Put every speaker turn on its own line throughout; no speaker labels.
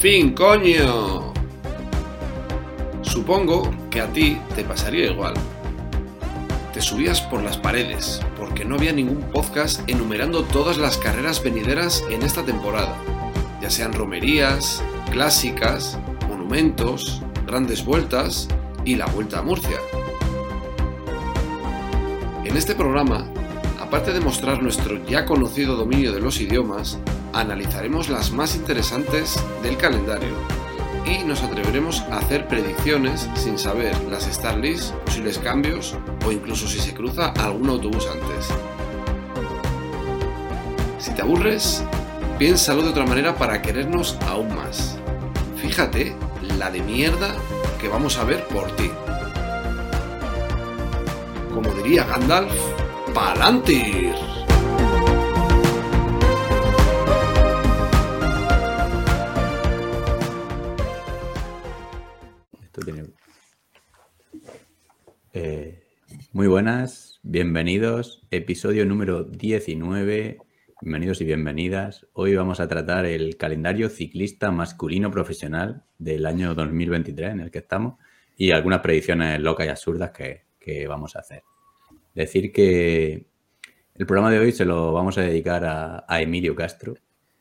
fin, coño! Supongo que a ti te pasaría igual. Te subías por las paredes, porque no había ningún podcast enumerando todas las carreras venideras en esta temporada, ya sean romerías, clásicas, monumentos, grandes vueltas y la vuelta a Murcia. En este programa, aparte de mostrar nuestro ya conocido dominio de los idiomas, analizaremos las más interesantes del calendario y nos atreveremos a hacer predicciones sin saber las star lists, posibles cambios o incluso si se cruza algún autobús antes. Si te aburres, piénsalo de otra manera para querernos aún más. Fíjate la de mierda que vamos a ver por ti. Como diría Gandalf, ¡Palantir!
Muy buenas, bienvenidos, episodio número 19, bienvenidos y bienvenidas. Hoy vamos a tratar el calendario ciclista masculino profesional del año 2023 en el que estamos y algunas predicciones locas y absurdas que, que vamos a hacer. Decir que el programa de hoy se lo vamos a dedicar a, Emilio Castro.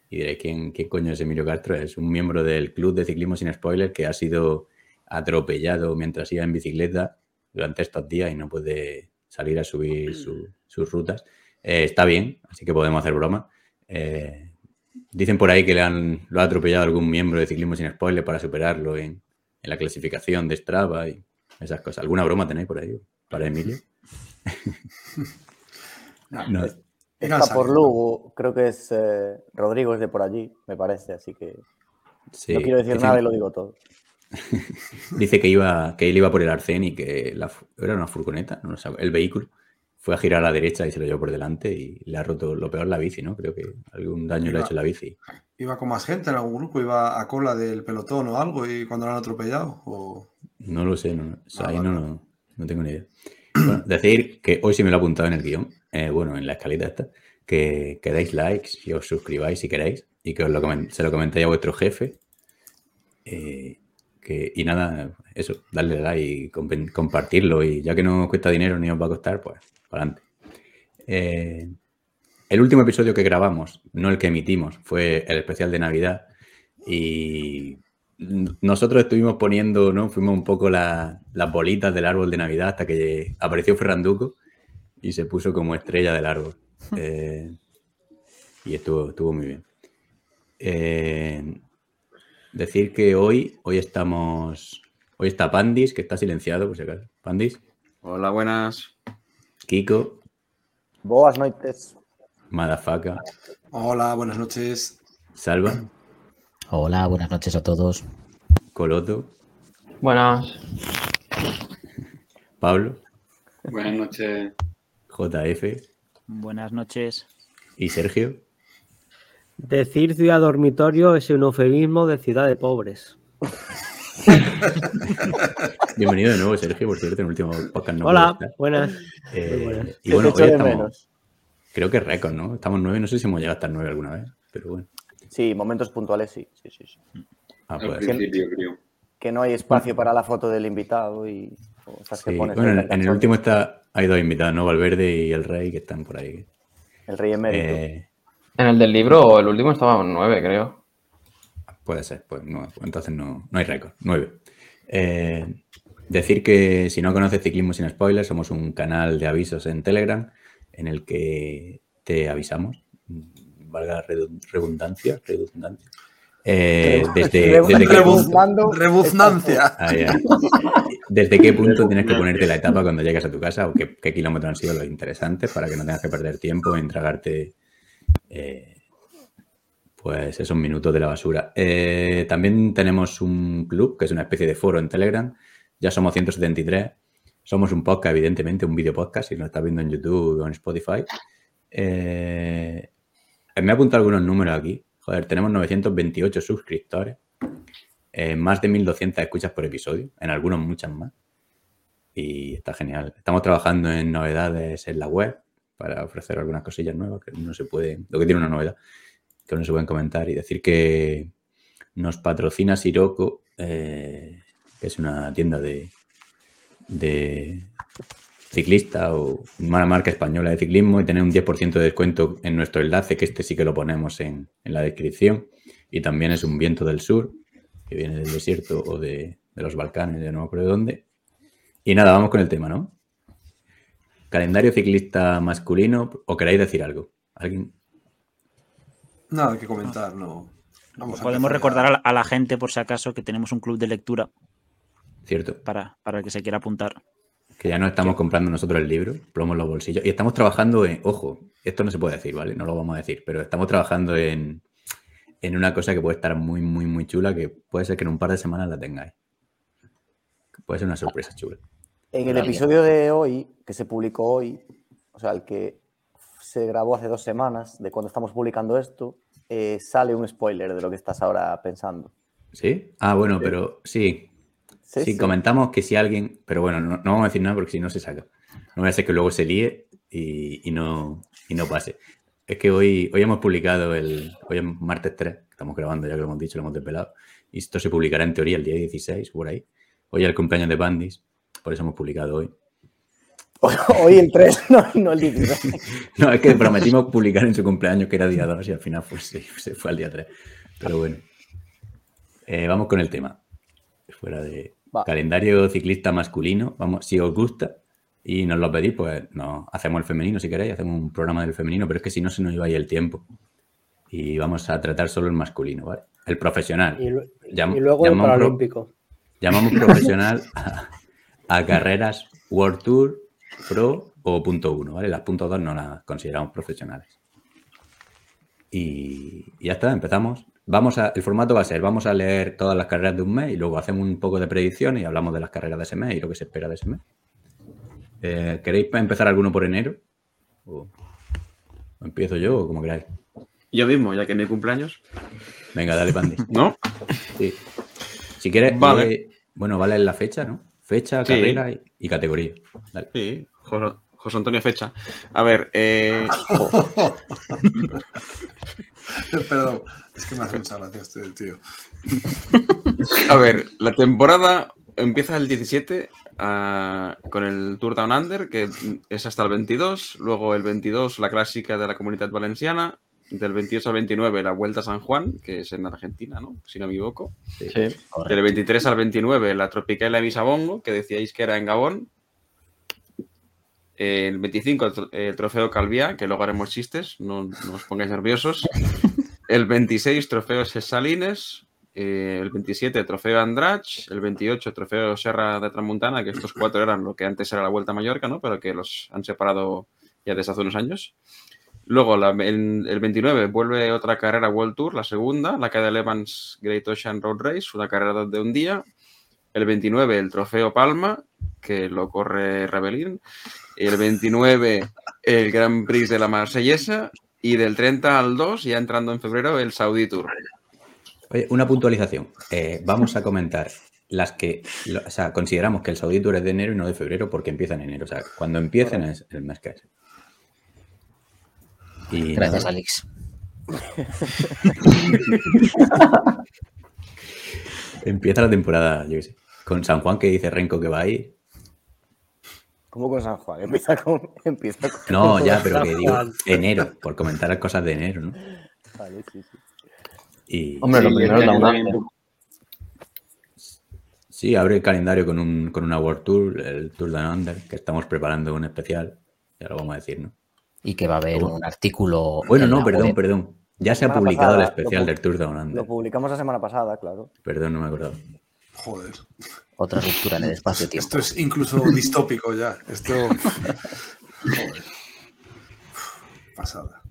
Y diré, ¿quién, ¿quién coño es Emilio Castro? Es un miembro del Club de Ciclismo Sin Spoiler que ha sido atropellado mientras iba en bicicleta durante estos días y no puede salir a subir su- sus rutas. Eh, está bien, así que podemos hacer broma. Eh, dicen por ahí que le han, lo ha atropellado algún miembro de Ciclismo Sin Spoiler para superarlo en, en la clasificación de Strava y esas cosas. ¿Alguna broma tenéis por ahí para Emilio? No.
Está por Lugo, creo que es eh, Rodrigo es de por allí, me parece, así que
Sí,
no quiero decir
dicen-
nada y lo digo todo.
Dice que iba, que él iba por el arcén y que la era una furgoneta, no lo sabe, el vehículo fue a girar a la derecha y se lo llevó por delante y le ha roto lo peor la bici, ¿no? Creo que algún daño le ha
Iba-
hecho la bici.
Iba con más gente en algún grupo, iba a cola del pelotón o algo y cuando lo han atropellado. O...
No lo sé, no, o sea,
Ah,
ahí
vale.
no, no, no tengo ni idea. Bueno, decir que hoy sí me lo he apuntado en el guion, eh, bueno, en la escalita esta, que, que deis likes y os suscribáis si queréis y que os lo se lo comentéis a vuestro jefe. Eh, que, y nada, eso, darle like y compartirlo y ya que no os cuesta dinero ni os va a costar, pues, para adelante. Eh, el último episodio que grabamos, no el que emitimos, fue el especial de Navidad y nosotros estuvimos poniendo, ¿no? Fuimos un poco la- las bolitas del árbol de Navidad hasta que apareció Ferranduco y se puso como estrella del árbol. Eh, y estuvo, estuvo muy bien. Eh, decir que hoy, hoy estamos, hoy está Pandis, que está silenciado, por si acaso. Pandis,
Hola, buenas.
Kiko,
Boas noites.
Madafaka,
Hola, buenas noches.
Salva,
Hola, buenas noches a todos.
Coloto,
Buenas.
Pablo,
Buenas noches.
JF
Buenas noches.
y Sergio.
Decir ciudad dormitorio es un eufemismo de ciudad de pobres.
Bienvenido de nuevo, Sergio, por cierto, en el último podcast. no
Hola, buenas.
Eh,
buenas.
y bueno, hoy estamos,
menos.
creo que es récord, ¿no? Estamos nueve, no sé si hemos llegado a estar nueve alguna vez, pero bueno.
Sí, momentos puntuales, sí. sí, sí, sí.
Ah,
principio, creo.
Que no hay espacio para la foto del invitado y cosas que
Sí,
pones
Bueno, en, el último está, hay dos invitados, ¿no? Valverde y el Rey, que están por ahí.
El rey emérito.
Eh,
En el del libro, el último estaba en 9, creo.
puede ser, pues no, entonces no, no hay récord. Nueve. Eh, decir que si no conoces Ciclismo sin Spoilers, somos un canal de avisos en Telegram en el que te avisamos, valga redundancia, redundancia. Eh, desde, desde qué punto,
Rebuznando.
Rebuznancia.
Ahí, ahí. ¿Desde qué punto tienes que ponerte la etapa cuando llegas a tu casa o qué, qué kilómetros han sido los interesantes para que no tengas que perder tiempo en tragarte eh, pues esos minutos de la basura? Eh, también tenemos un club que es una especie de foro en Telegram. Ya somos 173. Somos un podcast, evidentemente, un video podcast, si nos estás viendo en YouTube o en Spotify. Eh, me he apuntado algunos números aquí. Joder, tenemos 928 suscriptores. más de 1200 escuchas por episodio, en algunos muchas más. Y está genial. Estamos trabajando en novedades en la web para ofrecer algunas cosillas nuevas que no se puede, lo que tiene una novedad, que no se pueden comentar y decir que nos patrocina Siroco, eh, que es una tienda de, de ciclista o una marca española de ciclismo y tener un 10% de descuento en nuestro enlace, que este sí que lo ponemos en, en la descripción. Y también es un viento del sur, que viene del desierto o de, de los Balcanes, ya no me acuerdo de dónde. Y nada, vamos con el tema, ¿no? Calendario ciclista masculino, ¿o queréis decir algo? ¿Alguien?
Nada que comentar, no. Vamos
Podemos recordar a la, a la gente, por si acaso, que tenemos un club de lectura
Cierto,
para, para el que se quiera apuntar.
que ya no estamos comprando nosotros el libro, plomo en los bolsillos. Y estamos trabajando en, ojo, esto no se puede decir, ¿vale? No lo vamos a decir, pero estamos trabajando en, en una cosa que puede estar muy, muy, muy chula, que puede ser que en un par de semanas la tengáis. Puede ser una sorpresa chula.
En el episodio de hoy, que se publicó hoy, o sea, el que se grabó hace dos semanas, de cuando estamos publicando esto, eh, sale un spoiler de lo que estás ahora pensando.
¿Sí? Ah, bueno, pero sí,
Sí,
comentamos que si alguien, pero bueno, no, no vamos a decir nada porque si no se saca. No voy a ser que luego se líe y, y no, y no pase. Es que hoy, hoy hemos publicado el, hoy es martes 3, que estamos grabando ya que lo hemos dicho, lo hemos desvelado. Y esto se publicará en teoría el día 16, por ahí. Hoy es el cumpleaños de Bandis, por eso hemos publicado hoy.
Hoy el 3, no, no el 16.
No, es que prometimos publicar en su cumpleaños, que era día 2, y al final pues, sí, se fue al día 3. Pero bueno. Eh, vamos con el tema. Fuera de
Va.
calendario ciclista masculino. Vamos, si os gusta y nos lo pedís, pues nos hacemos el femenino si queréis, hacemos un programa del femenino, pero es que si no se nos iba ahí el tiempo. Y vamos a tratar solo el masculino, ¿vale? El profesional.
Y, luego el
pro-
Paralímpico.
Llamamos profesional a, a carreras World Tour, Pro o punto uno, ¿vale? Las punto dos no las consideramos profesionales. Y, y ya está, empezamos. Vamos a, el formato va a ser, vamos a leer todas las carreras de un mes y luego hacemos un poco de predicción y hablamos de las carreras de ese mes y lo que se espera de ese mes. Eh, ¿Queréis empezar alguno por enero? ¿O, empiezo yo o como queráis?
Yo mismo, ya que es mi cumpleaños.
Venga, dale, Pandi.
¿No?
Sí. Si quieres,
Vale.
lee- bueno, vale la fecha, ¿no? Fecha,
Sí.
carrera y, y categoría. Dale.
Sí, José, José Antonio Fecha. A ver, eh,
Perdón, es que me hace mucha gracia este tío.
a ver, la temporada empieza el 17 ah, con el Tour Down Under, que es hasta el 22. Luego el 22, la clásica de la Comunidad Valenciana. Del 28 al 29, la Vuelta a San Juan, que es en Argentina, ¿no? Si no me equivoco.
Sí.
Del 23 al 29, la Tropicala de Misabongo, que decíais que era en Gabón. El 25, el, tro- el Trofeo Calviá, que luego haremos chistes, no, no os pongáis nerviosos. El 26, Trofeo Salines. Eh, el 27, Trofeo Andrach. El 28, Trofeo Serra de Tramuntana, que estos cuatro eran lo que antes era la Vuelta a Mallorca, ¿no? Pero que los han separado ya desde hace unos años. Luego, la- el, el 29, vuelve otra carrera World Tour, la segunda, la Cadel Evans Great Ocean Road Race, una carrera de un día. El 29, el Trofeo Palma, que lo corre Rebelín. El 29, el Grand Prix de la Marsellesa. Y del 30 al 2, ya entrando en febrero, el Saudi Tour.
Oye, una puntualización. Eh, vamos a comentar las que, lo- o sea, consideramos que el Saudi Tour es de enero y no de febrero porque empieza en enero. O sea, cuando empiecen es el mes que es. Y
Gracias,
nada,
Alex.
empieza la temporada, yo qué sé. Con San Juan que dice Renco que va ahí.
¿Cómo con San Juan? Empieza con. Empieza con...
No, ya, pero que digo
Juan.
enero, por comentar las cosas de enero, ¿no?
Vale, sí, sí.
Y
Hombre, lo
Sí,
primero es la
también.
sí, abre el calendario con, un, con una World Tour, el Tour Down Under, que estamos preparando un especial. Ya lo vamos a decir, ¿no?
Y que va a haber un artículo.
Bueno,
en
no, perdón,
web.
perdón. Ya se ha publicado el
pasada,
especial
lo pu-
del Tour Down Under.
Lo publicamos la semana pasada, claro.
Perdón, no me acordaba.
Joder.
Otra ruptura en el espacio-tiempo.
Esto es incluso distópico ya. Esto. Joder. Pasada.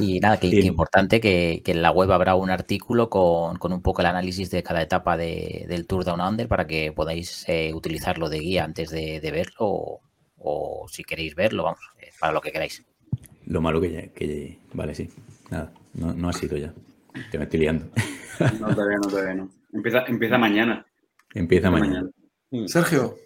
Y nada, que,
Sí.
que importante que, que en la web habrá un artículo con, con un poco el análisis de cada etapa de- del Tour Down Under para que podáis eh, utilizarlo de guía antes de, de verlo o, o si queréis verlo, vamos, para lo que queráis.
Lo malo que ya, que Vale, sí. Nada, no, no ha sido ya. Te me estoy liando.
No, todavía no, todavía no. Empieza, empieza mañana.
Empieza mañana.
Sergio,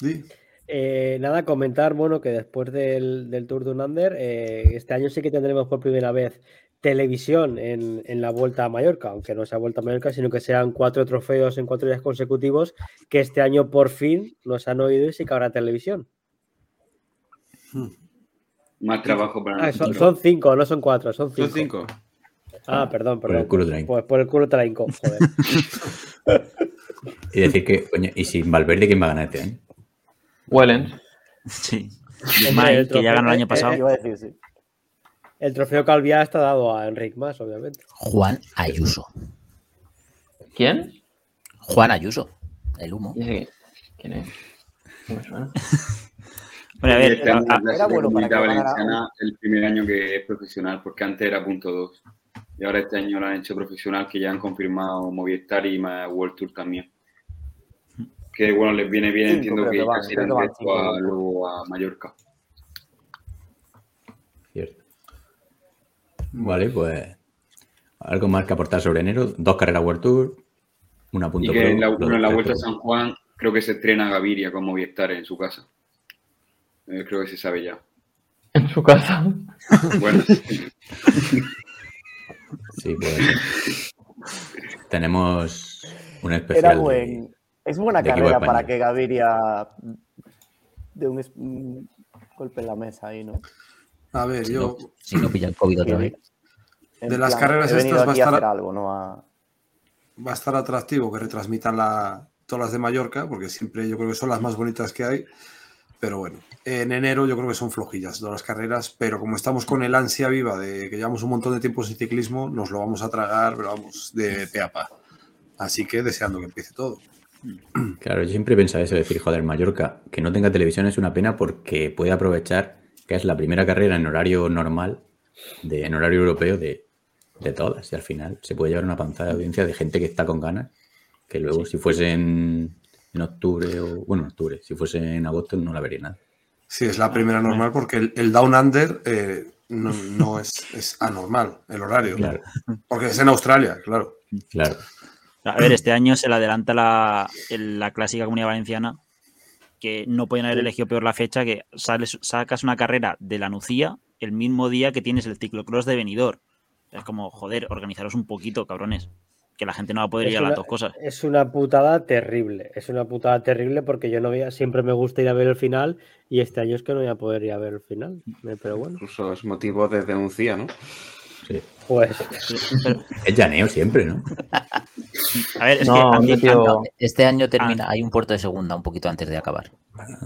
di.
Eh, nada, comentar, bueno, que después del, del Tour de Under, eh, este año sí que tendremos por primera vez televisión en, en la Vuelta a Mallorca, aunque no sea Vuelta a Mallorca, sino que sean cuatro trofeos en cuatro días consecutivos, que este año por fin nos han oído y sí que habrá televisión.
Más trabajo para
Ah, son,
nosotros.
son cinco, no son cuatro, son cinco.
Son cinco.
Ah, perdón,
Por
perdón.
el culo trainco.
Pues por el culo trainco, joder.
Y decir que, coño, y sin Valverde, ¿quién va a ganar este año?
Wellens.
Sí. Mike,
el
que ya ganó el año
eh,
pasado.
eh,
Iba a decir, sí.
El trofeo Calviá está dado a Enric Más, obviamente.
Juan Ayuso.
¿Quién?
Juan Ayuso. El humo.
¿Y ese quién es? Me suena.
Bueno, a ver,
Este año
a- a-
la
era bueno para
Valenciana el primer año que es profesional, porque antes era punto 2. Y ahora este año lo han hecho profesional, que ya han confirmado Movistar y más World Tour también. Que bueno, les viene bien,
Cinco
entiendo que
que van,
casi
van
a, luego a Mallorca.
Cierto. Vale, pues algo más que aportar sobre enero. Dos carreras World Tour, una
Y
punto
que
pro,
en la,
los
bueno, en la
tres
Vuelta a. San Juan creo que se estrena Gaviria con Movistar en su casa. Eh, creo que se sabe ya.
En su casa.
Bueno,
Sí, pues. Tenemos un especial.
Era
de-
buen. Es buena carrera para que Gaviria de un, un golpe en la mesa ahí, ¿no?
A ver,
Si
yo.
no, si no pilla el COVID otra vez.
De las
plan,
carreras estas va a estar-
algo, ¿no? A-
va a estar atractivo que retransmitan la, todas las de Mallorca, porque siempre yo creo que son las más bonitas que hay. Pero bueno, en enero yo creo que son flojillas todas las carreras, pero como estamos con el ansia viva de que llevamos un montón de tiempo sin ciclismo, nos lo vamos a tragar, pero vamos, de pe a pa. Así que deseando que empiece todo.
Claro, yo siempre he pensado eso, decir, joder, Mallorca, que no tenga televisión es una pena porque puede aprovechar que es la primera carrera en horario normal, de, en horario europeo de, de todas. Y al final se puede llevar una panza de audiencia de gente que está con ganas, que luego si fuese en, octubre o, bueno, en octubre, si fuese en agosto no la vería nada.
Sí, es la primera normal porque el, el Down Under eh, no, no es, es anormal, el horario.
Claro,
Porque es en Australia, claro.
claro.
A ver, este año se le adelanta la, la clásica comunidad valenciana, que no pueden haber elegido peor la fecha, que sales, sacas una carrera de la Nucía el mismo día que tienes el ciclocross de Benidorm. Es como, joder, organizaros un poquito, cabrones. Que la gente no va a poder ir a las
una-
dos cosas.
Es una putada terrible. Es una putada terrible porque yo no voy a, siempre me gusta ir a ver el final y este año es que no voy a poder ir a ver el final. Eh, Pero bueno,
Incluso es motivo de denuncia, ¿no?
Sí.
pues
Pero,
Es llaneo siempre, ¿no?
a ver, es
No,
que
Este año termina, hay un puerto de segunda un poquito antes de acabar.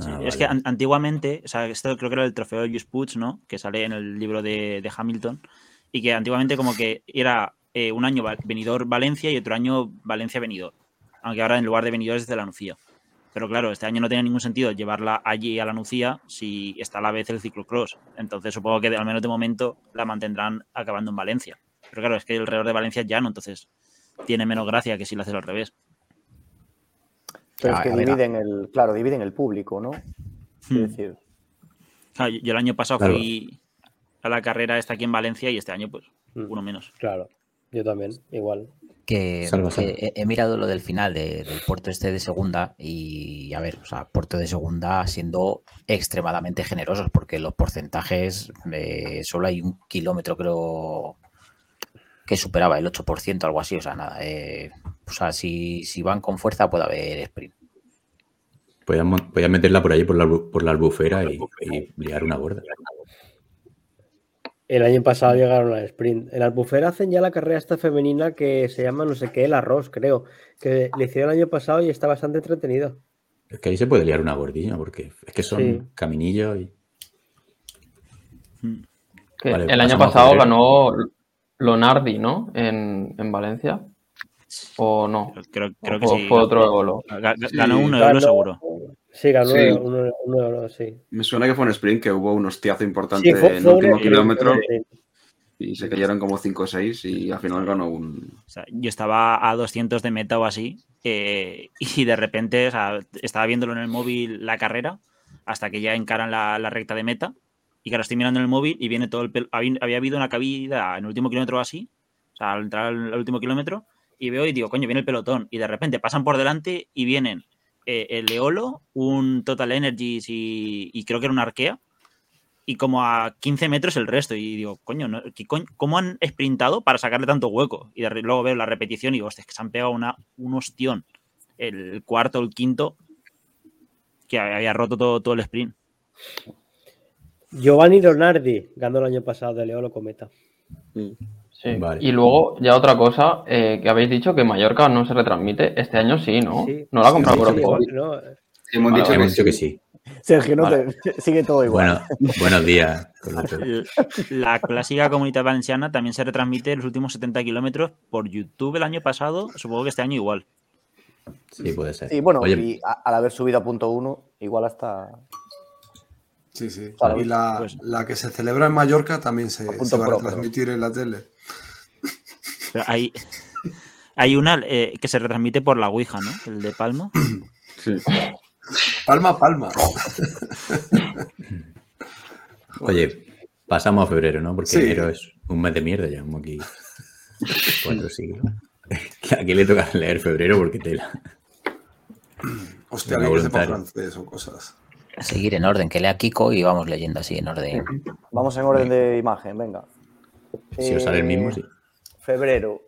Sí,
Ah,
es que an- antiguamente, o sea, esto creo que era el trofeo Just Puig, ¿no? Que sale en el libro de, de Hamilton. Y que antiguamente como que era eh, un año venidor Valencia y otro año Valencia venidor. Aunque ahora en lugar de venidor es de la Nucía. Pero claro, este año no tiene ningún sentido llevarla allí a la Nucía si está a la vez el ciclocross. Entonces supongo que de- al menos de momento la mantendrán acabando en Valencia. Pero claro, es que alrededor de Valencia ya no, entonces tiene menos gracia que si lo haces al revés.
Pero
Ah,
es que
a ver,
dividen el, claro, dividen el público, ¿no? Es
Hmm.
decir,
Claro, yo, yo el año pasado
Claro.
fui a la carrera esta aquí en Valencia y este año pues
Mm.
uno menos.
claro, yo también, igual.
Que, he, he mirado lo del final de- del puerto este de segunda y a ver, o sea, puerto de segunda siendo extremadamente generosos porque los porcentajes eh, solo hay un kilómetro creo que superaba el 8%, algo así, o sea, nada. eh, o sea, si, si van con fuerza puede haber sprint.
Podían meterla por allí por la, por la albufera y, y liar una gorda.
El año pasado llegaron al sprint. En Albufera hacen ya la carrera esta femenina que se llama no sé qué, el arroz, creo. Que le hicieron el año pasado y está bastante entretenido.
Es que ahí se puede liar una gordilla porque es que son
Sí.
caminillos y.
Que
Vale,
el año pasado ganó Lonardi, ¿no? En, en Valencia. ¿O no?
Creo,
¿O
creo que
fue,
sí.
fue otro Olo.
Ga- ga-
Sí,
ganó uno euro seguro.
Sí, ganó
Sí.
uno, uno de los- sí.
Me suena que fue un sprint que hubo un hostiazo importante
Sí, fue,
en el último kilómetro y se cayeron como 5 o 6 y al final ganó un...
O sea, yo estaba a 200 de meta o así eh, y de repente o sea, estaba viéndolo en el móvil la carrera hasta que ya encaran la, la recta de meta y claro, estoy mirando en el móvil y viene todo el... pel- Había, había habido una caída en el último kilómetro o así, o sea, al entrar al, al último kilómetro y veo y digo, coño, viene el pelotón y de repente pasan por delante y vienen eh, el Eolo, un Total Energies y, y creo que era una Arkea y como a 15 metros el resto. Y digo, coño, ¿no? ¿Qué coño- ¿cómo han sprintado para sacarle tanto hueco? Y de luego veo la repetición y digo, hostia, es que se han pegado una, un ostión. El cuarto, el quinto, que había roto todo, todo el sprint.
Giovanni Leonardi ganó el año pasado de Leolo Cometa.
Sí.
Vale.
Y luego, ya otra cosa, eh, que habéis dicho que Mallorca no se retransmite. Este año sí, ¿no?
Sí.
No la ha comprado por
sí.
Sí,
hemos
Vale,
dicho
hemos
que
dicho que
sí.
Sergio, no
Vale.
te- sigue todo igual.
Bueno, buenos días.
La clásica comunidad valenciana también se retransmite los últimos 70 kilómetros por YouTube el año pasado. Supongo que este año igual.
Sí, puede ser.
Sí, bueno,
Oye,
y a- al haber subido a punto uno, igual hasta.
Sí, sí.
Claro,
y la,
pues-
la que se celebra en Mallorca también se, va a
pro,
transmitir en la tele.
Pero hay, hay una eh, que se retransmite por la Ouija, ¿no? El de Palma.
Sí.
Palma, palma.
Oye, pasamos a febrero, ¿no? Porque
Sí.
enero es un mes de mierda, llevamos aquí cuatro siglos. Aquí le toca leer febrero porque tela.
Hostia, que sepa
voluntario.
francés o cosas.
Seguir en orden, que lea Kiko y vamos leyendo así en orden.
Vamos en orden de imagen, venga.
Si os sale el mismo, sí.
Febrero.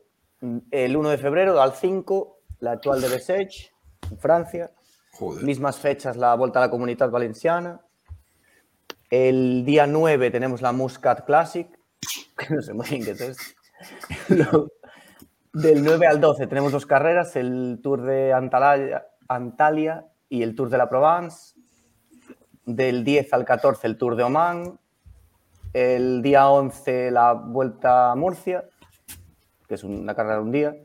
El 1 de febrero al 5, la actual de Besech, en Francia.
Joder.
Mismas fechas la Vuelta a la Comunidad Valenciana. El día 9 tenemos la Muscat Classic, que no sé muy bien qué es esto. Luego, del 9 al 12 tenemos dos carreras, el Tour de Antalya, Antalya y el Tour de la Provence. Del 10 al 14 el Tour de Oman. El día 11 la Vuelta a Murcia, que es una carrera de un día.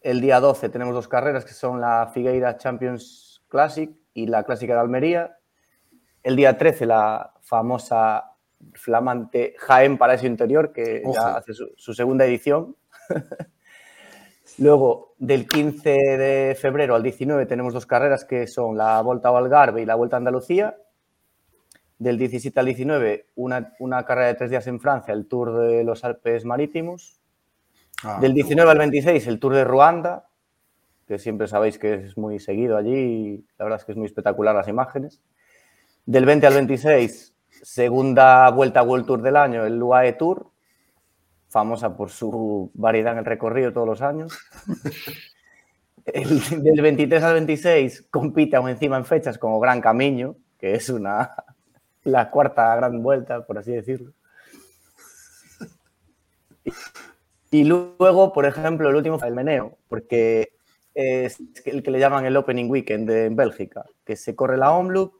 El día 12 tenemos dos carreras que son la Figueira Champions Classic y la Clásica de Almería. El día 13 la famosa flamante Jaén Paraíso Interior, que
Ojo.
ya hace su, su segunda edición. Luego, del 15 de febrero al 19 tenemos dos carreras que son la Volta ao Algarve y la Vuelta a Andalucía. Del 17 al 19, una, una carrera de tres días en Francia, el Tour de los Alpes Marítimos.
Ah,
Del
qué
19 al 26, el Tour de Ruanda, que siempre sabéis que es muy seguido allí y la verdad es que es muy espectacular las imágenes. Del 20 al 26, segunda vuelta World Tour del año, el UAE Tour, famosa por su variedad en el recorrido todos los años. El- del 23 al 26 compite aún encima en fechas como Gran Camino, que es una, la cuarta gran vuelta, por así decirlo. Y luego, por ejemplo, el último fue el meneo, porque es el que le llaman el Opening Weekend en Bélgica, que se corre la Omloop,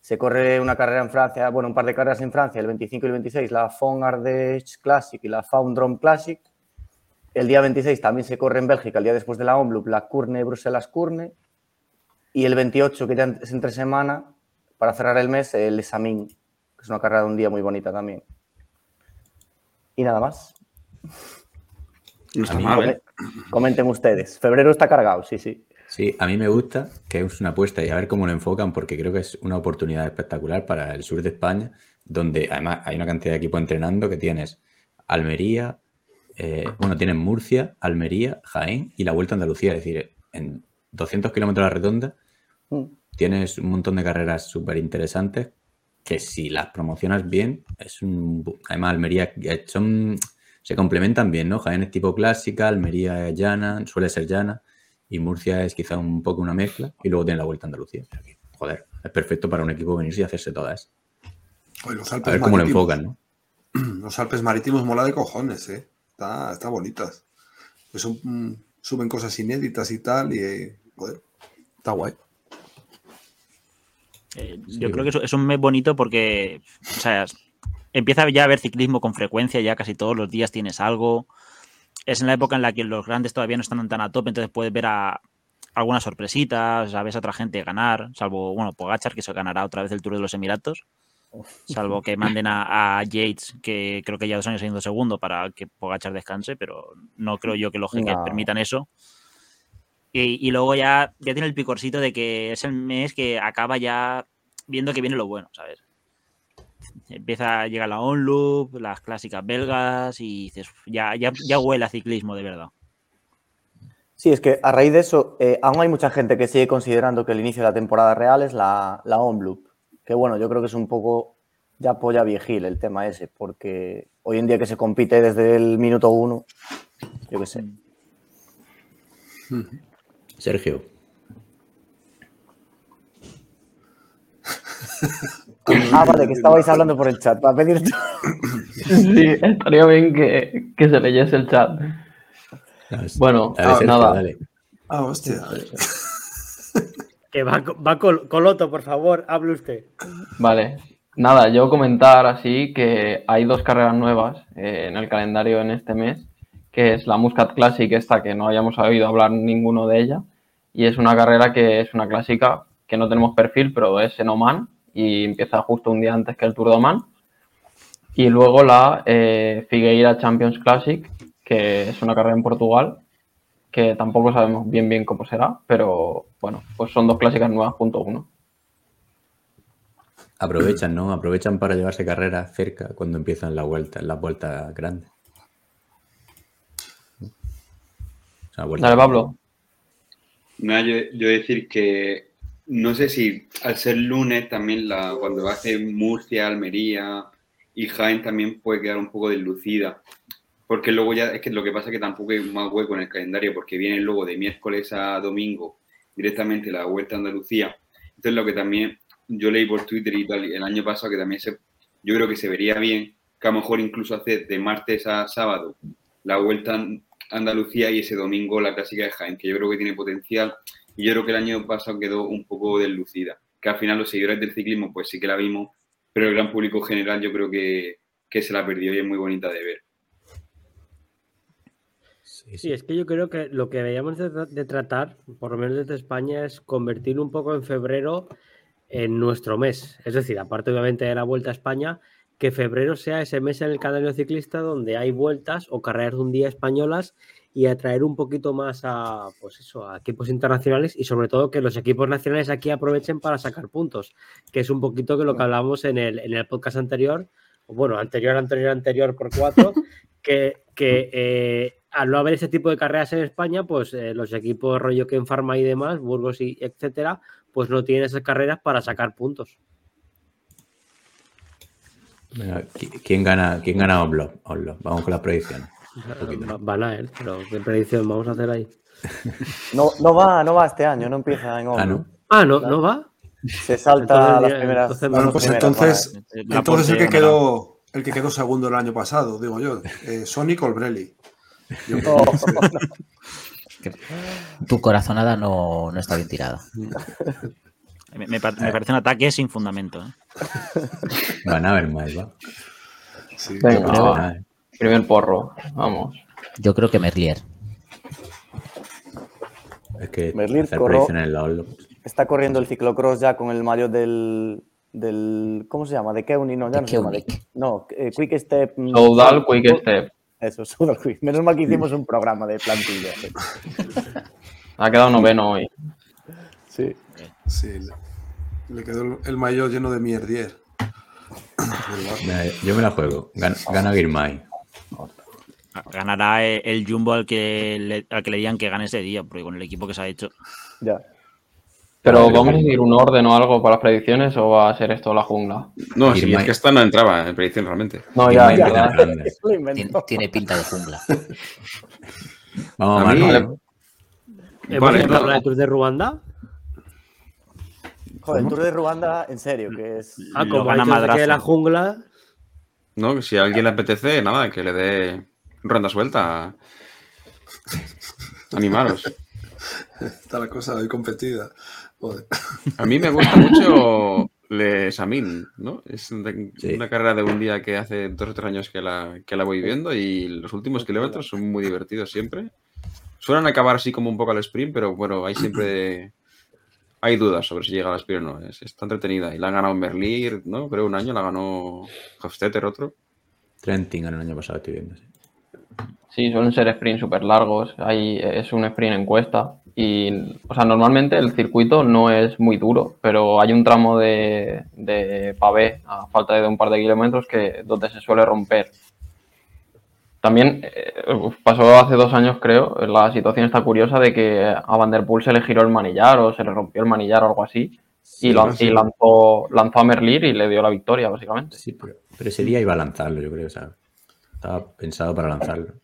se corre una carrera en Francia, bueno, un par de carreras en Francia, el 25 y el 26, la Fond Ardèche Classic y la Foundrom Classic. El día 26 también se corre en Bélgica, el día después de la Omloop, la Curne Bruselas Curne. Y el 28, que ya es entre semana, para cerrar el mes, el Examin, que es una carrera de un día muy bonita también. Y nada más.
No está
A mí-
mal, ¿eh?
Comenten ustedes. Febrero está cargado, sí, sí.
Sí, a mí me gusta que es una apuesta y a ver cómo lo enfocan, porque creo que es una oportunidad espectacular para el sur de España, donde además hay una cantidad de equipos entrenando que tienes Almería, eh, bueno, tienes Murcia, Almería, Jaén y la Vuelta a Andalucía. Es decir, en 200 kilómetros a la redonda
Mm.
tienes un montón de carreras súper interesantes que si las promocionas bien, es un... Además, Almería son... Se complementan bien, ¿no? Jaén es tipo clásica, Almería es llana, suele ser llana, y Murcia es quizá un poco una mezcla, y luego tiene la Vuelta a Andalucía. Que, joder, es perfecto para un equipo venirse y hacerse todas.
Oye, los
A ver cómo lo enfocan, ¿no?
Los Alpes marítimos mola de cojones, ¿eh? Está, está bonitas. Pues son, suben cosas inéditas y tal, y eh, joder, está guay.
Eh,
Sí,
yo creo
bueno.
que es, es un mes bonito porque, o sea, empieza ya a haber ciclismo con frecuencia, ya casi todos los días tienes algo. Es en la época en la que los grandes todavía no están tan a tope, entonces puedes ver a algunas sorpresitas, a ves a otra gente ganar, salvo, bueno, Pogachar, que se ganará otra vez el Tour de los Emiratos, salvo que manden a, a Yates, que creo que ya dos años siendo segundo, para que Pogachar descanse, pero no creo yo que los jeques
No.
permitan eso. Y, y luego ya, ya tiene el picorcito de que es el mes que acaba ya viendo que viene lo bueno, ¿sabes? Empieza a llegar la on-loop, las clásicas belgas y dices, "Uf, ya, ya, ya huele a ciclismo de verdad.
Sí, es que a raíz de eso, eh, aún hay mucha gente que sigue considerando que el inicio de la temporada real es la, la on-loop. Que bueno, yo creo que es un poco ya polla viejil el tema ese, porque hoy en día que se compite desde el minuto uno, yo qué sé.
Sergio.
Ah, vale, que estabais hablando por el chat, para pedirte.
Sí, estaría bien que, que se leyese el chat. Bueno, ah, nada.
dale.
Ah, hostia.
Que va, va Col- Coloto, por favor, hable usted.
Vale, nada, yo comentar así que hay dos carreras nuevas eh, en el calendario en este mes, que es la Muscat Classic, esta que no hayamos oído hablar ninguno de ella, y es una carrera que es una clásica que no tenemos perfil, pero es en Oman y empieza justo un día antes que el Tour de Oman. Y luego la eh, Figueira Champions Classic, que es una carrera en Portugal, que tampoco sabemos bien bien cómo será, pero bueno, pues son dos clásicas nuevas punto uno.
Aprovechan, ¿no? Aprovechan para llevarse carrera cerca cuando empiezan la vuelta, la vuelta grande. O sea, vuelta-
Dale, Pablo.
Nada, yo, yo decir que no sé si al ser lunes también la, cuando hace Murcia, Almería y Jaén también puede quedar un poco deslucida. Porque luego ya es que lo que pasa es que tampoco hay más hueco en el calendario porque viene luego de miércoles a domingo directamente la Vuelta a Andalucía. Entonces lo que también yo leí por Twitter y tal el año pasado que también se, yo creo que se vería bien que a lo mejor incluso hacer de martes a sábado la Vuelta a Andalucía y ese domingo la clásica de Jaén, que yo creo que tiene potencial y yo creo que el año pasado quedó un poco deslucida, que al final los seguidores del ciclismo pues sí que la vimos, pero el gran público general yo creo que, que se la perdió y es muy bonita de ver.
Sí,
Sí, es que yo creo que lo que deberíamos de, de tratar, por lo menos desde España, es convertir un poco en febrero en nuestro mes. Es decir, aparte obviamente de la Vuelta a España, que febrero sea ese mes en el calendario ciclista donde hay vueltas o carreras de un día españolas y atraer un poquito más a, pues eso, a equipos internacionales y sobre todo que los equipos nacionales aquí aprovechen para sacar puntos, que es un poquito que lo que hablábamos en el, en el podcast anterior, bueno, anterior, anterior, anterior por cuatro, que, que eh, al no haber ese tipo de carreras en España, pues eh, los equipos rollo que en Farma y demás, Burgos y etcétera, pues no tienen esas carreras para sacar puntos.
Venga, ¿qui- ¿quién gana, quién gana. Vamos con las predicciones.
Va- Van a él, pero ¿qué predicción vamos a hacer ahí?
No, no va, no va este año, no empieza en
Ah. ¿no?
Ah, no, no va.
Se salta
Entonces,
las primeras.
entonces
Bueno, pues
primeras,
entonces,
La
entonces el
Ponte
que quedó, el que quedó segundo el año pasado, digo yo, eh, Sonic Olbrelli. Yo creo.
vale.
Tu corazonada no, no está bien tirada.
Me, me pa- me parece un ataque sin fundamento. ¿eh?
Van a ver más, va.
Sí.
Venga, Primer porro, vamos.
Yo creo que Merlier.
Es que
Merlín
hacer
corro-
en Oslo.
Está corriendo el ciclocross ya con el maillot del, del. ¿Cómo se llama? De Keuni, no, ya
De
no se llama. de-
Keunic.
no, eh, Quick Step. mm,
Soudal, Quick Step.
Eso, Soudal Quick. Menos mal que hicimos un programa de plantilla.
Ha quedado noveno hoy.
Sí.
Sí, le, quedó el, el maillot lleno de mierdier.
Yo me la juego. Gana, gana Girmay.
Ganará eh, el Jumbo al que, le, al que le digan que gane ese día, porque con el equipo que se ha hecho.
Ya.
Pero vamos a seguir un orden o algo para las predicciones o va a ser esto la jungla.
No,
Mike-
es que esta no entraba en predicción realmente.
No, ya, ya.
Tiene, pinta de jungla.
Vamos a
A.
¿no?
¿Hemos
Vale,
empezado
no.
la de Tour de Ruanda?
Joder, el Tour de Ruanda, en serio, que es.
Ah, como la jungla.
No, que si a alguien le apetece, nada, que le dé ronda suelta. Animaros.
Está la cosa hoy competida. Joder.
A mí me gusta mucho Le Samin, ¿no? Es de-
Sí.
una carrera de un día que hace dos o tres años que la, que la voy viendo y los últimos kilómetros son muy divertidos siempre. Suelen acabar así como un poco al sprint, pero bueno, hay siempre... Hay dudas sobre si llega al sprint o no. Es, está entretenida. Y la han ganado Merlir, ¿no? Creo un año la ganó Hofstetter otro.
Trentin ganó el año pasado, estoy viendo. sí.
Sí, suelen ser sprints súper largos. Ahí es un sprint en cuesta. Y, o sea, normalmente el circuito no es muy duro, pero hay un tramo de, de pavé a falta de un par de kilómetros que donde se suele romper. También eh, pasó hace dos años, creo, la situación está curiosa de que a Van Der Poel se le giró el manillar o se le rompió el manillar o algo así. y lanzó, lanzó a Merlir y le dio la victoria, básicamente.
Sí, pero, pero ese día iba a lanzarlo, yo creo. O sea, estaba pensado para lanzarlo.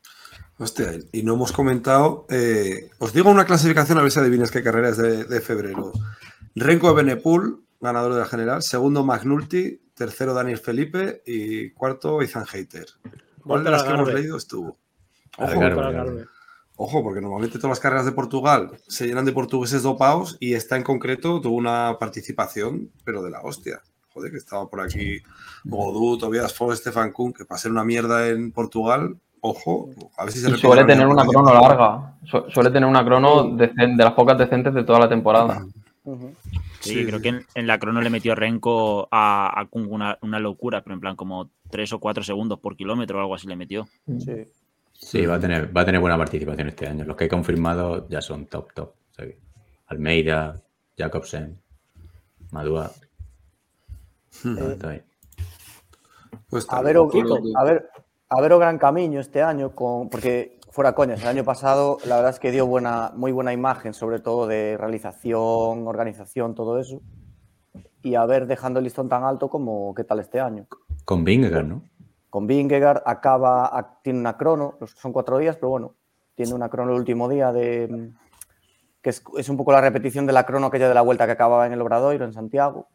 Hostia, y no hemos comentado. eh, os digo una clasificación a ver si adivinas qué carrera es de, de febrero. Renko de Benepul, ganador de la general. Segundo, Magnulti. Tercero, Daniel Felipe. Y cuarto, Izan Hater. ¿Cuál de las que hemos leído estuvo? Ojo,
Para
Algarve.
Algarve.
ojo, porque normalmente todas las carreras de Portugal se llenan de portugueses dopados y esta en concreto tuvo una participación, pero de la hostia. Joder, que estaba por aquí Godú, Tobias Fo, Stefan Kuhn, que para ser una mierda en Portugal, ojo, a ver si se
Y suele tener una crono larga. Su- suele tener una crono de las pocas decentes de toda la temporada.
Sí,
Sí,
creo
sí.
que en, en la crono le metió Renko a, a Kung una, una locura, pero en plan como 3 o 4 segundos por kilómetro o algo así le metió.
Sí.
Sí, va a tener, va a tener buena participación este año. Los que he confirmado ya son top, top. O sea que Almeida, Jacobsen, Madua. Ahí.
Pues
A ver, a ver, a ver o gran camino este año, con, porque fuera coñas, el año pasado la verdad es que dio buena, muy buena imagen, sobre todo de realización, organización, todo eso. Y a ver, dejando el listón tan alto como qué tal este año.
Con Vingegaard, ¿no?
Con Vingegaard acaba, a- tiene una crono, son cuatro días, pero bueno, tiene una crono el último día de que es, es un poco la repetición de la crono aquella de la vuelta que acababa en el Obradoiro, en Santiago.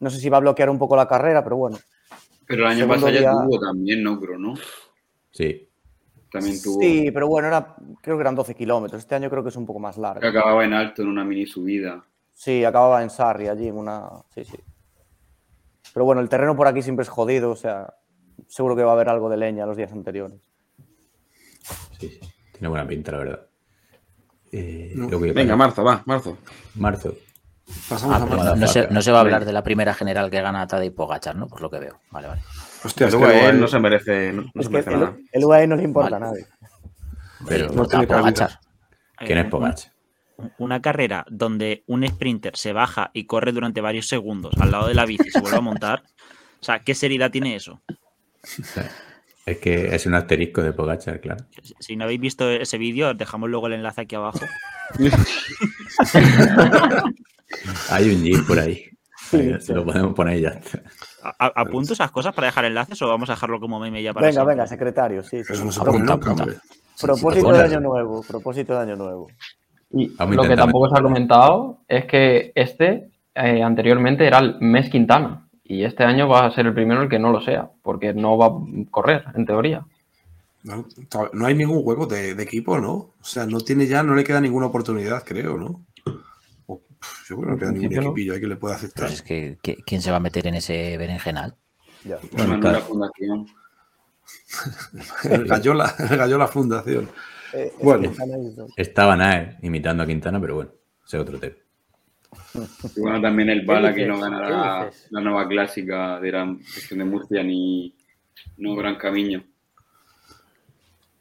No sé si va a bloquear un poco la carrera, pero bueno.
Pero el año
Segundo
pasado ya
día-
tuvo también, ¿no? Crono.
Sí.
También tuvo.
Sí, pero bueno, era, creo que eran 12 kilómetros. Este año creo que es un poco más largo.
Que acababa en alto en una mini subida.
Sí, acababa en Sarri, allí en una. Sí, sí. Pero bueno, el terreno por aquí siempre es jodido, o sea, seguro que va a haber algo de leña los días anteriores.
Sí, sí. Tiene buena pinta, la verdad. Eh,
No.
que-
Venga, marzo, va, marzo.
Marzo.
Pasamos
Ah,
a
no, se,
Motherfucker.
no se va a hablar de la primera general que gana Tadej Pogachar, ¿no? Por lo que veo. Vale, vale.
Hostia, es
Pero
que
bueno,
igual-
no se merece, no, se merece
el,
nada.
el UAE no le importa
Vale.
a nadie.
Pero,
No tiene.
Pogacar.
¿quién es
Eh,
Pogacar?
Una carrera donde un sprinter se baja y corre durante varios segundos al lado de la bici y se vuelve a montar. O sea, ¿qué seriedad tiene eso?
Es que es un asterisco de Pogachar, claro.
Si- Si no habéis visto ese vídeo, os dejamos luego el enlace aquí abajo.
Hay un GIF por ahí.
Sí.
Lo podemos poner ya.
A- ¿Apunto esas cosas para dejar enlaces o vamos a dejarlo como meme ya para
Venga,
siempre?
venga, secretario, sí. sí.
Eso no se
Apunta.
Propósito de año nuevo, propósito de año nuevo.
Y lo que tampoco se ha comentado es que este eh, anteriormente era el mes Quintana y este año va a ser el primero el que no lo sea, porque no va a correr, en teoría.
No, no hay ningún huevo de, de equipo, ¿no? O sea, no tiene ya, no le queda ninguna oportunidad, creo, ¿no? O, pf, yo creo que no queda ningún
no.
equipillo ahí que le pueda aceptar.
Pues es que, ¿qui- ¿quién se va a meter en ese berenjenal?
Ya.
Bueno, claro.
fundación.
El Gallola, el Gallola Fundación.
Eh,
Bueno.
Estaba Nae imitando a Quintana, pero bueno, ese es otro tema.
Y bueno, también el Bala que no ganará la nueva clásica de la región de Murcia ni no Gran Camino.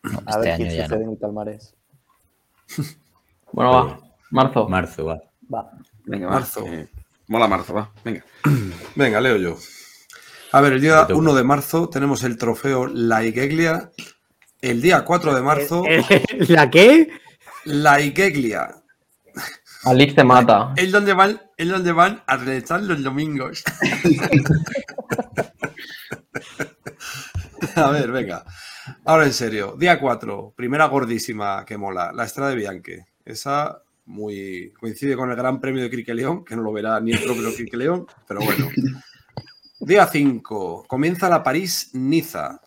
No,
A
este
ver
año
quién
ya
sucede
no.
en el.
Bueno, va, marzo.
Marzo, va.
Va.
Venga, va.
Marzo.
eh, mola marzo, va. Venga.
Venga, leo yo. A ver, el día
Te toca.
1 de marzo tenemos el trofeo La Igeglia. El día 4 de marzo,
Eh, ¿La qué?
La Igeglia.
Alix te mata.
Es donde van, es donde van a realizar los domingos. a ver, venga. Ahora en serio. Día 4, primera gordísima que mola, la Estrada de Bianche. Esa muy coincide con el Gran Premio de Criqueleón, que no lo verá ni el propio Criqueleón, pero bueno. Día 5, comienza la París-Niza.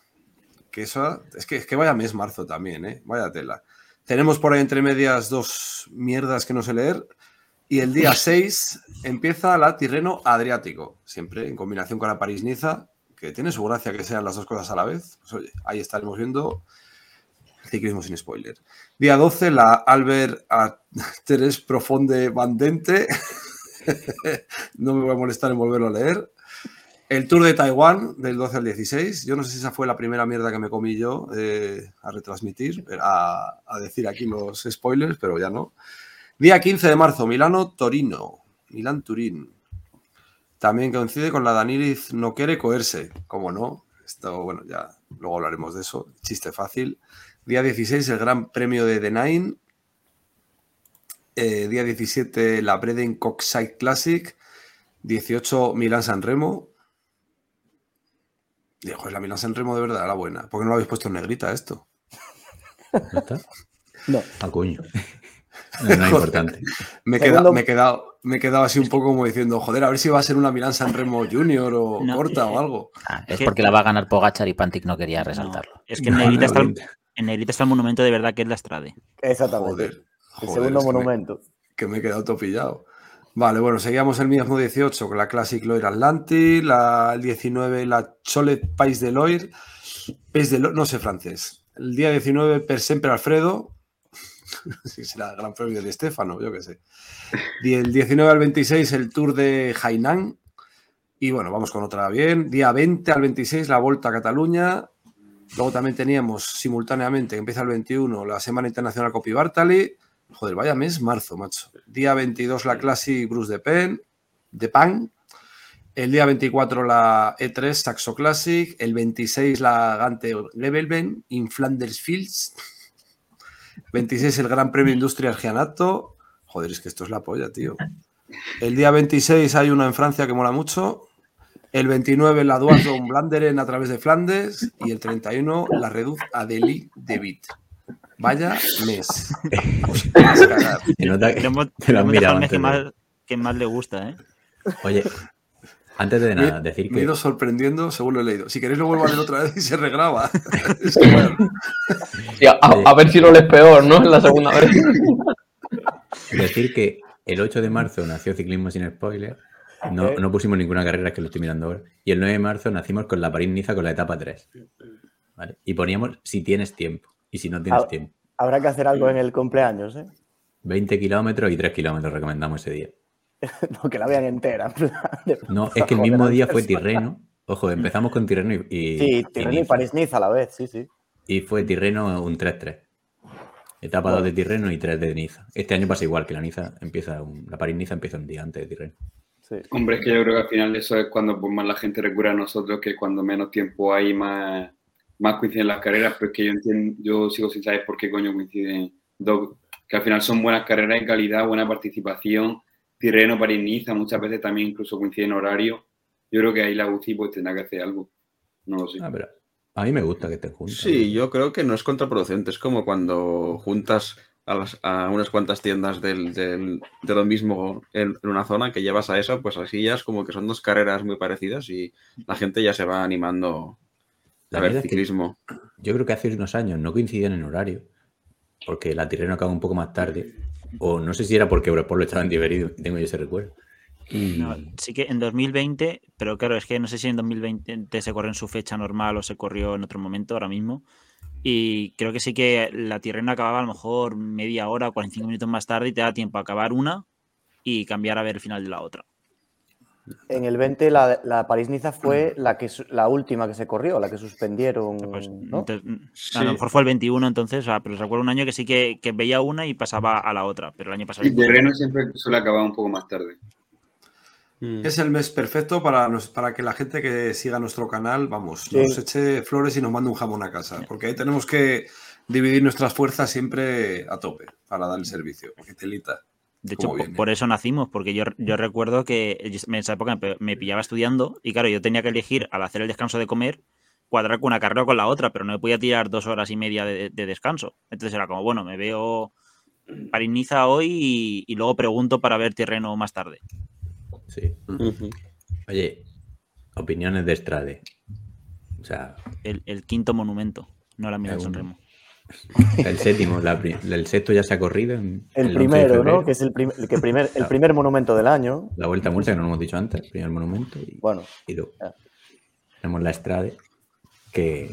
Que eso es que, es que vaya mes marzo también, ¿eh? Vaya tela. Tenemos por ahí entre medias dos mierdas que no sé leer. Y el día 6 empieza la Tirreno Adriático, siempre en combinación con la París-Niza, que tiene su gracia que sean las dos cosas a la vez. Pues oye, ahí estaremos viendo ciclismo sin spoiler. Día 12, la Albert a Teres Profonde Vandente. no me voy a molestar en volverlo a leer. El Tour de Taiwán del 12 al 16. Yo no sé si esa fue la primera mierda que me comí yo eh, a retransmitir, a, decir aquí los spoilers, pero ya no. Día 15 de marzo, Milano, Torino. Milán, Turín. También coincide con la Danilis no quiere coerse. Como no, esto, bueno, ya luego hablaremos de eso. Chiste fácil. Día 16, el Gran Premio de The Nine. Eh, día 17, la Breden Coxside Classic. 18 Milán San Remo. Dijo, es la Milán San Remo de verdad, la buena. ¿Por qué no lo habéis puesto en negrita esto?
¿No está?
No.
Ah, coño. No, es importante.
Me quedado, me, he quedado, me he quedado así un poco como diciendo, joder, a ver si va a ser una Milán San Remo Junior o
No,
corta
eh,
o algo.
Ah, es
que-
porque la va a ganar Pogachar y Pantic no quería
No,
resaltarlo.
es que en
No,
negrita,
no,
está. En negrita está el monumento de verdad que es la Estrade.
Exactamente.
Joder.
el
joder,
segundo
es que me-
monumento.
que me he quedado topillado. Vale, bueno, seguíamos el mismo 18 con la Classic Loire Atlantic, la el 19 la Cholet Pais de Loire, Pais de no sé francés. El día 19 Per Sempre Alfredo, si será el Gran Premio de Estefano, yo qué sé. Y el 19 al 26 el Tour de Hainan. Y bueno, vamos con otra bien. Día 20 al 26 la Volta a Cataluña. Luego también teníamos simultáneamente, que empieza el 21, la Semana Internacional Copy Bartali. Joder, vaya mes, marzo, macho. Día 22 la Classic Bruce de Pen, de Pan. El día 24 la E3 Saxo Classic. El 26 la Gante Levelben in Flanders Fields. 26 el Gran Premio Industrial Gianato. Joder, es que esto es la polla, tío. El día 26 hay una en Francia que mola mucho. El 29 la Duardon Blanderen a través de Flandes. Y el 31 la Reduz Adeli de Bit. Vaya mes. Os vais a cagar.
Se nota que te lo has mirado
que más, que más le gusta, ¿eh?
Oye, antes de nada,
Me-
decir
Me he
que
ido sorprendiendo según lo he leído. Si queréis lo vuelvo a leer otra vez y se regraba. Es que, bueno,
Y a, a- a ver si lo lees peor, ¿no? En la segunda vez.
Decir que el 8 de marzo nació Ciclismo sin Spoiler. No,
Ok.
no pusimos ninguna carrera, que lo estoy mirando ahora. Y el 9 de marzo nacimos con la París-Niza con la etapa 3. ¿vale? Y poníamos si tienes tiempo y si no tienes tiempo.
Habrá que hacer algo en el cumpleaños, ¿eh?
20 kilómetros y 3 kilómetros recomendamos ese día.
No, que la vean entera. en plan de-
No, es que el mismo día fue. Tirreno. Ojo, empezamos con Tirreno y, y,
Sí,
y
Tirreno y
Niza.
París-Niza a la vez, sí, sí.
Y fue Tirreno un 3-3. Etapa 2 de Tirreno y 3 de Niza. Este año pasa igual que la Niza empieza un- la París-Niza empieza un día antes de Tirreno.
Sí.
Hombre, es que yo creo que al final eso es cuando pues, más la gente recurre a nosotros, que cuando menos tiempo hay, más, más coinciden las carreras, pero es que yo entiendo, yo sigo sin saber por qué coño coinciden dos, que al final son buenas carreras de calidad, buena participación, Tirreno, París, Niza, muchas veces también incluso coinciden horario. Yo creo que ahí la UCI pues tendrá que hacer algo. No lo sé.
Ah, pero a mí me gusta que estén juntos.
Sí, yo creo que no es contraproducente. Es como cuando juntas a, las- a unas cuantas tiendas del, del- de lo mismo en, en una zona que llevas a eso, pues así ya es como que son dos carreras muy parecidas y la gente ya se va animando
La
a ver
verdad es que
ciclismo.
yo creo que hace unos años no coincidían en horario. Porque la Tirreno acaba un poco más tarde. O no sé si era porque Europol lo estaba en diferido. Tengo yo ese recuerdo.
No, sí que en 2020, pero claro, es que no sé si en 2020 se corrió en su fecha normal o se corrió en otro momento ahora mismo. Y creo que sí que la Tirreno acababa a lo mejor media hora o 45 minutos más tarde y te da tiempo a acabar una y cambiar a ver el final de la otra.
En el 20 la, la París-Niza fue la, que, su- la última que se corrió, la que suspendieron,
Pues,
¿no?
entonces, mm,
Sí.
A lo mejor fue el 21 entonces, o sea, pero recuerdo un año que sí que, que veía una y pasaba a la otra, pero el año pasado...
Y Tirreno siempre suele acabar un poco más tarde.
Mm.
es el mes perfecto para, nos- para que la gente que siga nuestro canal, vamos,
Sí.
nos eche flores y nos mande un jamón a casa. Porque ahí tenemos que dividir nuestras fuerzas siempre a tope para dar el servicio. Telita.
De hecho, por eso nacimos, porque yo, yo recuerdo que en esa época me, pillaba estudiando y claro, yo tenía que elegir al hacer el descanso de comer, cuadrar con una carrera o con la otra, pero no me podía tirar dos horas y media de, de descanso. Entonces era como, bueno, me veo París-Niza hoy y, y luego pregunto para ver terreno más tarde.
Sí. Oye, opiniones de Estrade. O sea,
El, el quinto monumento, no la Milán
Es un-
Sanremo.
el séptimo, la el sexto ya se ha corrido. En,
El,
11 de
primero. ¿no? Que es el, prim- el que primer, el primer monumento del año.
La vuelta a Murcia, que no lo hemos dicho antes, el primer monumento. Y,
Bueno,
y luego
ya.
tenemos la Estrade. Que,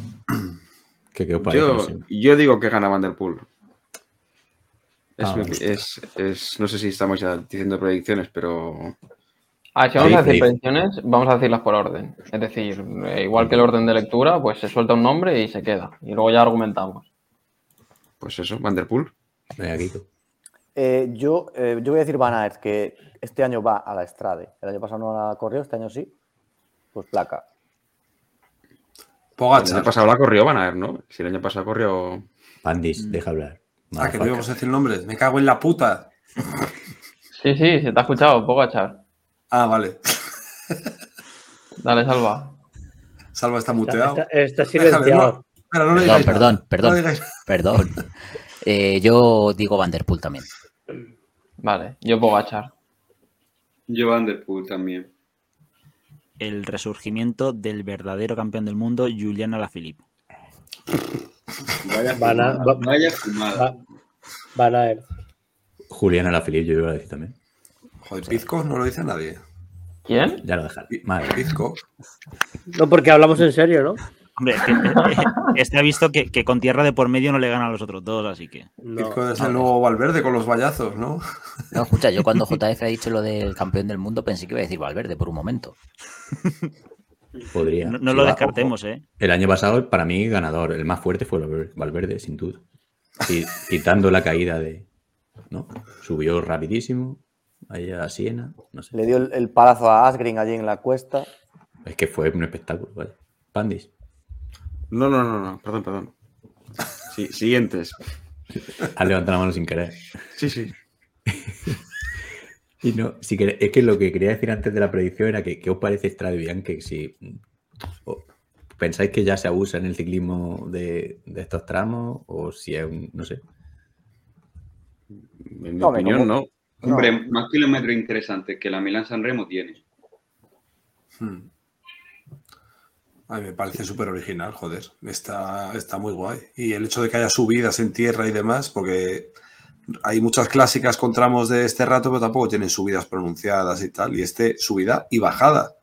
que ¿qué os parece?
Yo,
No sé.
yo digo que gana Van der Poel. Es,
Ah,
es- es- no sé si estamos ya diciendo predicciones, pero
Ah, si vamos a decir predicciones, vamos a decirlas por orden. Es decir, eh, igual que el orden de lectura, pues se suelta un nombre y se queda. Y luego ya argumentamos.
pues eso, Van der Poel.
Venga, Kiko.
eh, yo, eh, yo voy a decir Van Aert, que este año va a la Estrade. El año pasado no la corrió, este año sí. Pues placa.
El
Pogacar.
año pasado la corrió Van Aert, ¿no? Si el año pasado corrió...
Pandis, deja hablar.
Ah, que no íbamos a decir nombres. Me cago en la puta.
Sí, sí, se te ha escuchado, Pogachar.
Ah, vale.
Dale, Salva.
Salva está muteado.
está- está silenciado.
no. No
Perdón, perdón,
No
perdón. Eh, yo digo Vanderpool también.
Vale, yo Pogachar.
Yo Van Der Poel también.
El resurgimiento del verdadero campeón del mundo, Julian Alaphilippe.
Vaya
Van a-
fumada.
va-
Vaya fumada.
Va- Van a ver.
Julián Alaphilippe, yo iba a decir también.
Joder, Pizco no lo dice nadie.
¿Quién?
Ya lo dejaré. Madre.
Pizco.
No, porque hablamos en serio, ¿no?
Hombre, que, eh, este ha visto que, que con tierra de por medio no le gana a los otros dos, así que.
No.
Pizco es el nuevo Valverde con los vallazos, ¿no?
No, escucha, yo cuando JF ha dicho lo del campeón del mundo pensé que iba a decir Valverde por un momento.
Podría.
No, lo
va,
descartemos,
ojo.
¿eh?
El año pasado, para mí, ganador. El más fuerte fue Valverde- Valverde, sin duda. Y, quitando la caída de. ¿No? Subió rapidísimo. Ahí a Siena. No sé.
Le dio el, el palazo a Asgreen allí en la cuesta.
Es que fue un espectáculo, vale. Pandis.
No, no, no, no, perdón, perdón. Sí, siguientes.
Has levantado la mano sin querer.
Sí, sí.
Y no, si quere- es que lo que quería decir antes de la predicción era que ¿qué os parece Strade Bianche? Si o- pensáis que ya se abusa en el ciclismo de, de estos tramos o si es un, no sé.
En mi
Hombre,
opinión,
como-
no.
Hombre, más kilómetros interesantes que la Milán San Remo tiene.
Hmm. A mí me parece súper original, joder. Está, está muy guay. Y el hecho de que haya subidas en tierra y demás, porque hay muchas clásicas con tramos de este rato, pero tampoco tienen subidas pronunciadas y tal. Y este, subida y bajada,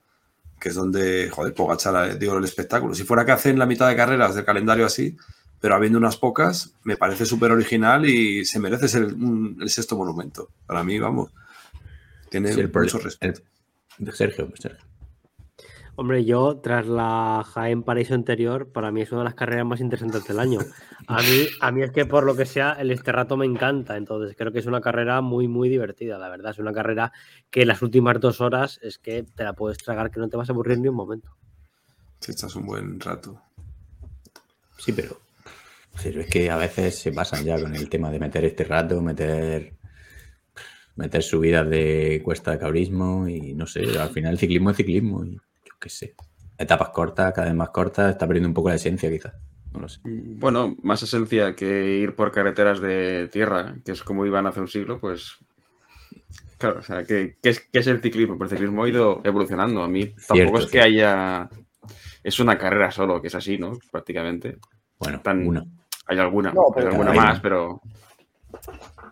que es donde, joder, Pogachar dio el espectáculo. Si fuera que hacen la mitad de carreras del calendario así, pero habiendo unas pocas, me parece súper original y se merece ser un- el sexto monumento. Para mí, vamos. Tiene
Sí, el
mucho respeto.
el- Sergio, pues, Sergio.
Hombre, yo, tras la Jaén Paraíso anterior, para mí es una de las carreras más interesantes del año. A mí, a mí es que por lo que sea, el este rato me encanta. Entonces, creo que es una carrera muy, muy divertida, la verdad. Es una carrera que las últimas dos horas es que te la puedes tragar, que no te vas a aburrir ni un momento.
Si echas un buen rato.
Sí, pero, pero es que a veces se pasan ya con el tema de meter este rato, meter meter subidas de cuesta de cabrismo y no sé, al final el ciclismo es ciclismo y yo qué sé. Etapas cortas, cada vez más cortas, está perdiendo un poco la esencia quizás. No lo sé.
Bueno, más esencia que ir por carreteras de tierra, que es como iban hace un siglo, pues. Claro, o sea, ¿qué, qué es, qué es el ciclismo? Pues el ciclismo ha ido evolucionando. A mí tampoco
Cierto,
es que
cierto.
haya. Es una carrera solo, que es así, ¿no? Prácticamente.
Bueno,
Tan-
una.
Hay alguna,
No,
hay
pero-
alguna
Hay
más, pero.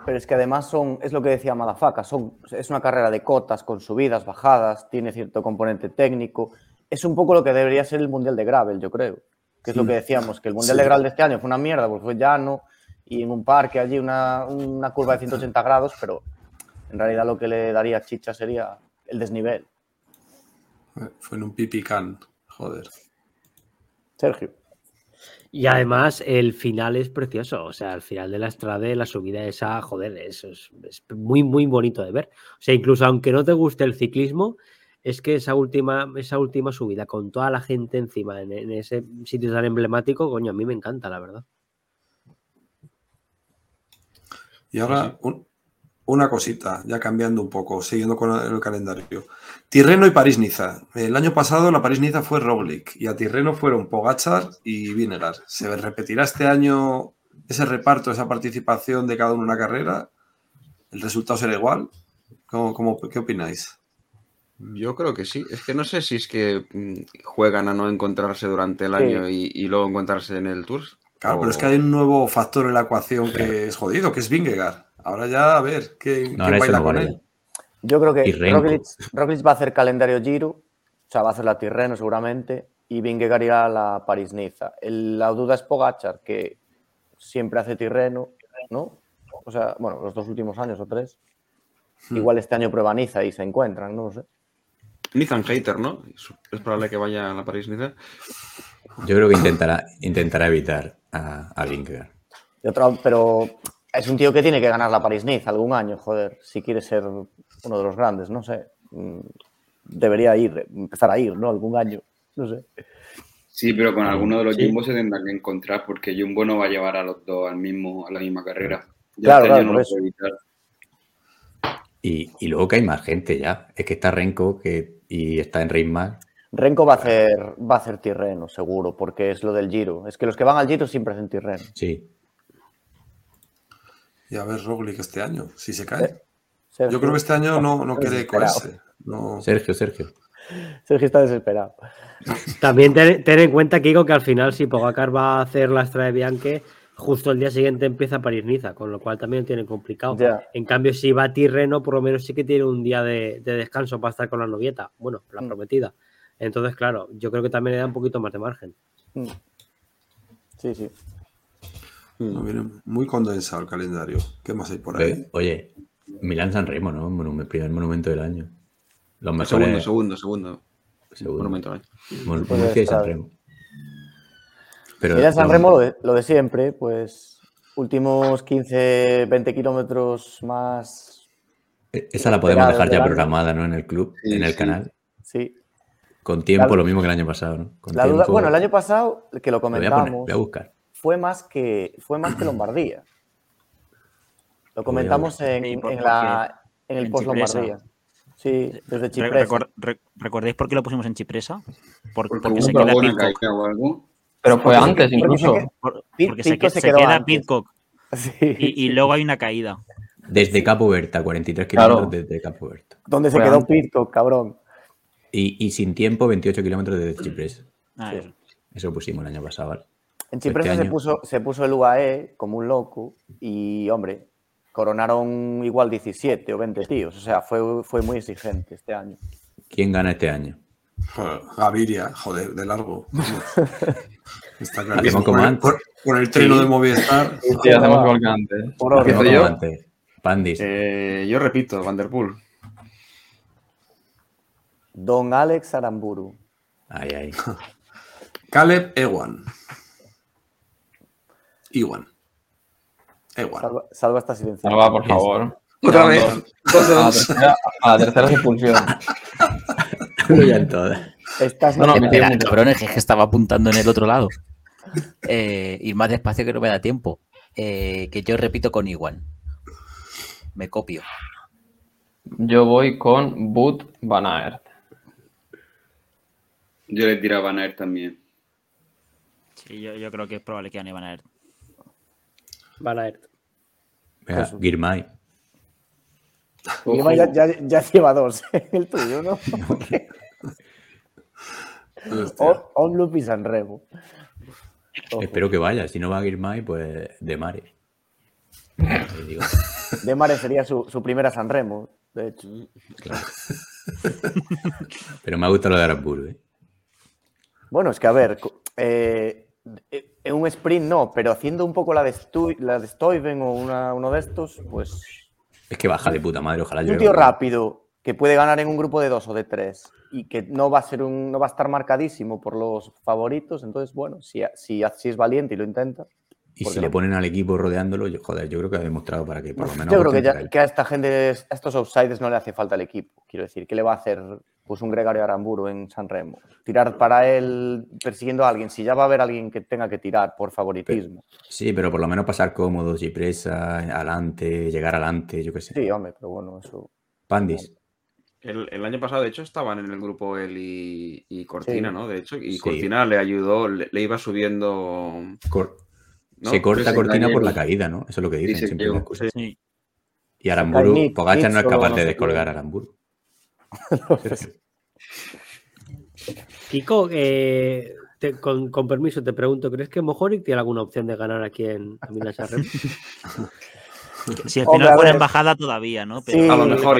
Pero es que además son, es lo que decía Madafaka, son, es una carrera de cotas con subidas, bajadas, tiene cierto componente técnico. Es un poco lo que debería ser el Mundial de Gravel, yo creo. Que es lo que decíamos, que el Mundial
Sí.
de Gravel de este año fue una mierda, porque fue llano y en un parque allí una, una curva de 180 grados, pero en realidad lo que le daría chicha sería el desnivel.
Fue en un pipicán, joder.
Sergio.
Y además el final es precioso, o sea, al final de la estrada, la subida esa, joder, eso es, es muy, muy bonito de ver. O sea, incluso aunque no te guste el ciclismo, es que esa última, esa última subida con toda la gente encima en, en ese sitio tan emblemático, coño, a mí me encanta, la verdad.
Y ahora un- una cosita, ya cambiando un poco, siguiendo con el calendario. Tirreno y París-Niza. El año pasado la París-Niza fue Roglic y a Tirreno fueron Pogachar y Vinegar. ¿Se repetirá este año ese reparto, esa participación de cada uno en una carrera? ¿El resultado será igual? ¿Cómo, cómo- qué opináis?
Yo creo que sí. Es que no sé si es que mm, juegan a no encontrarse durante el
Sí.
año y, y luego encontrarse en el Tour.
Claro,
O-
pero es que hay un nuevo factor en la ecuación que es jodido, que es Vingegaard. Ahora ya a ver qué,
No,
quién baila
no
con
vale.
él.
Yo creo que. Roglic, Roglic va a hacer calendario Giro, o sea, va a hacer la Tirreno seguramente, y Vingegaard irá a la París-Niza. La duda es Pogachar, que siempre hace Tirreno, ¿no? O sea, bueno, los dos últimos años o tres.
Hmm.
Igual este año prueba Niza y se encuentran, no lo sé.
Nathan Hater, ¿no? Es, probable que vaya a la París-Niza.
Yo creo que intentará, intentará evitar a, a Vingegaard.
Pero es un tío que tiene que ganar la París-Niza algún año, joder, si quiere ser uno de los grandes, no sé. Mm, Debería ir, empezar a ir, ¿no? Algún año, no sé.
Sí, pero con alguno de los
Sí.
Jumbo se tendrán que encontrar porque Jumbo no va a llevar a los dos al mismo, a la misma carrera. Ya
Claro,
este
claro,
no
por
lo
eso.
puede evitar.
Y, y luego que hay más gente ya. Es que está Renko, que y está en Ritmac.
Renko va a hacer, va a hacer Tirreno, seguro, porque es lo del Giro. Es que los que van al Giro siempre hacen Tirreno.
Sí.
Y a ver Roglic este año, si se cae.
Sergio,
Yo creo que este año no, no quiere coerse. No.
Sergio, Sergio.
Sergio está desesperado.
También ten, ten en cuenta, Kiko, que al final si Pogacar va a hacer la Strade Bianche, justo el día siguiente empieza París-Niza, con lo cual también lo tiene complicado.
Ya.
En cambio, si va a Tirreno, por lo menos sí que tiene un día de, de descanso para estar con la novieta. Bueno, la
Mm.
prometida. Entonces, claro, yo creo que también le da un poquito más de margen.
Mm. Sí, sí.
No, viene muy condensado el calendario. ¿Qué más hay por ahí?
Oye, Milán San Remo, ¿no? Monu- primer monumento del año. Los mejores.
Segundo, segundo, segundo.
segundo.
Monumento.
Mon-
Pues
Murcia y San. Remo. Pero
Mira, en San
no-
Remo lo de, lo de siempre, pues últimos 15, 20 kilómetros más.
e-, Esa la podemos dejar ya
del año.
programada, ¿no? En el club,
Sí,
en el
sí.
canal.
Sí.
Con tiempo,
La-
lo mismo que el año pasado, ¿no? Con
La duda,
tiempo-
bueno, el año pasado, que lo
Lo voy a poner,
comentamos,
voy a buscar.
Fue más que fue más que Lombardía. Lo comentamos en, en la, en el
en
post
Cipresa.
Lombardía. Sí, desde
Re-
Chipre.
recuer- re- ¿Recordáis por qué lo pusimos en Chipresa? Por-
Porque
porque se queda
alguna
Pitcock.
caída o algo.
Pero fue
Porque-
antes
porque
incluso.
se
porque se,
Pitcock
que-
se
se
quedó
queda. Pitcock
Sí.
y, y luego hay una caída.
Desde Capo Berta, 43
Claro.
kilómetros desde Capo Berta.
Donde se quedó
antes.
Pitcock, cabrón.
Y, y sin tiempo, 28 kilómetros desde Chipres.
Ah,
Sí.
eso.
Eso pusimos el año pasado, ¿vale?
En Chipre
Este
se
año.
puso, se puso el UAE como un loco y, hombre, coronaron igual 17 o 20 tíos. O sea, fue, fue muy exigente este año.
¿Quién gana este año?
Gaviria, joder, de largo. Está clarísimo.
como
Con con- el treno
Sí.
de Movistar.
Sí, hacemos igual que antes.
Por orden.
¿Empiezo
Como
yo?
antes. Pandis.
Eh, yo repito, Vanderpool.
Don Alex Aramburu.
Ahí, ahí.
Caleb Ewan. Iwan. Ewan.
Salva, salva esta silencio.
Salva, por favor.
Otra
Van
vez.
dos. A la tercera, a la tercera es expulsión.
Uno ya todas.
Estás
No, no, me
Espera, cabrones, que es que estaba apuntando en el otro lado. Eh, ir más despacio que no me da tiempo. Eh, que yo repito con Iwan. Me copio.
Yo voy con Boot Van Aert.
Yo le tiraba a Nair también.
Sí, yo, yo creo que es probable que gane Van Aert.
Van a ir.
Venga, Girmay.
Lleva- ya, ya- ya lleva dos. El tuyo, ¿no?
Hostia.
O- Onloop y Sanremo.
Espero que vaya. Si no va a Girmay, pues de Mare.
De Mare sería su, su primera Sanremo, de hecho.
claro. Pero me ha gustado lo de Aramburu, ¿eh?
Bueno, es que a ver, eh, en un sprint no, pero haciendo un poco la de, Stu- la de Stuyven o una- uno de estos, pues
Es que baja de puta madre, ojalá
un
yo.
tío rápido que puede ganar en un grupo de dos o de tres y que no va a ser un, no va a estar marcadísimo por los favoritos, entonces bueno, si, si, si es valiente y lo intenta.
Y si
no-
le ponen al equipo rodeándolo, yo, joder, yo creo que ha demostrado para que por lo menos.
Yo creo que, ya- que a esta gente, a estos outsiders no le hace falta el equipo. Quiero decir, ¿qué le va a hacer pues un Gregario Aramburu en San Remo? Tirar para él persiguiendo a alguien, si ya va a haber alguien que tenga que tirar por favoritismo.
Sí, pero por lo menos pasar cómodo, y presa, adelante, llegar adelante, yo qué sé.
Sí, hombre, pero bueno, eso.
Pandis.
El, el año pasado, de hecho, estaban en el grupo él y, y Cortina,
Sí.
¿no? De hecho, y
Sí.
Cortina le ayudó, le, le iba subiendo.
Cor-
¿no?
Se corta cortina por la caída, ¿no? Eso es lo que dicen siempre. Y Aramburu, Pogacar no es capaz de descolgar a Aramburu.
Kiko, eh, te- con, con permiso, te pregunto, ¿crees que Mojoric tiene alguna opción de ganar aquí en Remo?
Si al final
a
fuera embajada todavía, ¿no?
Sí.
A lo mejor,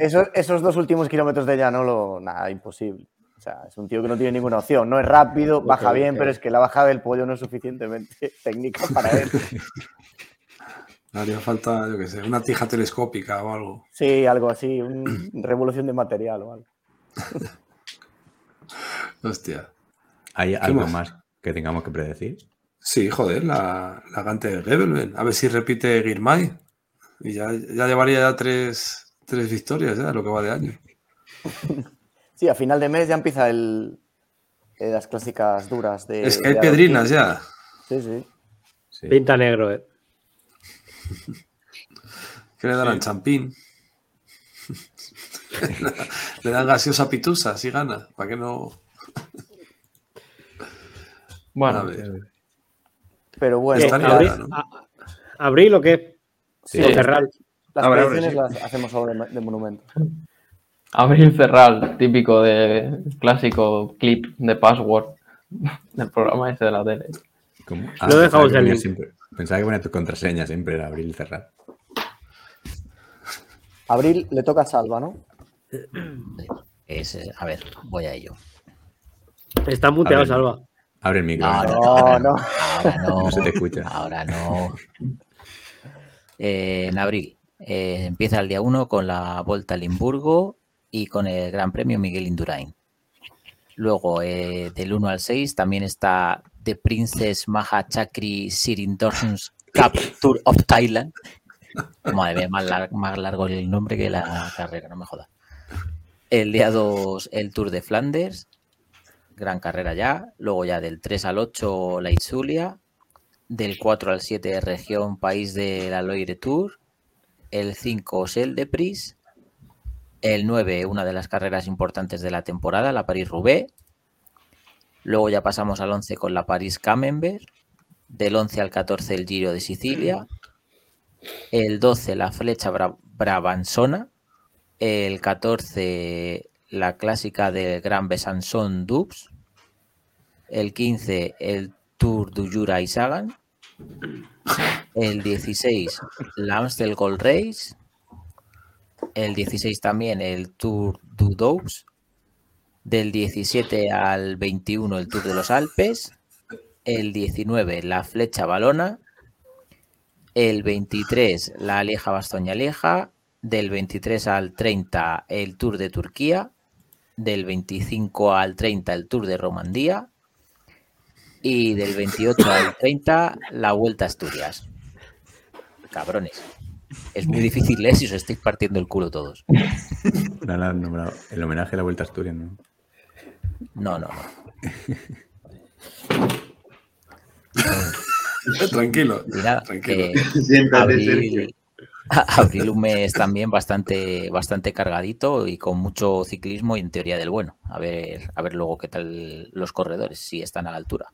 Esos, esos dos últimos kilómetros de llano, lo, nada, imposible. O sea, es un tío que no tiene ninguna opción. No es rápido, baja bien, pero es que la bajada del pollo no es suficientemente técnica para él.
Haría falta, yo qué sé, una tija telescópica o algo.
Sí, algo así, una revolución de material o algo.
Hostia.
¿Hay algo
más?
más que tengamos que predecir?
Sí, joder, la, la Gante de Gebelben. A ver si repite Girmay. Y ya, ya llevaría ya tres, tres victorias ya, lo que va de año.
Sí, a final de mes ya empieza el, eh, las clásicas duras de.
es que hay
de
pedrinas ya.
Sí, sí.
Sí.
Pinta negro, ¿eh?
¿Qué le darán? Champín. Le dan gaseosa pitusa si gana, para que no.
Bueno,
A ver.
Pero bueno,
¿Qué?
Está
las-
¿Abril,
liada, ¿no?
a- ¿Abril o qué?
sí,
¿O cerrar?
las
Abre, abre,
predicciones
sí.
las hacemos ahora de, de monumentos.
Abril Cerral, típico de clásico clip de password del programa ese de la tele.
¿Cómo?
Lo dejamos
que
en
ponía
link.
siempre- Pensaba que ponía tu contraseña siempre era abrir y cerrar.
Abril le toca a Salva, ¿no?
Es, eh, a ver, voy a ello.
Está muteado,
Abril.
Salva.
Abre el micro.
No,
anda.
no,
No,
ahora
no.
Ahora no.
No se te escucha.
Ahora no. Eh, en abril eh, empieza el día 1 con la Volta a Limburgo y con el Gran Premio Miguel Indurain. Luego, eh, del 1 al 6, también está The Princess Maha Chakri Sirindorns Cup Tour of Thailand. Madre mía, más, lar- más largo el nombre que la carrera, no me jodas. El día 2, el Tour de Flandes. Gran carrera ya. Luego ya del 3 al 8, la Itzulia. Del 4 al 7, región País de la Loire Tour. El 5, Sel de Pris. El 9, una de las carreras importantes de la temporada, la París-Roubaix. Luego ya pasamos al 11 con la París-Camembert. Del 11 al 14, el Giro de Sicilia. El 12, la Flecha Bra- Brabanzona. El 14, la clásica del Gran Besançon Dubs. El 15, el Tour du Jura y Sagan. El 16, la Amstel Gold Race. El 16 también el Tour du Doubs. Del 17 al 21 el Tour de los Alpes. El 19 la Flecha Balona. El 23 la Aleja Bastoña Aleja. Del 23 al 30 el Tour de Turquía. Del 25 al 30 el Tour de Romandía. Y del 28 al 30 la Vuelta a Asturias. Cabrones. Es muy difícil leer si os estáis partiendo el culo todos.
El homenaje a la Vuelta Asturias, ¿no?
No, no, no.
Tranquilo. Tranquilo.
Siéntate, Sergio.
abril, abril un mes también bastante, bastante cargadito y con mucho ciclismo y en teoría del bueno. A ver, a ver luego qué tal los corredores, si están a la altura.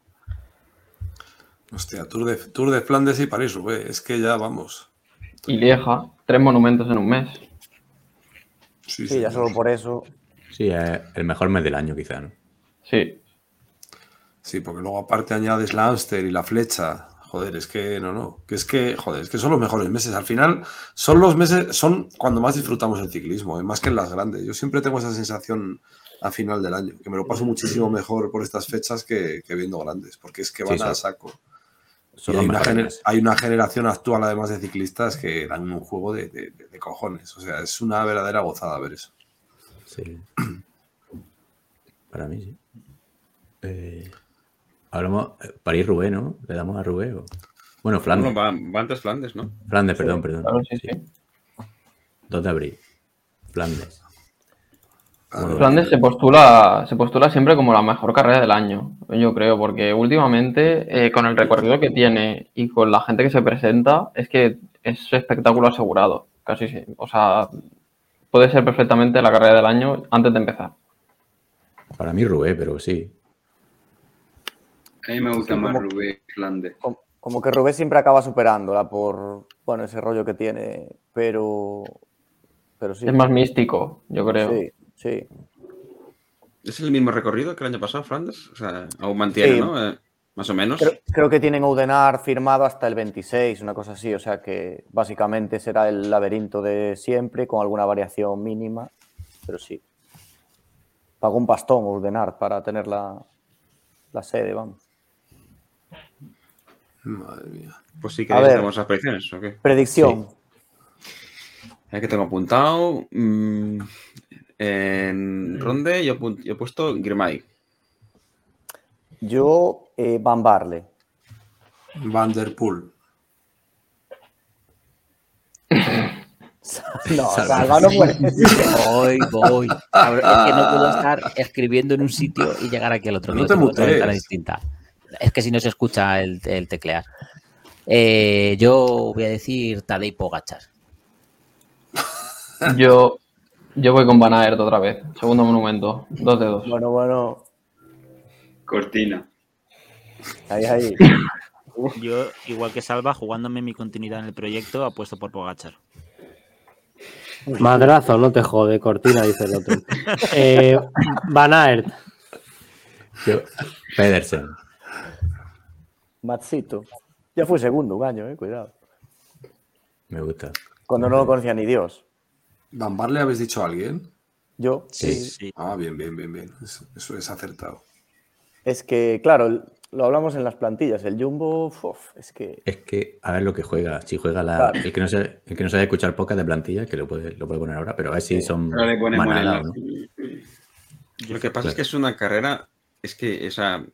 Hostia, Tour de, Tour de Flandes y París-Roubaix. Es que ya vamos.
Y Lieja, tres monumentos en un mes.
Sí,
Sí, ya solo por eso.
Sí, eh, el mejor mes del año, quizá, ¿no?
Sí.
Sí, porque luego aparte añades la Amster y la flecha. Joder, es que no, no. Que es que, joder, es que son los mejores meses. Al final, son los meses, son cuando más disfrutamos el ciclismo, eh, más que en las grandes. Yo siempre tengo esa sensación a final del año, que me lo paso muchísimo mejor por estas fechas que, que viendo grandes, porque es que van a saco. Hay, una hay generación actual, además de ciclistas, que dan un juego de- de cojones. O sea, es una verdadera gozada ver eso.
Sí. Para mí, sí. Eh, hablamos. eh, París-Roubaix, ¿no? Le damos a Roubaix. o- Bueno, Flandes.
Bueno, va, va antes Flandes, ¿no?
Flandes, perdón, perdón.
Claro, sí, sí.
2 de abril. Flandes. Bueno,
Flandes se postula, se postula siempre como la mejor carrera del año, yo creo, porque últimamente, eh, con el recorrido que tiene y con la gente que se presenta, es que es espectáculo asegurado. Casi sí. O sea, puede ser perfectamente la carrera del año antes de empezar.
Para mí Roubaix, pero sí.
A mí me gusta
Sí,
más
como-
Rubén Flandes.
Como, como que Rubén siempre acaba superándola por bueno, ese rollo que tiene, pero. Pero sí.
Es más místico, yo creo.
Sí, sí.
¿Es el mismo recorrido que el año pasado, Flandes? O sea, aún mantiene,
Sí.
¿no? Eh, más o menos.
Creo, creo que tienen Oudenar firmado hasta el 26, una cosa así. O sea que básicamente será el laberinto de siempre, con alguna variación mínima. Pero sí. Pagó un pastón Oudenar para tener la, la sede, vamos.
Madre mía.
Pues sí
A
que tenemos las predicciones, ¿o qué?
Predicción.
Es que tengo apuntado. mm, en Ronde yo, yo he puesto Girmay.
Yo, eh, Van Barle.
Van der Poel.
No,
Salva.
No puede.
Voy, voy. Es que no puedo estar escribiendo en un sitio y llegar aquí al otro.
No te mutees.
distinta. Es que si no se escucha el, el teclear. Eh, yo voy a decir Tadej Pogachar.
Yo, Yo voy con Van Aert otra vez. Segundo monumento. Dos de dos.
Bueno, bueno.
Cortina.
Ahí, ahí.
Yo, igual que Salva, jugándome mi continuidad en el proyecto, apuesto por Pogachar.
Madrazo, no te jode, cortina, dice el otro. Eh, Van Aert.
Yo, Pedersen.
Matsito. Ya fue segundo un año, eh, cuidado.
Me gusta.
Cuando no lo conocía ni Dios.
¿Van Barle habéis dicho a alguien?
Yo,
Sí.
sí.
Sí.
Ah, bien, bien, bien, bien. Eso, eso es acertado.
Es que, claro, lo hablamos en las plantillas. El Jumbo, uf, es que.
Es que a ver lo que juega. Si juega la.
Claro.
El que no sabe, el que no sabe escuchar pocas de plantilla, que lo puede, lo puede poner ahora, pero a ver si son
le
manada o no.
Lo que pasa es que es una carrera, es que esa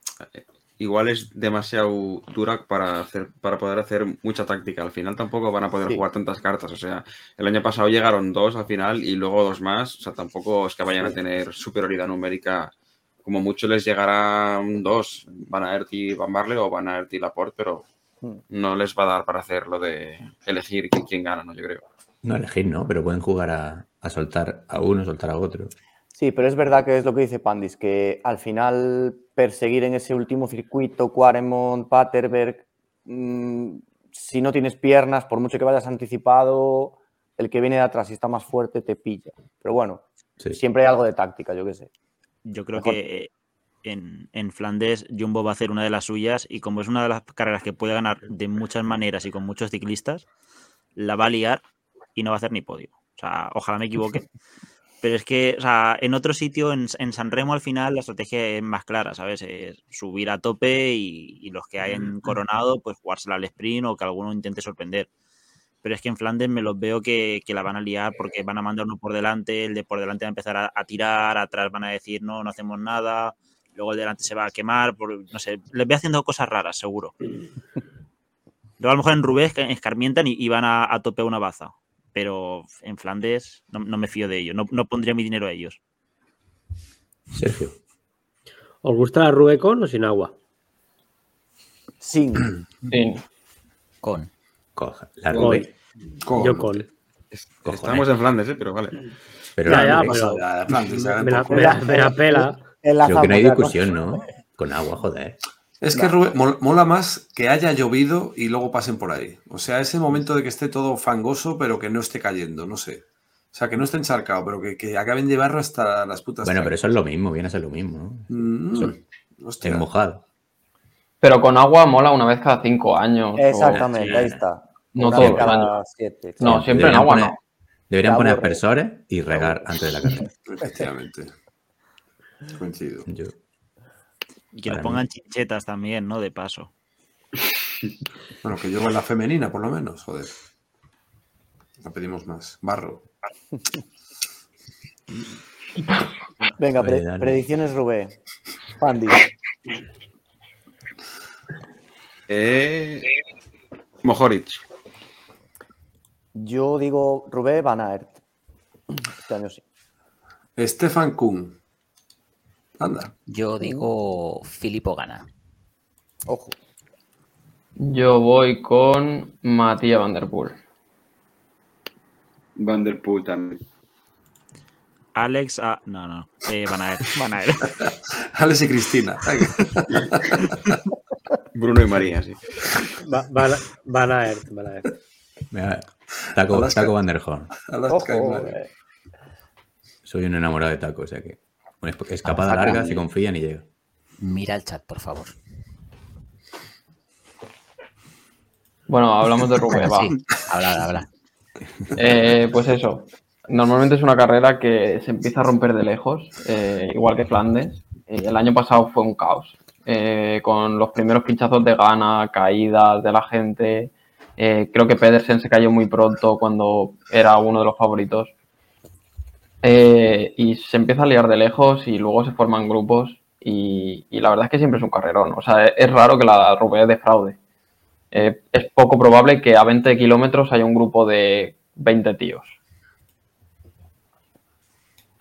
igual es demasiado dura para hacer, para poder hacer mucha táctica. Al final tampoco van a poder
Sí.
jugar tantas cartas. O sea, el año pasado llegaron dos al final y luego dos más. O sea, tampoco es que vayan a tener superioridad numérica. Como mucho les llegará un dos, Van Aert y Van Barle o Van Aert y Laporte, pero
Hmm.
no les va a dar para hacer lo de elegir quién, quién gana, ¿no? Yo creo.
No elegir, ¿no? Pero pueden jugar a, a soltar a uno, soltar a otro.
Sí, pero es verdad que es lo que dice Pandis, que al final perseguir en ese último circuito, Quaremont, Paterberg, mm, si no tienes piernas, por mucho que vayas anticipado, el que viene de atrás y está más fuerte te pilla. Pero bueno,
Sí.
siempre hay algo de táctica, yo qué sé.
Yo creo
Mejor.
que eh, en, en Flandes Jumbo va a hacer una de las suyas y como es una de las carreras que puede ganar de muchas maneras y con muchos ciclistas, la va a liar y no va a hacer ni podio. O sea, ojalá me equivoque. Pero es que, o sea, en otro sitio, en, en San Remo, al final la estrategia es más clara, ¿sabes? Es subir a tope y, y los que hay en Coronado, pues jugársela al sprint o que alguno intente sorprender. Pero es que en Flandes me los veo que, que la van a liar porque van a mandar uno por delante, el de por delante va a empezar a, a tirar, atrás van a decir no, no hacemos nada, luego el delante se va a quemar, por, no sé, les veo haciendo cosas raras, seguro. Luego a lo mejor en Rubén esca- escarmientan y, y van a, a tope una baza. Pero en Flandes no, no me fío de ellos, no, no pondría mi dinero a ellos.
Sergio.
¿Os gusta la Rubicon o sin agua?
Sin.
Sí.
Con.
Coja. La.
Con- Yo.
Cojones.
Estamos en Flandes, ¿eh? pero vale.
Pero
Ya,
la
ya, pero-
Ya, Flandes,
la, la- la pela.
creo que no hay discusión, ¿no? Con agua, joder.
Es que Rubén, mol- mola más que haya llovido y luego pasen por ahí. O sea, ese momento de que esté todo fangoso, pero que no esté cayendo, no sé. O sea, que no esté encharcado, pero que, que acaben de barro hasta las putas.
Bueno, pero eso es lo mismo, viene a ser lo mismo, ¿no?
Mm,
eso-
hostia.
En mojado.
Pero con agua mola una vez cada cinco años.
Exactamente, ahí está.
No
Una cada siete.
No, siempre en agua
poner-
no.
Deberían poner aspersores y regar antes de la carrera.
Efectivamente. Coincido.
Yo,
Y que nos
Para
pongan
mí.
chinchetas también, ¿no? De paso.
Bueno, que llueva en la femenina, por lo menos, joder. No pedimos más. Barro.
Venga, pre- predicciones Rubén. Pandi.
Eh, Mojoric.
Yo digo Rubén Van Aert. Este año sí.
Stefan Kuhn. Anda.
Yo digo Filippo gana.
Ojo.
Yo voy con Matías Van Der Poel.
Van der Poel también.
Alex, ah, no, no, eh, van a ver, van a ver.
Alex y Cristina.
Bruno y María, sí.
Va- Van, Van Aert, Van Aert.
Mira, Taco,
Alaska.
Taco Van der Horn.
Alaska
Ojo. Eh.
Soy un enamorado de Taco, o sea que. Una escapada
Alaska.
larga, se confían y llega.
Mira el chat, por favor.
Bueno, hablamos de Rubén, va.
Sí, habla, habla.
Eh, pues eso. Normalmente es una carrera que se empieza a romper de lejos, eh, igual que Flandes. El año pasado fue un caos, eh, con los primeros pinchazos de gana, caídas de la gente. Eh, creo que Pedersen se cayó muy pronto cuando era uno de los favoritos. Eh, y se empieza a liar de lejos y luego se forman grupos. Y, la verdad es que siempre es un carrerón. O sea, es, raro que la Roubaix defraude. Eh, es poco probable que a 20 kilómetros haya un grupo de 20 tíos.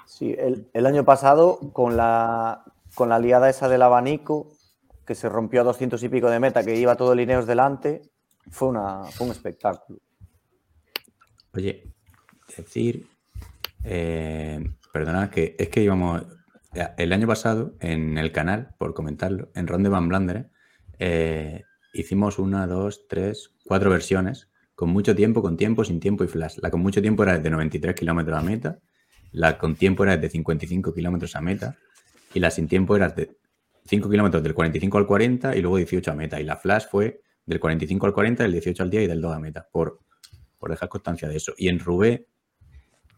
Sí, el, el año pasado, con la, con la liada esa del abanico, que se rompió a 200 y pico de meta, que iba todo Lineos delante, fue, una, fue un espectáculo.
Oye, decir Eh, perdonad, que es que íbamos. El año pasado, en el canal, por comentarlo, en Ronde Van Blanderen, eh, hicimos una, dos, tres, cuatro versiones, con mucho tiempo, con tiempo, sin tiempo y flash. La con mucho tiempo era de 93 kilómetros a meta, la con tiempo era de 55 kilómetros a meta, y la sin tiempo era de 5 kilómetros del 45 al 40 y luego 18 a meta. Y la flash fue del 45 al 40, del 18 al día y del 2 a meta, por, por dejar constancia de eso. Y en Rubé,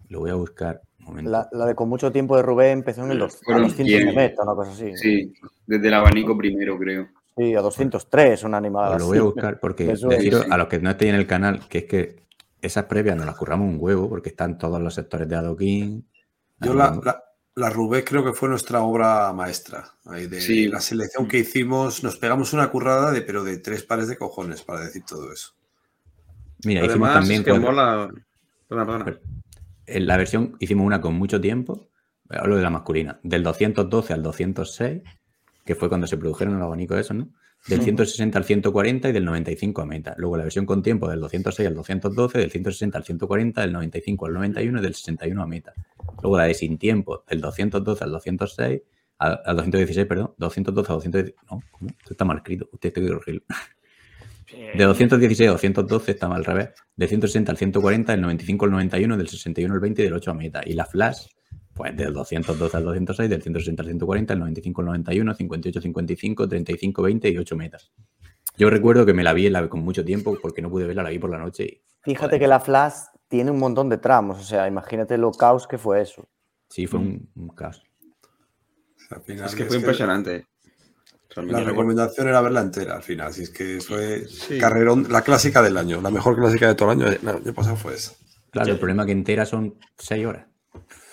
lo voy a buscar un momento.
La, la de con mucho tiempo de Rubén empezó en el dos- a
Fueron
200 de
100.
meta, una cosa así.
Sí, desde el abanico primero, creo.
Sí, a 203, una animada
lo voy a buscar porque deciros
sí.
a los que no estéis en el canal que es que esas previas nos las curramos un huevo porque están todos los sectores de adoquín.
Yo la, la, la Rubé creo que fue nuestra obra maestra. Ahí de
Sí.
la selección que hicimos, nos pegamos una currada de, pero de tres pares de cojones para decir todo eso.
Mira, hicimos también
es que mola. Perdona, perdona.
en la versión hicimos una con mucho tiempo, hablo de la masculina, del 212 al 206, que fue cuando se produjeron los abanicos esos, ¿no? Del 160 al 140 y del 95 a meta. Luego la versión con tiempo del 206 al 212, del 160 al 140, del 95 al 91 y del 61 a meta. Luego la de sin tiempo del 212 al 206, al, al 216, perdón, 212 a 210. No, ¿cómo? Esto está mal escrito, usted que corregirlo. De 216 a 212 está mal al revés. De 160 al 140, del 95 al 91, del 61 al 20 y del 8 a meta. Y la flash, pues del 212 al 206, del 160 al 140, del 95 al 91, 58, 55, 35, 20 y 8 metas. Yo recuerdo que me la vi en la, con mucho tiempo porque no pude verla, la vi por la noche. Y,
Fíjate que la Flash tiene un montón de tramos, o sea, imagínate lo caos que fue eso.
sí, fue un, un caos.
Al final,
Es que fue impresionante.
La recomendación era verla entera al final. Así es que fue
Sí.
carrerón, la clásica del año, la mejor clásica de todo el año. El año pasado fue esa.
Claro, el problema es que entera son 6 horas.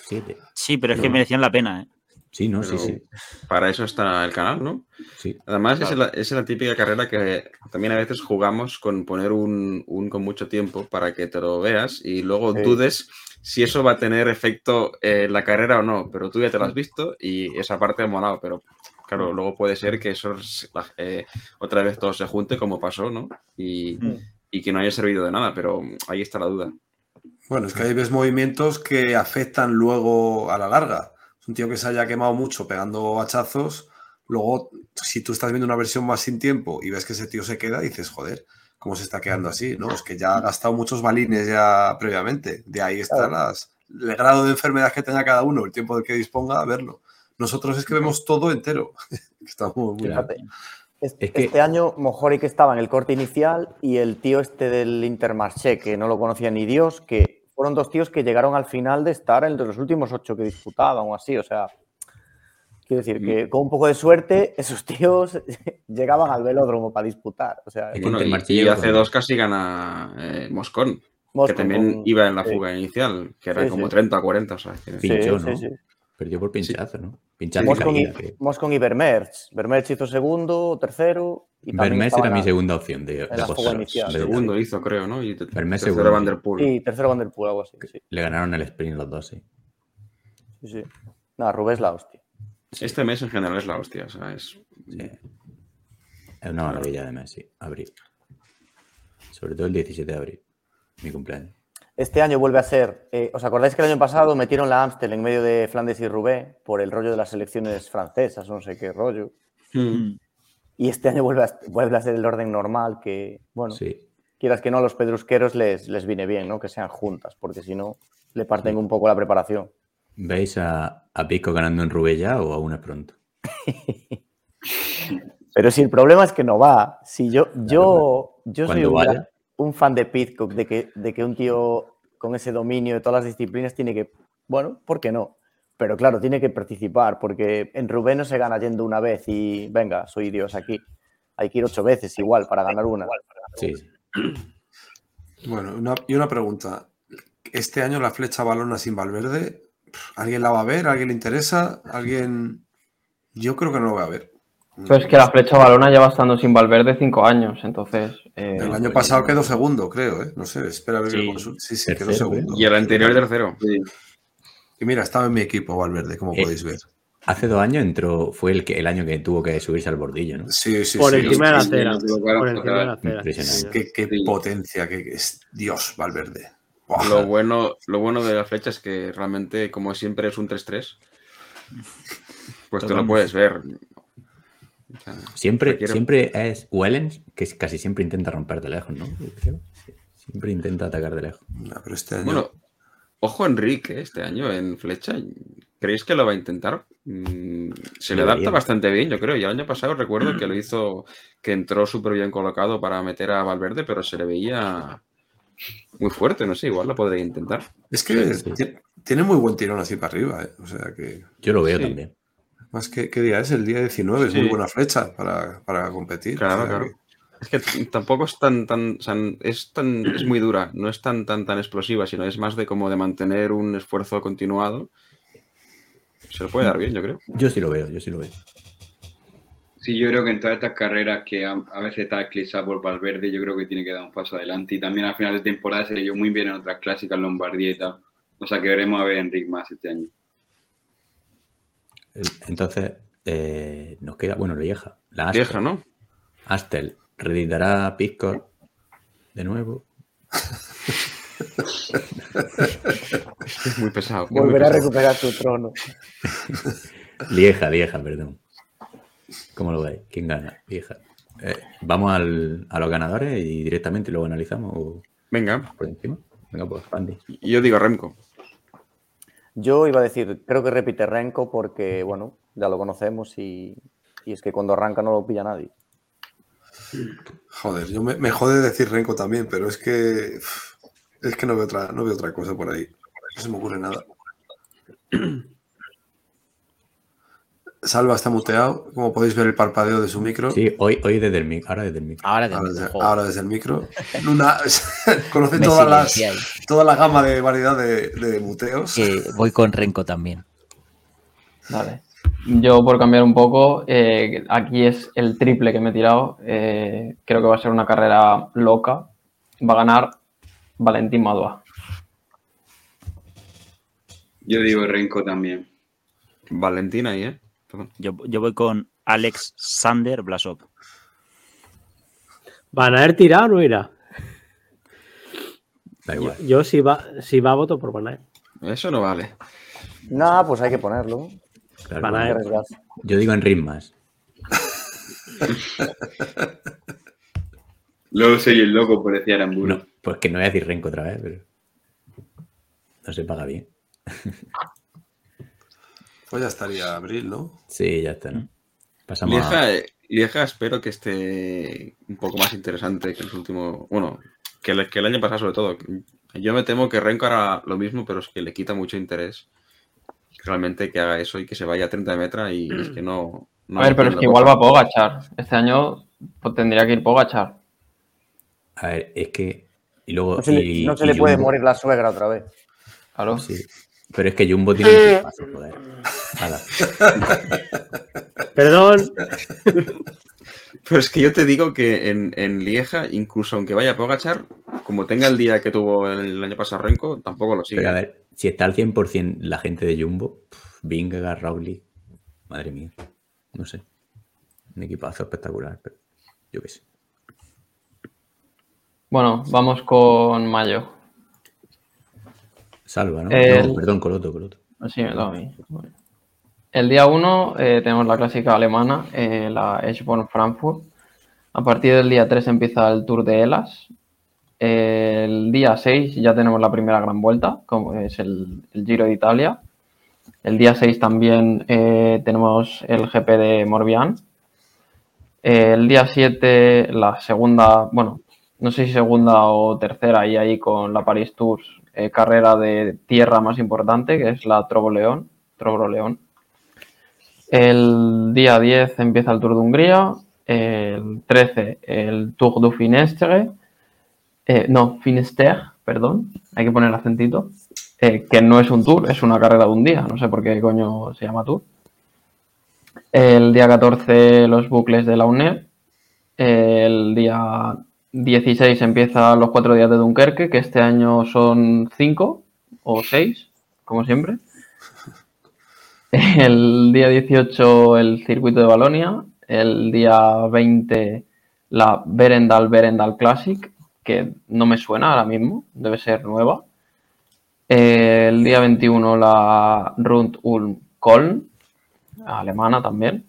7.
Sí, pero es que merecían la pena, ¿eh?
Sí, no, sí,
Pero
sí.
Para eso está el canal, ¿no?
sí.
Además, es, la, es la típica carrera que también a veces jugamos con poner un, un con mucho tiempo para que te lo veas y luego
Sí.
dudes si eso va a tener efecto en la carrera o no, pero tú ya te lo has visto y esa parte ha molado, pero claro, luego puede ser que eso eh, otra vez todo se junte como pasó, ¿no? Y,
Mm.
y que no haya servido de nada, pero ahí está la duda.
Bueno, es que ahí ves movimientos que afectan luego a la larga. Es un tío que se haya quemado mucho pegando hachazos. Luego, si tú estás viendo una versión más sin tiempo y ves que ese tío se queda, dices, joder, ¿cómo se está quedando así? No, es que ya ha gastado muchos balines ya previamente. De ahí está
Claro.
las, el grado de enfermedad que tenga cada uno, el tiempo del que disponga, a verlo. Nosotros es que vemos todo entero. Estamos muy.
Fíjate. Es-
Es que-
Este año Mojori que estaba en el corte inicial y el tío este del Intermarché, que no lo conocía ni Dios, que fueron dos tíos que llegaron al final de estar entre los últimos ocho que disputaban o así. O sea, quiero decir que con un poco de suerte esos tíos llegaban al velódromo para disputar. O sea,
Bueno, y,
Intermarché
y hace dos casi gana eh, Moscón,
Moscon
que también
con-
iba en la
sí.
fuga inicial, que era
Sí,
como
sí.
30 o 40, o sea, que-
Sí,
Pinchó,
sí,
¿no? Perdió por pinchazo, ¿no? Pinchazo
Moscon y,
que-
Moscon y hizo segundo, tercero. Y
era mi segunda opción de, de
inicial.
Segundo hizo, creo, ¿no? Y te- tercero
segundo.
Van der Poel.
Sí, tercero Van der Poel, algo así. Sí,
Le ganaron el sprint los dos, sí.
sí. sí. Nada, Rubén es la hostia.
Este mes en general es la hostia, o sea, es...
Sí. Es una maravilla de mes, sí. Abril. Sobre todo el 17 de abril. Mi cumpleaños.
Este año vuelve a ser. eh, ¿Os acordáis que el año pasado metieron la Amstel en medio de Flandes y Roubaix por el rollo de las elecciones francesas, no sé qué rollo?
Mm.
Y este año vuelve a, vuelve a ser el orden normal, que, bueno,
Sí.
quieras que no, a los pedrusqueros les, les viene bien, ¿no? Que sean juntas, porque si no, le parten un poco la preparación.
¿Veis a, a Pico ganando en Rubé ya o aún es pronto?
Pero si el problema es que no va, si yo, yo, yo soy un,
vaya.
Un fan de Pitcock, de que, de que un tío con ese dominio de todas las disciplinas tiene que, bueno, ¿por qué no? Pero claro, tiene que participar, porque en Rubén no se gana yendo una vez y venga, soy Dios aquí. Hay que ir ocho veces igual para ganar una.
Sí, sí.
Bueno, una- y una pregunta. Este año la flecha balona sin Valverde, ¿alguien la va a ver? ¿Alguien le interesa? ¿Alguien...? Yo creo que no lo va a ver.
Pero es que la flecha balona lleva estando sin Valverde cinco años, entonces. eh,
El año pasado quedó segundo, creo, ¿eh? No sé, espera a ver que
Sí.
lo consulte. Sí, sí, quedó
Tercero,
segundo.
Y el anterior tercero.
Sí.
Y mira, estaba en mi equipo Valverde, como
Eh,
podéis ver.
Hace dos años entró, fue el, que, el año que tuvo que subirse al bordillo, ¿no?
Sí, sí,
Por
sí.
encima de la acera. Por encima de la acera.
Impresionante.
Qué, qué
Sí.
potencia, que es Dios, Valverde.
Lo bueno, lo bueno de la flecha es que realmente, como siempre, es un 3-3. Pues te lo puedes ver. O sea,
Siempre, siempre es Wellens que casi siempre intenta romper de lejos, ¿no? Siempre intenta atacar de lejos.
No, pero este año-
Bueno, ojo Enrique este año en flecha. ¿Creéis que lo va a intentar? Mm, Se le adapta bastante bien, yo creo. Y el año pasado recuerdo que lo hizo, que entró súper bien colocado para meter a Valverde, pero se le veía muy fuerte, no sé, igual lo podría intentar.
es que
Sí.
tiene muy buen tirón así para arriba, ¿eh? O sea que.
Yo lo veo
Sí.
también.
Más que qué día es, el día 19, es muy buena flecha para, para competir.
Claro,
O sea
claro.
que-
Es que tampoco es tan, tan, o sea, es tan, es muy dura, no es tan, tan, tan explosiva, sino es más de como de mantener un esfuerzo continuado. Se le puede dar bien, yo creo.
Yo sí lo veo, yo sí lo veo.
Sí, yo creo que en todas estas carreras que a, a veces está eclipsada por Valverde, yo creo que tiene que dar un paso adelante. Y también a final de temporada se le dio muy bien en otras clásicas, Lombardía y tal. O sea que veremos a ver Enric más este año.
Entonces, eh, nos queda, bueno, Lieja. La Astel.
Vieja, ¿no?
Astel reeditará Piscor de nuevo.
Es muy pesado. es muy
Volver a recuperar tu trono.
Lieja, Lieja, perdón. ¿Cómo lo veis? ¿Quién gana? Lieja. Eh, ¿Vamos al- a los ganadores y directamente luego analizamos o
Venga,
por encima? Venga, pues, Andy.
yo digo Remco.
Yo iba a decir, creo que repite Renko porque, bueno, ya lo conocemos y, y es que cuando arranca no lo pilla nadie.
Joder, yo me, me jode decir Renko también, pero es que. Es que no veo otra, no veo otra cosa por ahí. No se me ocurre nada. Salva está muteado. Como podéis ver el parpadeo de su micro.
Sí, hoy, hoy desde el micro, ahora desde el micro.
Ahora
desde,
joder,
ahora desde el micro. Luna conoce todas las, toda la gama de variedad de, de muteos.
que voy con Renko también.
Vale. Yo, por cambiar un poco, eh, aquí es el triple que me he tirado. Eh, creo que va a ser una carrera loca. Va a ganar Valentín Madua.
Yo digo Renko también.
Valentina ahí, ¿eh? Perdón.
Yo, yo voy con Alex Sander Blasov.
¿Van a ir tirado o no irá?
Da
Yo,
igual.
yo si va, si va voto por Van Aert.
Eso no vale.
Nada, pues hay que ponerlo.
Claro,
Van Aert.
Yo digo en ritmas.
Luego soy el loco por decir Aramburu.
No, pues que no voy a decir Renko otra vez, pero no se paga bien.
Pues ya estaría abril, ¿no?
Sí, ya está, ¿no? Pasamos a...
Lieja, eh, Lieja espero que esté un poco más interesante que los últimos. Bueno, que el, que el año pasado, sobre todo. Yo me temo que Renko hará lo mismo, pero es que le quita mucho interés realmente que haga eso y que se vaya a 30 de metra y es que no. no
A ver, pero es que igual va Pogachar. Este año pues, tendría que ir Pogachar.
A ver, es que... Y luego...
No se le,
y-
no se
y
le puede
Jumbo-
morir la suegra otra vez.
Claro.
Sí. Pero es que Jumbo tiene un equipazo, joder. Hala.
Perdón.
Pero es que yo te digo que en, en Lieja, incluso aunque vaya a Pogachar, como tenga el día que tuvo el año pasado Renko, tampoco lo sigue.
Pero a ver, si está al 100% la gente de Jumbo, Vingegaard, Roglic, madre mía, no sé. Un equipazo espectacular, pero yo qué sé.
Bueno, vamos con Mayo.
Salva, ¿no?
El-
No, perdón, Coloto, Coloto.
Así me toca a mí. El día 1 tenemos la clásica alemana, eh, la Eschborn Frankfurt. A partir del día 3 empieza el Tour de Elas. El día 6 ya tenemos la primera gran vuelta, como es el, el Giro de Italia. El día 6 también eh, tenemos el GP de Morbihan. El día 7 la segunda, bueno, no sé si segunda o tercera, y ahí con la Paris Tours, eh, carrera de tierra más importante, que es la Trobo-León. Trobo-León. El día 10 empieza el Tour de Hungría. El 13 el Tour du Finestre. Eh, no, Finisterre, perdón, hay que poner acentito. eh, que no es un tour, es una carrera de un día. No sé por qué coño se llama tour. El día 14 los bucles de la UNED. El día 16 empiezan los cuatro días de Dunkerque, que este año son cinco o seis, como siempre. El día 18 el circuito de Balonia. El día 20 la Berendal Berendal Classic, que no me suena ahora mismo, debe ser nueva. El día 21 la Rund Ulm Köln, alemana también.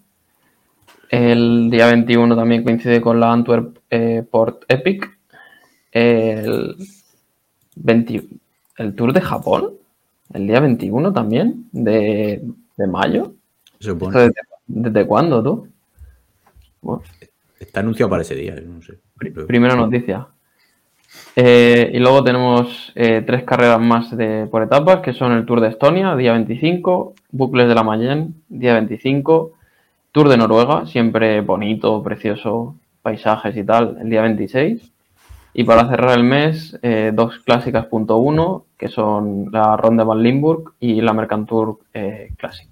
El día 21 también coincide con la Antwerp eh, Port Epic. El, 20 el Tour de Japón, el día 21 también, de, de mayo.
Se supone.
¿Esto ¿Desde, desde cuándo tú? Bueno,
Está anunciado para ese día, no sé.
primera noticia. Eh, y luego tenemos eh, tres carreras más de, por etapas, que son el Tour de Estonia, día 25, Bucles de la Mayenne, día 25, Tour de Noruega, siempre bonito, precioso, paisajes y tal, el día 26. Y para cerrar el mes, eh, dos clásicas punto uno, que son la Ronde van Limburg y la Mercantour eh, Classic.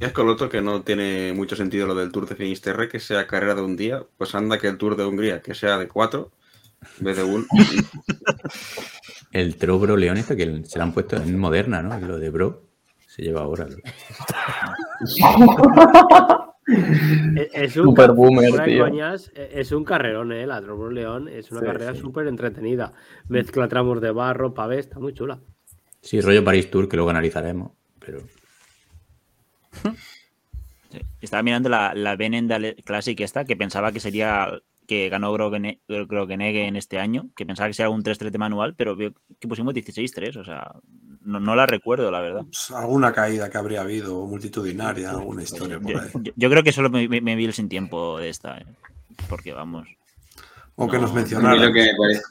Y es con lo otro que no tiene mucho sentido lo del Tour de Finisterre, que sea carrera de un día, pues anda que el Tour de Hungría, que sea de cuatro, en vez de un.
El Trobro León este que se lo han puesto en Moderna, ¿no? Lo de Bro se lleva ahora. ¿no?
Es, un,
Super boomer,
fuera de
tío.
coñas, e- es un carrerón, ¿eh? La Trombo León es una
Sí,
carrera
sí.
súper entretenida. Mezcla tramos de barro, pavé, está muy chula.
Sí, rollo París Tour, que luego analizaremos. Pero
Sí. Estaba mirando la, la Benendal Classic esta, que pensaba que sería que ganó Grogene- Grogenegge en este año, que pensaba que sería un 3-3 de manual, pero veo que pusimos 16-3, o sea, no, no la recuerdo, la verdad.
Pues alguna caída que habría habido, multitudinaria, alguna historia por
Yo,
ahí.
yo- yo creo que solo me, me- me vi el sin tiempo de esta, eh, porque vamos.
O que
no,
nos mencionaran.
lo que me parece,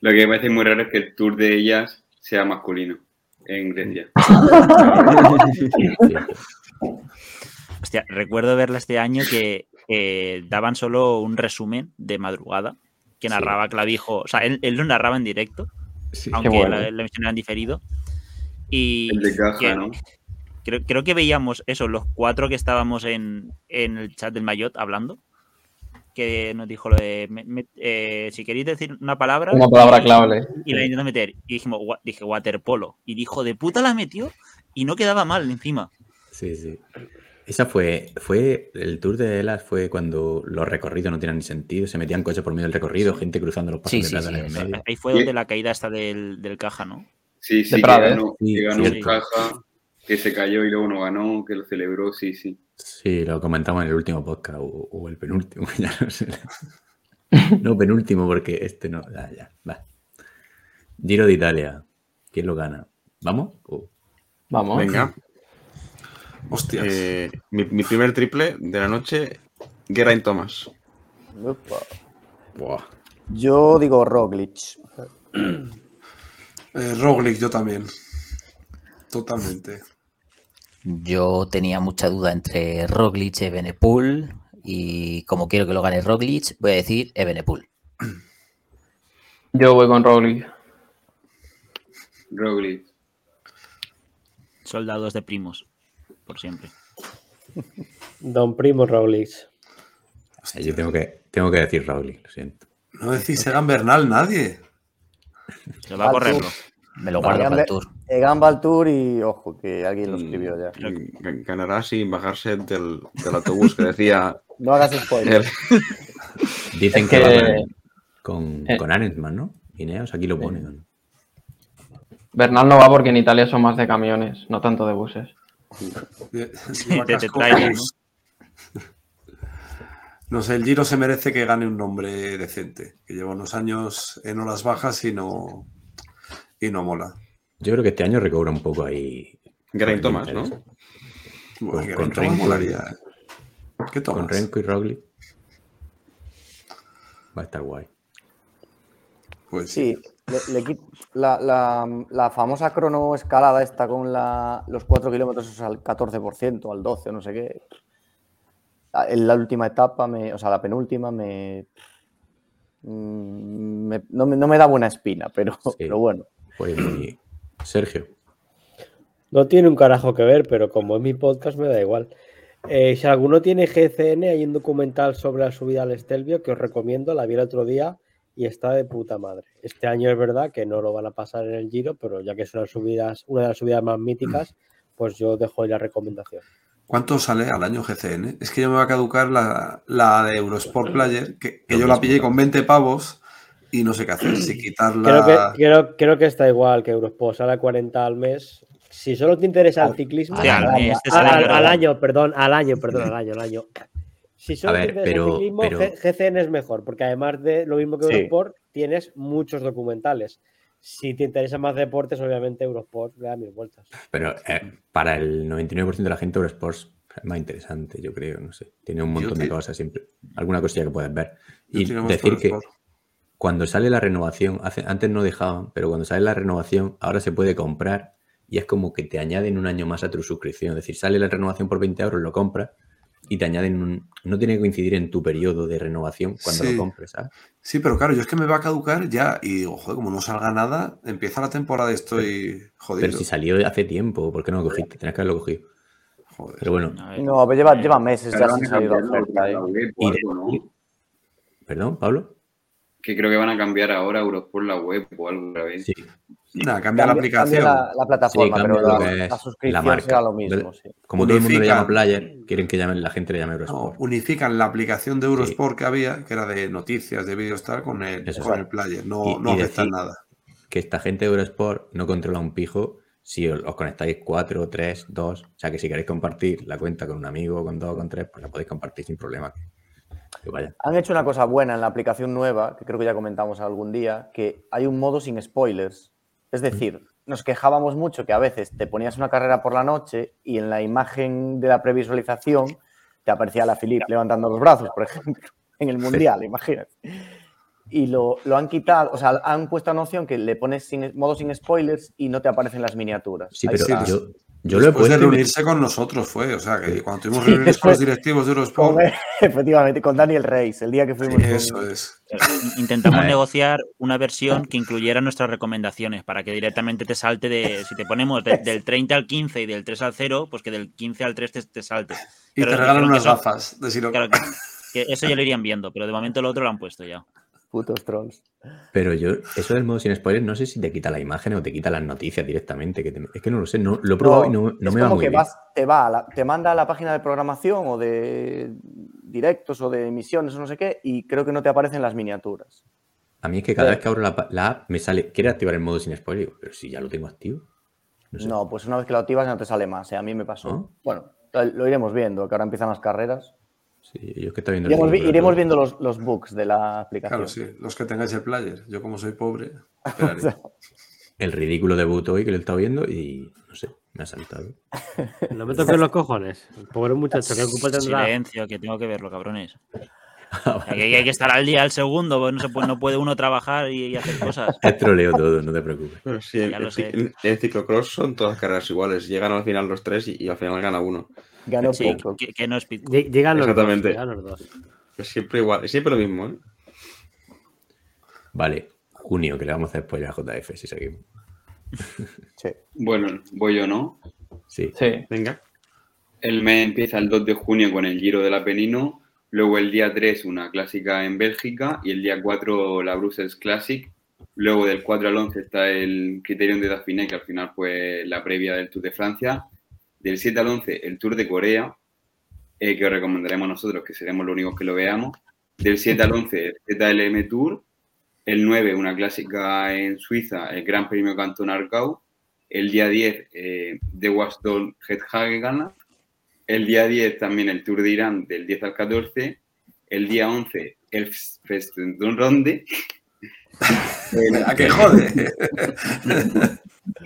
lo que me parece muy raro es que el tour de ellas sea masculino en Grecia.
Hostia, recuerdo verla este año que eh, daban solo un resumen de madrugada que
Sí.
narraba Clavijo, o sea, él, él lo narraba en directo,
Sí.
aunque
bueno.
la, la emisión era en diferido. Y
El de caja,
que-
¿no?
creo, creo que veíamos eso, los cuatro que estábamos en, en el chat del Mayot hablando, que nos dijo lo de, me- me- eh, si queréis decir una palabra,
Una palabra clave.
y la intentó meter, y dijimos, "Wa- dije, waterpolo, y dijo, de puta la metió, y no quedaba mal encima.
Sí, sí. Esa fue, fue, el tour de Elas fue cuando los recorridos no tenían ni sentido, se metían coches por medio del recorrido, gente cruzando los pasos
Sí,
de plata
sí,
en el
eso.
medio.
Ahí fue donde la caída está del, del caja, ¿no?
Sí, sí, que ganó,
Sí,
que ganó un
cierto.
caja, que se cayó y luego no ganó, que lo celebró, sí, sí.
Sí, lo comentamos en el último podcast o, o el penúltimo, ya no sé. No, penúltimo, porque este no. Ya, ya, va. Giro de Italia. ¿Quién lo gana? ¿Vamos?
Vamos.
Venga.
Hostias.
Eh, mi, mi primer triple de la noche, Geraint Thomas.
Buah.
Yo digo Roglic.
Eh, Roglic, yo también. Totalmente.
Yo tenía mucha duda entre Roglic y Evenepoel y como quiero que lo gane Roglic, voy a decir Evenepoel.
Yo voy con Roglic.
Roglic.
Soldados de primos, por siempre.
Don Primo Roglic.
Eh, Yo tengo que, tengo que decir Rowley, lo siento.
No decís Egan Bernal nadie.
Se va a correrlo.
Me lo guardo para el tour.
Egan va al tour y ojo, que alguien lo escribió ya.
Ganará sin bajarse del, del autobús que decía
No hagas spoiler.
Dicen que,
que-
va con,
eh.
con ¿no? Ineos, aquí lo pone. ¿no?
Bernal no va porque en Italia son más de camiones, no tanto de buses.
De- de trailer, ¿no?
No sé, el Giro se merece que gane un nombre decente, que lleva unos años en horas bajas y no, y no mola.
Yo creo que este año recobra un poco ahí.
Geraint Thomas, ¿no?
Bueno,
Con-
Renko molaría. ¿eh? ¿Qué tomas?
Con Renko y Roglic. Va a estar guay.
Pues
Sí, le- le quit- la, la- la famosa cronoescalada esta con la- los 4 kilómetros al 14%, al 12%, no sé qué. En la última etapa, me, o sea, la penúltima, me, mm, me- no, me no me da buena espina, pero, pero bueno.
Muy. Sergio.
No tiene un carajo que ver, pero como es mi podcast me da igual. Eh, si alguno tiene GCN, hay un documental sobre la subida al Estelvio que os recomiendo, la vi el otro día y está de puta madre. Este año es verdad que no lo van a pasar en el Giro, pero ya que es una, subidas, una de las subidas más míticas, pues yo dejo ahí la recomendación.
¿Cuánto sale al año GCN? Es que yo me va a caducar la, la de Eurosport Player, que, que yo la pillé con 20 pavos y no sé qué hacer. Si quitarla.
Creo que, creo, creo que está igual que Eurosport, sale a 40 al mes. Si solo te interesa el ciclismo,
al
al, al- al-
caro.
al año, perdón, al año, perdón, al año, al año. Si solo
ver, pero-
el ciclismo,
pero-
GCN es mejor, porque además de lo mismo que
Sí.
Eurosport, tienes muchos documentales. Si te interesa más deportes, obviamente Eurosport le da mil vueltas.
Pero eh, para el 99% de la gente, Eurosports es más interesante, yo creo. No sé. Tiene un
Yo
montón de
te-
cosas siempre. Alguna cosilla que puedes ver. Y decir que cuando sale la renovación, hace- antes no dejaban, pero cuando sale la renovación, ahora se puede comprar y es como que te añaden un año más a tu suscripción. Es decir, sale la renovación por 20 euros, lo compras y te añaden un. No tiene que coincidir en tu periodo de renovación cuando
Sí.
lo compres, ¿sabes?
Sí, pero claro, yo es que me va a caducar ya y digo, joder, como no salga nada, empieza la temporada y estoy jodido.
Pero si salió hace tiempo, ¿por qué no lo cogiste? Tenías que haberlo cogido.
Joder.
Pero bueno,
A ver.
No, pero lleva, lleva meses ya
cambiar
oferta.
la
¿eh?
¿no?
perdón, Pablo.
Que creo que van a cambiar ahora Eurosport la web o algo vez.
Sí.
Nada, cambia la aplicación.
cambia la, la plataforma,
Sí,
pero la,
que es
la
la
suscripción
marca.
será lo mismo. sí.
Como todo el mundo le llama player, quieren que llamen, la gente le llame
No,
Eurosport.
unifican la aplicación de Eurosport que había, que era de noticias, de vídeos, tal, con el,
Eso
con el player. No,
Y-
no
y
afectan nada.
Que esta gente de Eurosport no controla un pijo si os, conectáis 4, 3, 2. O sea que si queréis compartir la cuenta con un amigo, con dos, con tres, pues la podéis compartir sin problema. Vaya.
Han hecho una cosa buena en la aplicación nueva, que creo que ya comentamos algún día, que hay un modo sin spoilers. Es decir, nos quejábamos mucho que a veces te ponías una carrera por la noche y en la imagen de la previsualización te aparecía la Philippe levantando los brazos, por ejemplo, en el Mundial, imagínate. Y lo, lo han quitado, o sea, han puesto una opción que le pones sin, modo sin spoilers y no te aparecen las miniaturas.
Sí,
Ahí
pero yo, yo lo he
Después de
y
reunirse con nosotros fue, o sea, que cuando tuvimos
Sí,
reuniones con los
después-
directivos de
Con-
Eurosport,
efectivamente, con Daniel Reis, el día que fuimos con-
eso es.
Intentamos
A ver.
negociar una versión que incluyera nuestras recomendaciones para que directamente te salte de. Si te ponemos de- del 30 al 15 y del 3 al 0, pues que del 15 al 3 te, te salte.
Y
Pero
te regalan unas gafas de silo-
Claro, que, que eso ya lo irían viendo, pero de momento lo otro lo han puesto ya.
Putos trolls.
Pero yo, eso del modo sin spoilers, no sé si te quita la imagen o te quita las noticias directamente. Que te- es que no lo sé, no, lo he probado y no, no
es
me va
como
muy
que
bien.
vas, te va a la- te manda a la página de programación o de directos o de emisiones o no sé qué, y creo que no te aparecen las miniaturas.
A mí es que cada
Sí.
vez que abro la, la app me sale, quiere activar el modo sin spoilers. Digo, Pero si ya lo tengo activo. No sé.
No, pues una vez que lo activas no te sale más. ¿eh? A mí me pasó.
¿No?
Bueno, lo iremos viendo, que ahora empiezan las carreras.
Sí, yo que viendo
Iremos, vi- viendo los, los bugs de la aplicación.
Claro, sí, los que tengáis el player. Yo como soy pobre, esperaré.
El ridículo debut hoy que lo he estado viendo y no sé, me ha saltado.
No me toques los cojones. Pobre muchacho, ¿qué culpa tendrá?
Silencio, que tengo que verlo, cabrones. Aquí hay hay que estar al día al segundo, pues no, se puede, no puede uno trabajar y, y hacer cosas.
Es troleo todo, no te preocupes.
Sí, en,
Ya lo
en
sé.
cic- en ciclocross son todas carreras iguales. Llegan al final los tres y, y al final gana uno.
Ganó
Sí,
poco.
que, que no es pit-
Lle- Llegan los dos. Llegan los dos.
Es siempre igual, es siempre lo mismo, ¿eh?
Vale, junio, que le vamos a hacer spoiler a JF si seguimos.
Sí.
Bueno, voy yo, ¿no?
Sí.
Sí,
Venga.
El mes empieza el 2 de junio con el Giro del Apenino, luego el día 3 una clásica en Bélgica y el día 4 la Brussels Classic. Luego del 4 al 11 está el Criterion de Dauphiné, que al final fue la previa del Tour de Francia. Del 7 al 11 el Tour de Corea, eh, que os recomendaremos nosotros, que seremos los únicos que lo veamos. Del 7 al 11 el ZLM Tour. El 9 una clásica en Suiza, el Gran Premio Cantón Argau. El día 10 eh, de Wasdol Hagen el día 10 también el Tour de Irán del 10 al 14. El día 11 el Festendon Ronde.
¿A qué jode?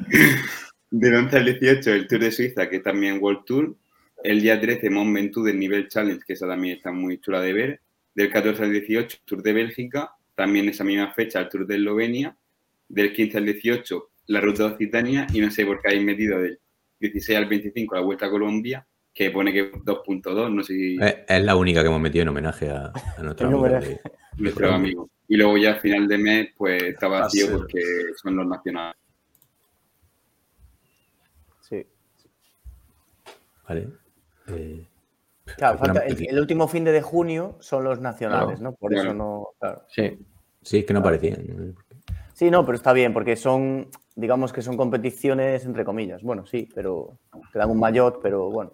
Del 11 al 18 el Tour de Suiza, que es también World Tour. El día 13 Mont Ventoux del nivel Challenge, que esa también está muy chula de ver. Del 14 al 18 Tour de Bélgica. También esa misma fecha el Tour de Eslovenia. Del 15 al 18 la Ruta de Occitania. Y no sé por qué habéis metido del 16 al 25 la Vuelta a Colombia, que pone que 2.2, no sé si...
Es, es la única que hemos metido en homenaje a, a nuestro amigo. de-
nuestro amigo. Y luego ya a final de mes, pues está vacío porque son los nacionales.
Sí.
Vale. Eh,
Claro, falta- el, el último fin de, de junio son los nacionales, ¿no? Por eso
Claro.
no. Claro.
sí.
Sí, es que no por qué.
Sí, no, pero está bien, porque son, digamos que son competiciones entre comillas. Bueno, sí, pero te dan un maillot, pero bueno.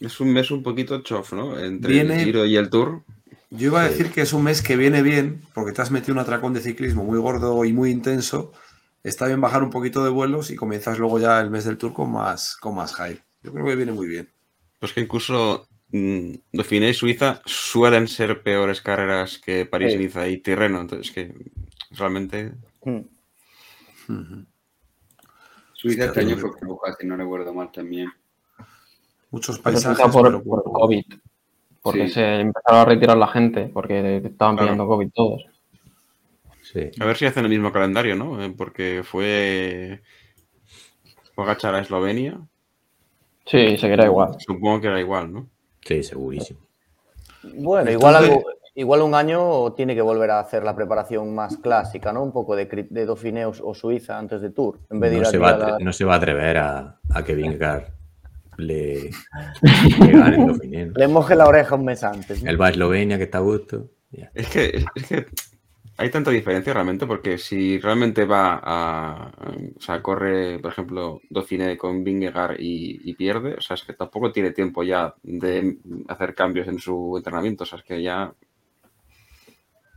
Es un mes un poquito chof, ¿no? Entre
Viene-
el Giro y el Tour.
Yo iba a decir que es un mes que viene bien, porque te has metido un atracón de ciclismo muy gordo y muy intenso. Está bien bajar un poquito de vuelos y comienzas luego ya el mes del Tour con más, con más hype. Yo creo que viene muy bien.
Pues que incluso mm, Dauphiné y Suiza suelen ser peores carreras que París,
Sí.
Niza y Tirreno. Entonces, que realmente.
Mm.
Ujú.
Suiza este año fue como casi, no recuerdo mal también.
Muchos paisajes.
por,
pero
por
poco.
COVID. Porque
Sí.
se empezaron a retirar la gente, porque estaban
Claro.
pillando COVID todos.
Sí.
A ver si hacen el mismo calendario, ¿no? Eh, Porque fue. Pogachar a Eslovenia.
Sí, seguirá igual.
Supongo que era igual, ¿no?
Sí, segurísimo.
Bueno, igual, algo, igual un año tiene que volver a hacer la preparación más clásica, ¿no? Un poco de, de o, Suiza antes de Tour. En vez de ir
No
a
se, va a,
tirar
atre-
la-
no se va a atrever a, a que Vingegaard le, le gane el Dauphiné, ¿no?
Le moje la oreja un mes antes. ¿no?
Él va a Eslovenia, que está a gusto.
Es que, es que hay tanta diferencia realmente, porque si realmente va a. O sea, corre, por ejemplo, Dauphiné con Vingegaard y, y pierde, o sea, es que tampoco tiene tiempo ya de hacer cambios en su entrenamiento, o sea, es que ya.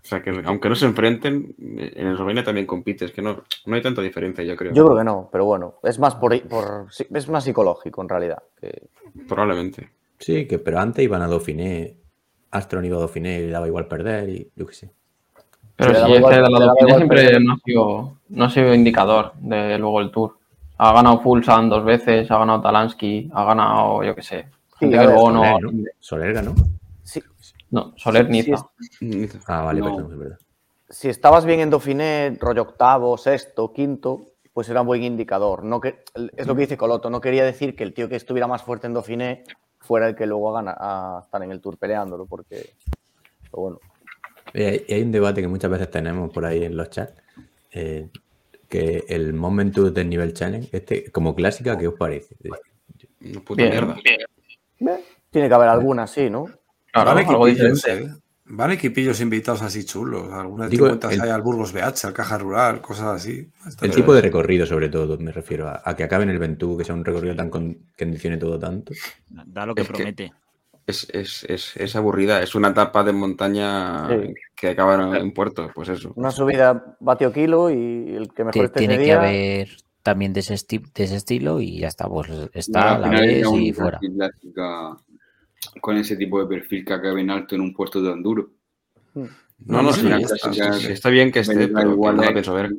O sea, que aunque no se enfrenten, en Eslovenia también compite, es que no, no hay tanta diferencia, yo creo.
Yo creo que no, pero bueno, es más por, por- es más psicológico en realidad. que-
Probablemente.
Sí, que, pero antes iban a Dauphiné. Astron iba a Dauphiné y le daba igual perder y yo qué sé.
Pero
le
sí, es que la
igual
siempre no ha, sido, no ha sido indicador de luego el Tour. Ha ganado Fulsan dos veces, ha ganado Talansky, ha ganado, yo qué sé. Gente
a
que
ver,
luego no,
Soler, ¿no? Soler ganó.
Sí,
no, Soler
Sí,
Niza.
sí,
Ah, vale,
No.
perdón, es verdad.
si estabas bien en Dauphiné, rollo octavo, sexto, quinto, pues era un buen indicador. No que, es lo que dice Coloto, no quería decir que el tío que estuviera más fuerte en Dauphiné fuera el que luego gana a estar en el Tour peleándolo, porque... pero bueno,
Eh, y hay un debate que muchas veces tenemos por ahí en los chats. eh, que el Momentum del nivel challenge, este, como clásica, ¿qué os parece?
Una puta
Bien.
mierda.
eh, tiene que haber alguna, sí, ¿no?
Claro,
Van
algo
equipillos,
diferente.
¿eh? Van equipillos invitados así chulos. Algunas
Digo,
cuentas
el-
hay al Burgos BH, al Caja Rural, cosas así.
El tipo de recorrido, sobre todo, me refiero a, a que acabe en el Ventú, que sea un recorrido tan con, que condicione todo tanto.
Da lo que
Es que-
promete.
Es, es, es, es aburrida, es una etapa de montaña
Sí.
que acaba en, en puerto, pues eso.
Una subida vatio kilo y el que mejor esté
tiene
ese
que
día...
haber también de ese, esti- de ese estilo y ya está, pues está, la y fuera.
clásica con ese tipo de perfil que acabe en alto en un puerto tan duro.
No,
No,
no,
no,
sí, está, bien que esté, pero
igual,
no la pienso ver.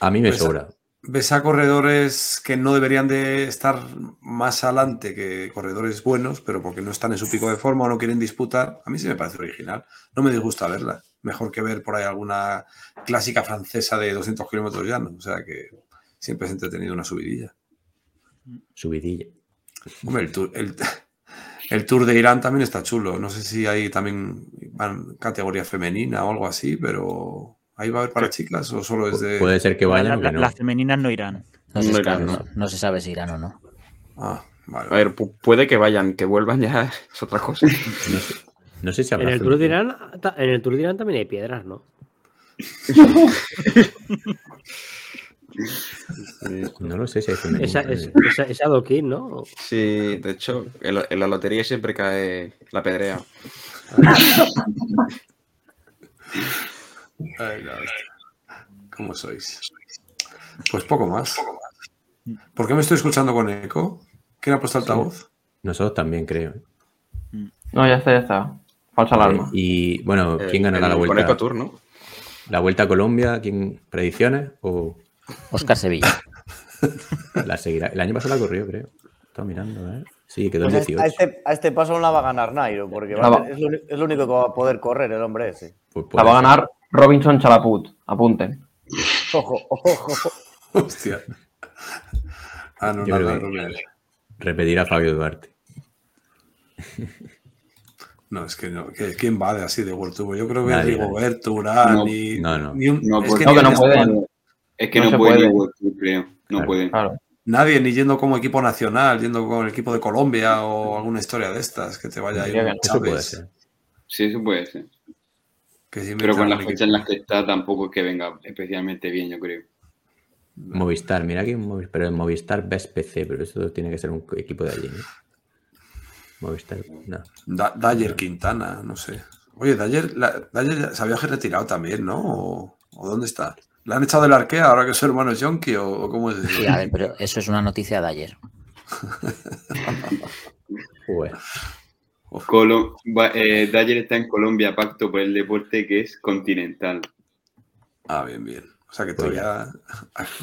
A mí me
Pues-
sobra.
Ves a corredores que no deberían de estar más adelante que corredores buenos, pero porque no están en su pico de forma o no quieren disputar. A mí sí me parece original. No me disgusta verla. Mejor que ver por ahí alguna clásica francesa de 200 kilómetros llano. O sea que siempre es entretenido una subidilla.
Subidilla.
Hombre, el tour, el, el tour de Irán también está chulo. No sé si hay también van categoría femenina o algo así, pero ¿ahí va a haber para chicas o solo es de...?
Puede ser que vayan
la-
no.
Las femeninas no irán.
No se,
No
sabe,
irán, ¿no?
no- no se sabe si irán o no.
Ah, vale.
A ver, pu- puede que vayan, que vuelvan ya es otra cosa.
No sé, no sé si
En
habrá
el, Tour de. Irán, en el Tour de Irán también hay piedras, ¿no?
No lo sé si hay.
Esa, es, esa, adoquín, ¿no?
Sí, de hecho, en, la- en la lotería siempre cae la pedrea.
Ay, la hostia. ¿Cómo sois? Pues poco más. ¿Por qué me estoy escuchando con eco? ¿Quién ha puesto altavoz?
Nosotros también, creo.
No, ya está, ya está. Falsa alarma.
Y bueno, ¿quién
Eh,
ganará la
el
vuelta?
Coneco Tour, ¿no?
¿La vuelta a Colombia? ¿Quién predicciones? ¿O
Oscar Sevilla.
la seguirá? El año pasado la corrió, creo. Estaba mirando, ¿eh? Sí, quedó
Pues
18.
a este, a este paso no la va a ganar Nairo, porque va a es, lo, uni- es lo único que va a poder correr el hombre ese.
Pues
La va a ganar Robinson Chalaput. Apunten.
Ojo, ojo, ojo.
Hostia. Ah, no, nada,
Repetir a Fabio Duarte.
no, es que no. que- ¿Quién va de así de World Tour? Yo creo que
Nadie,
Rigoberto, Urán
No,
y.
no, no.
ni un-
No,
es que
No, que no pueden.
Es que
No
no,
se
puede World Tour, creo. No
Claro.
pueden.
Claro.
Nadie, ni yendo como equipo nacional, yendo con el equipo de Colombia o alguna historia de estas, que te vaya
que no.
Eso puede ser.
Sí, eso puede ser.
Que
Pero con las fechas en las que está tampoco es que venga especialmente bien, yo creo.
Movistar, mira que Movistar, pero el Movistar ves PC, pero eso tiene que ser un equipo de allí, ¿no? Movistar, no.
Da- Dyer Quintana, no sé. Oye, la- Dyer ya se había retirado también, ¿no? ¿O, o dónde está? ¿Le han echado del arquea ahora que su hermano es Yonki o, o cómo es eso?
Sí, a ver, pero eso es una noticia de ayer.
Joder.
Colo- eh, Dyer está en Colombia, pacto por el deporte que es continental.
Ah, bien, bien. O sea que todavía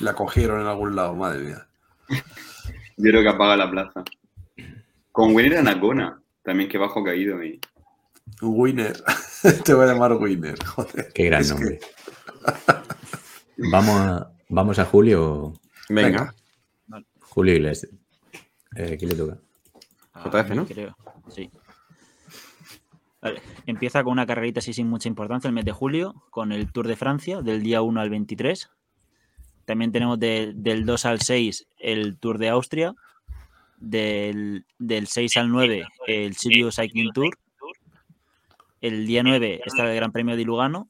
la cogieron en algún lado, madre mía.
Yo creo que apaga la plaza. Con Winner Anacona, también que bajo caído. Y...
Winner. Te voy a llamar Winner, joder.
Qué gran
Es que-
nombre. Vamos a, vamos a Julio.
Venga.
Julio Iglesias. Eh, ¿Quién le toca?
JF, ¿no?
Creo, sí. Vale, Empieza con una carrerita así sin mucha importancia el mes de julio, con el Tour de Francia, del día 1 al 23. También tenemos de- del 2 al 6 el Tour de Austria. Del, del 6 al 9 el Sibiu Cycling Tour. El día 9 está el Gran Premio de Lugano.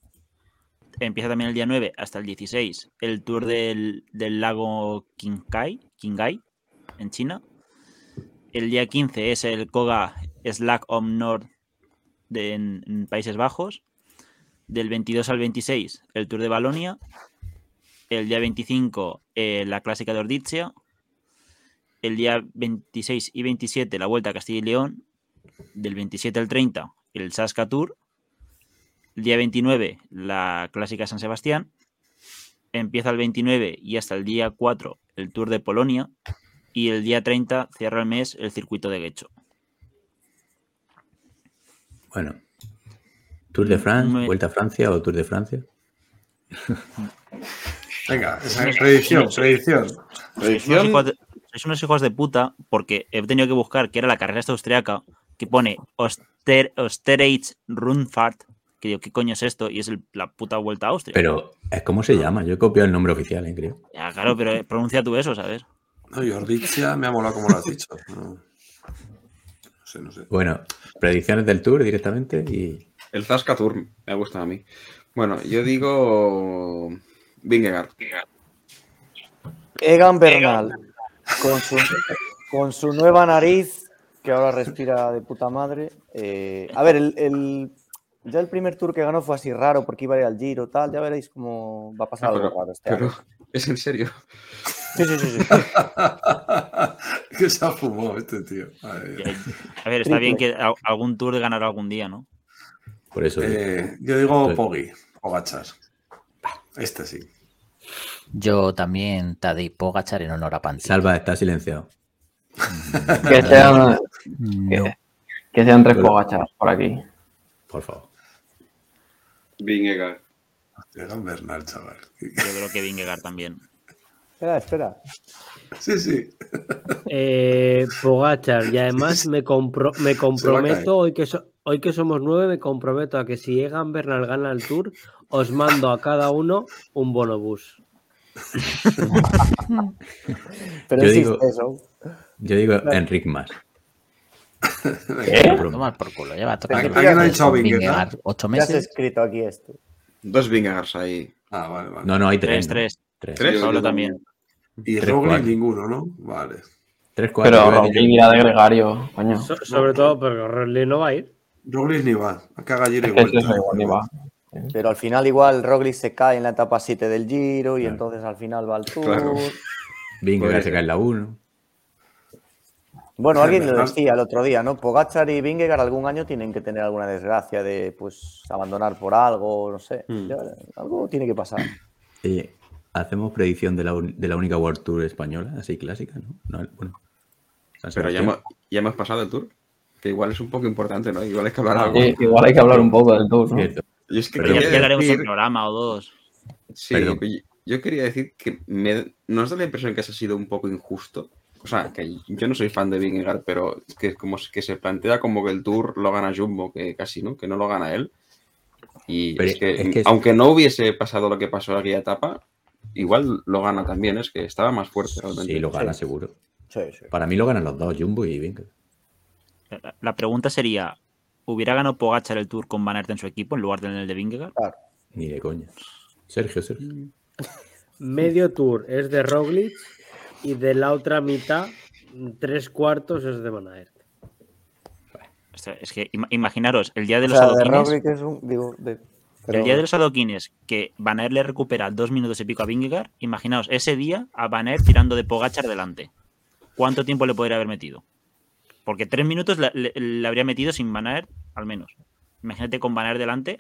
Empieza también el día 9 hasta el 16 el Tour del, del lago Qinghai, Qinghai en China. El día 15 es el Koga Slack Om Nord de, en, Países Bajos. Del 22 al 26 el Tour de Balonia. El día 25 eh, la Clásica de Ordizia. El día 26 y 27 la Vuelta a Castilla y León. Del 27 al 30 el Saska Tour. El día 29 la Clásica San Sebastián. Empieza el 29 y hasta el día 4 el Tour de Polonia. Y el día 30 cierra el mes el circuito de Guecho.
Bueno. Tour de France,
Me-
Vuelta a Francia o Tour de Francia.
Venga, esa es predicción, predicción.
Sois unos, hijos de, sois unos hijos de puta porque he tenido que buscar que era la carrera esta austriaca que pone Oster, Osterage Rundfahrt. Que digo, ¿qué coño es esto? Y es el- la puta vuelta a Austria.
Pero, ¿es cómo se llama? Yo he copiado el nombre oficial, eh, creo.
Ya, claro, pero pronuncia tú eso, ¿sabes?
No, y Ordizia me ha molado como lo has dicho. No sé, no sé.
Bueno, predicciones del Tour directamente y.
El Zasca Tour me ha gustado a mí. Bueno, yo digo. Vingegaard.
Egan Bernal, con su, con su nueva nariz, que ahora respira de puta madre. eh, a ver, el, el- ya el primer tour que ganó fue así raro porque iba a ir al Giro, tal. Ya veréis cómo va a pasar
Ah,
algo
pero-
raro este
Pero,
año.
¿es en serio?
Sí, sí, sí, sí.
que se ha fumado este tío.
A ver, está bien que algún tour ganará algún día, ¿no?
Por eso.
Eh, yo digo. Poggi, Pogachar. Este sí.
Yo también Tadej Pogachar en honor a Panti.
Salva está silenciado.
Que sean,
No.
que sean tres
Pero-
Pogachar por aquí.
Por favor.
Vingegaard.
Bernal, chaval.
Yo creo que Vingegaard también.
Espera, espera.
Sí, sí.
Eh, Pogachar, y además me, compro- me comprometo, hoy que, so- hoy que somos nueve, me comprometo a que si Egan Bernal gana el Tour, os mando a cada uno un bonobús.
Pero
Yo
existe
digo-
eso.
Yo digo Enric más.
¿Eh?
Toma por culo, lleva todo
¿Alguien- alguien ha dicho Vingegaard?
Vingegaard, ocho
Ya has
meses.
escrito aquí esto.
Dos Vingegaards ahí.
Ah, vale, vale.
No, no, hay
Tres,
tres.
tres.
Tres.
¿Tres?
Pablo
Yo
también.
Y Roglic ninguno, ¿no? Vale.
Tres, cuatro.
Pero
yo he
Roglic irá de gregario, coño.
So- sobre todo porque Roglic no va a ir.
Roglic ni va. Vuelta.
eso igual ni va.
Pero al final igual Roglic se cae en la etapa 7 del Giro y
Claro.
entonces al final va al Tour.
Claro.
Vingegaard
Podría
se cae en la 1.
Bueno, alguien lo decía el otro día, ¿no? Pogachar y Vingegaard algún año tienen que tener alguna desgracia de pues abandonar por algo, no sé.
Hmm.
Algo tiene que pasar.
Oye, hacemos predicción de la, un- de la única World Tour española, así clásica, ¿no? No, bueno.
Pero ya hemos, ya hemos pasado el tour. Que igual es un poco importante, ¿no? Igual hay que hablar algo.
Sí, igual hay que hablar un poco del tour, ¿no?
Cierto.
Yo es que
Perdón.
Ya,
quería
ya un
decir-
programa o dos.
Sí,
Perdón.
yo- quería decir que me, nos da la impresión que eso ha sido un poco injusto. O sea, que yo no soy fan de Vingegaard, pero que como que se plantea como que el Tour lo gana Jumbo, que casi no, que no lo gana él. Y
Pero
es que,
es que es-
aunque no hubiese pasado lo que pasó en aquella etapa, igual lo gana también, es que estaba más fuerte realmente.
Sí, lo gana
Sí.
seguro.
Sí, sí.
Para mí lo ganan los dos, Jumbo y Vingegaard.
La, la pregunta sería: ¿hubiera ganado Pogachar el Tour con Van Aert en su equipo en lugar de en el de Vingegaard?
Ni de coña. Sergio, Sergio.
Medio Tour es de Roglic y de la otra mitad, tres cuartos es de Van Aert.
O sea, es que ima- imaginaros, el día de
O
los
sea, de
adoquines,
Roglic es un. Digo, de- pero-
el día de los adoquines, que Van Aert le recupera dos minutos y pico a Vingegaard, imaginaos ese día a Van Aert tirando de Pogachar delante. ¿Cuánto tiempo le podría haber metido? Porque tres minutos le, le- le habría metido sin Van Aert, al menos. Imagínate con Van Aert delante,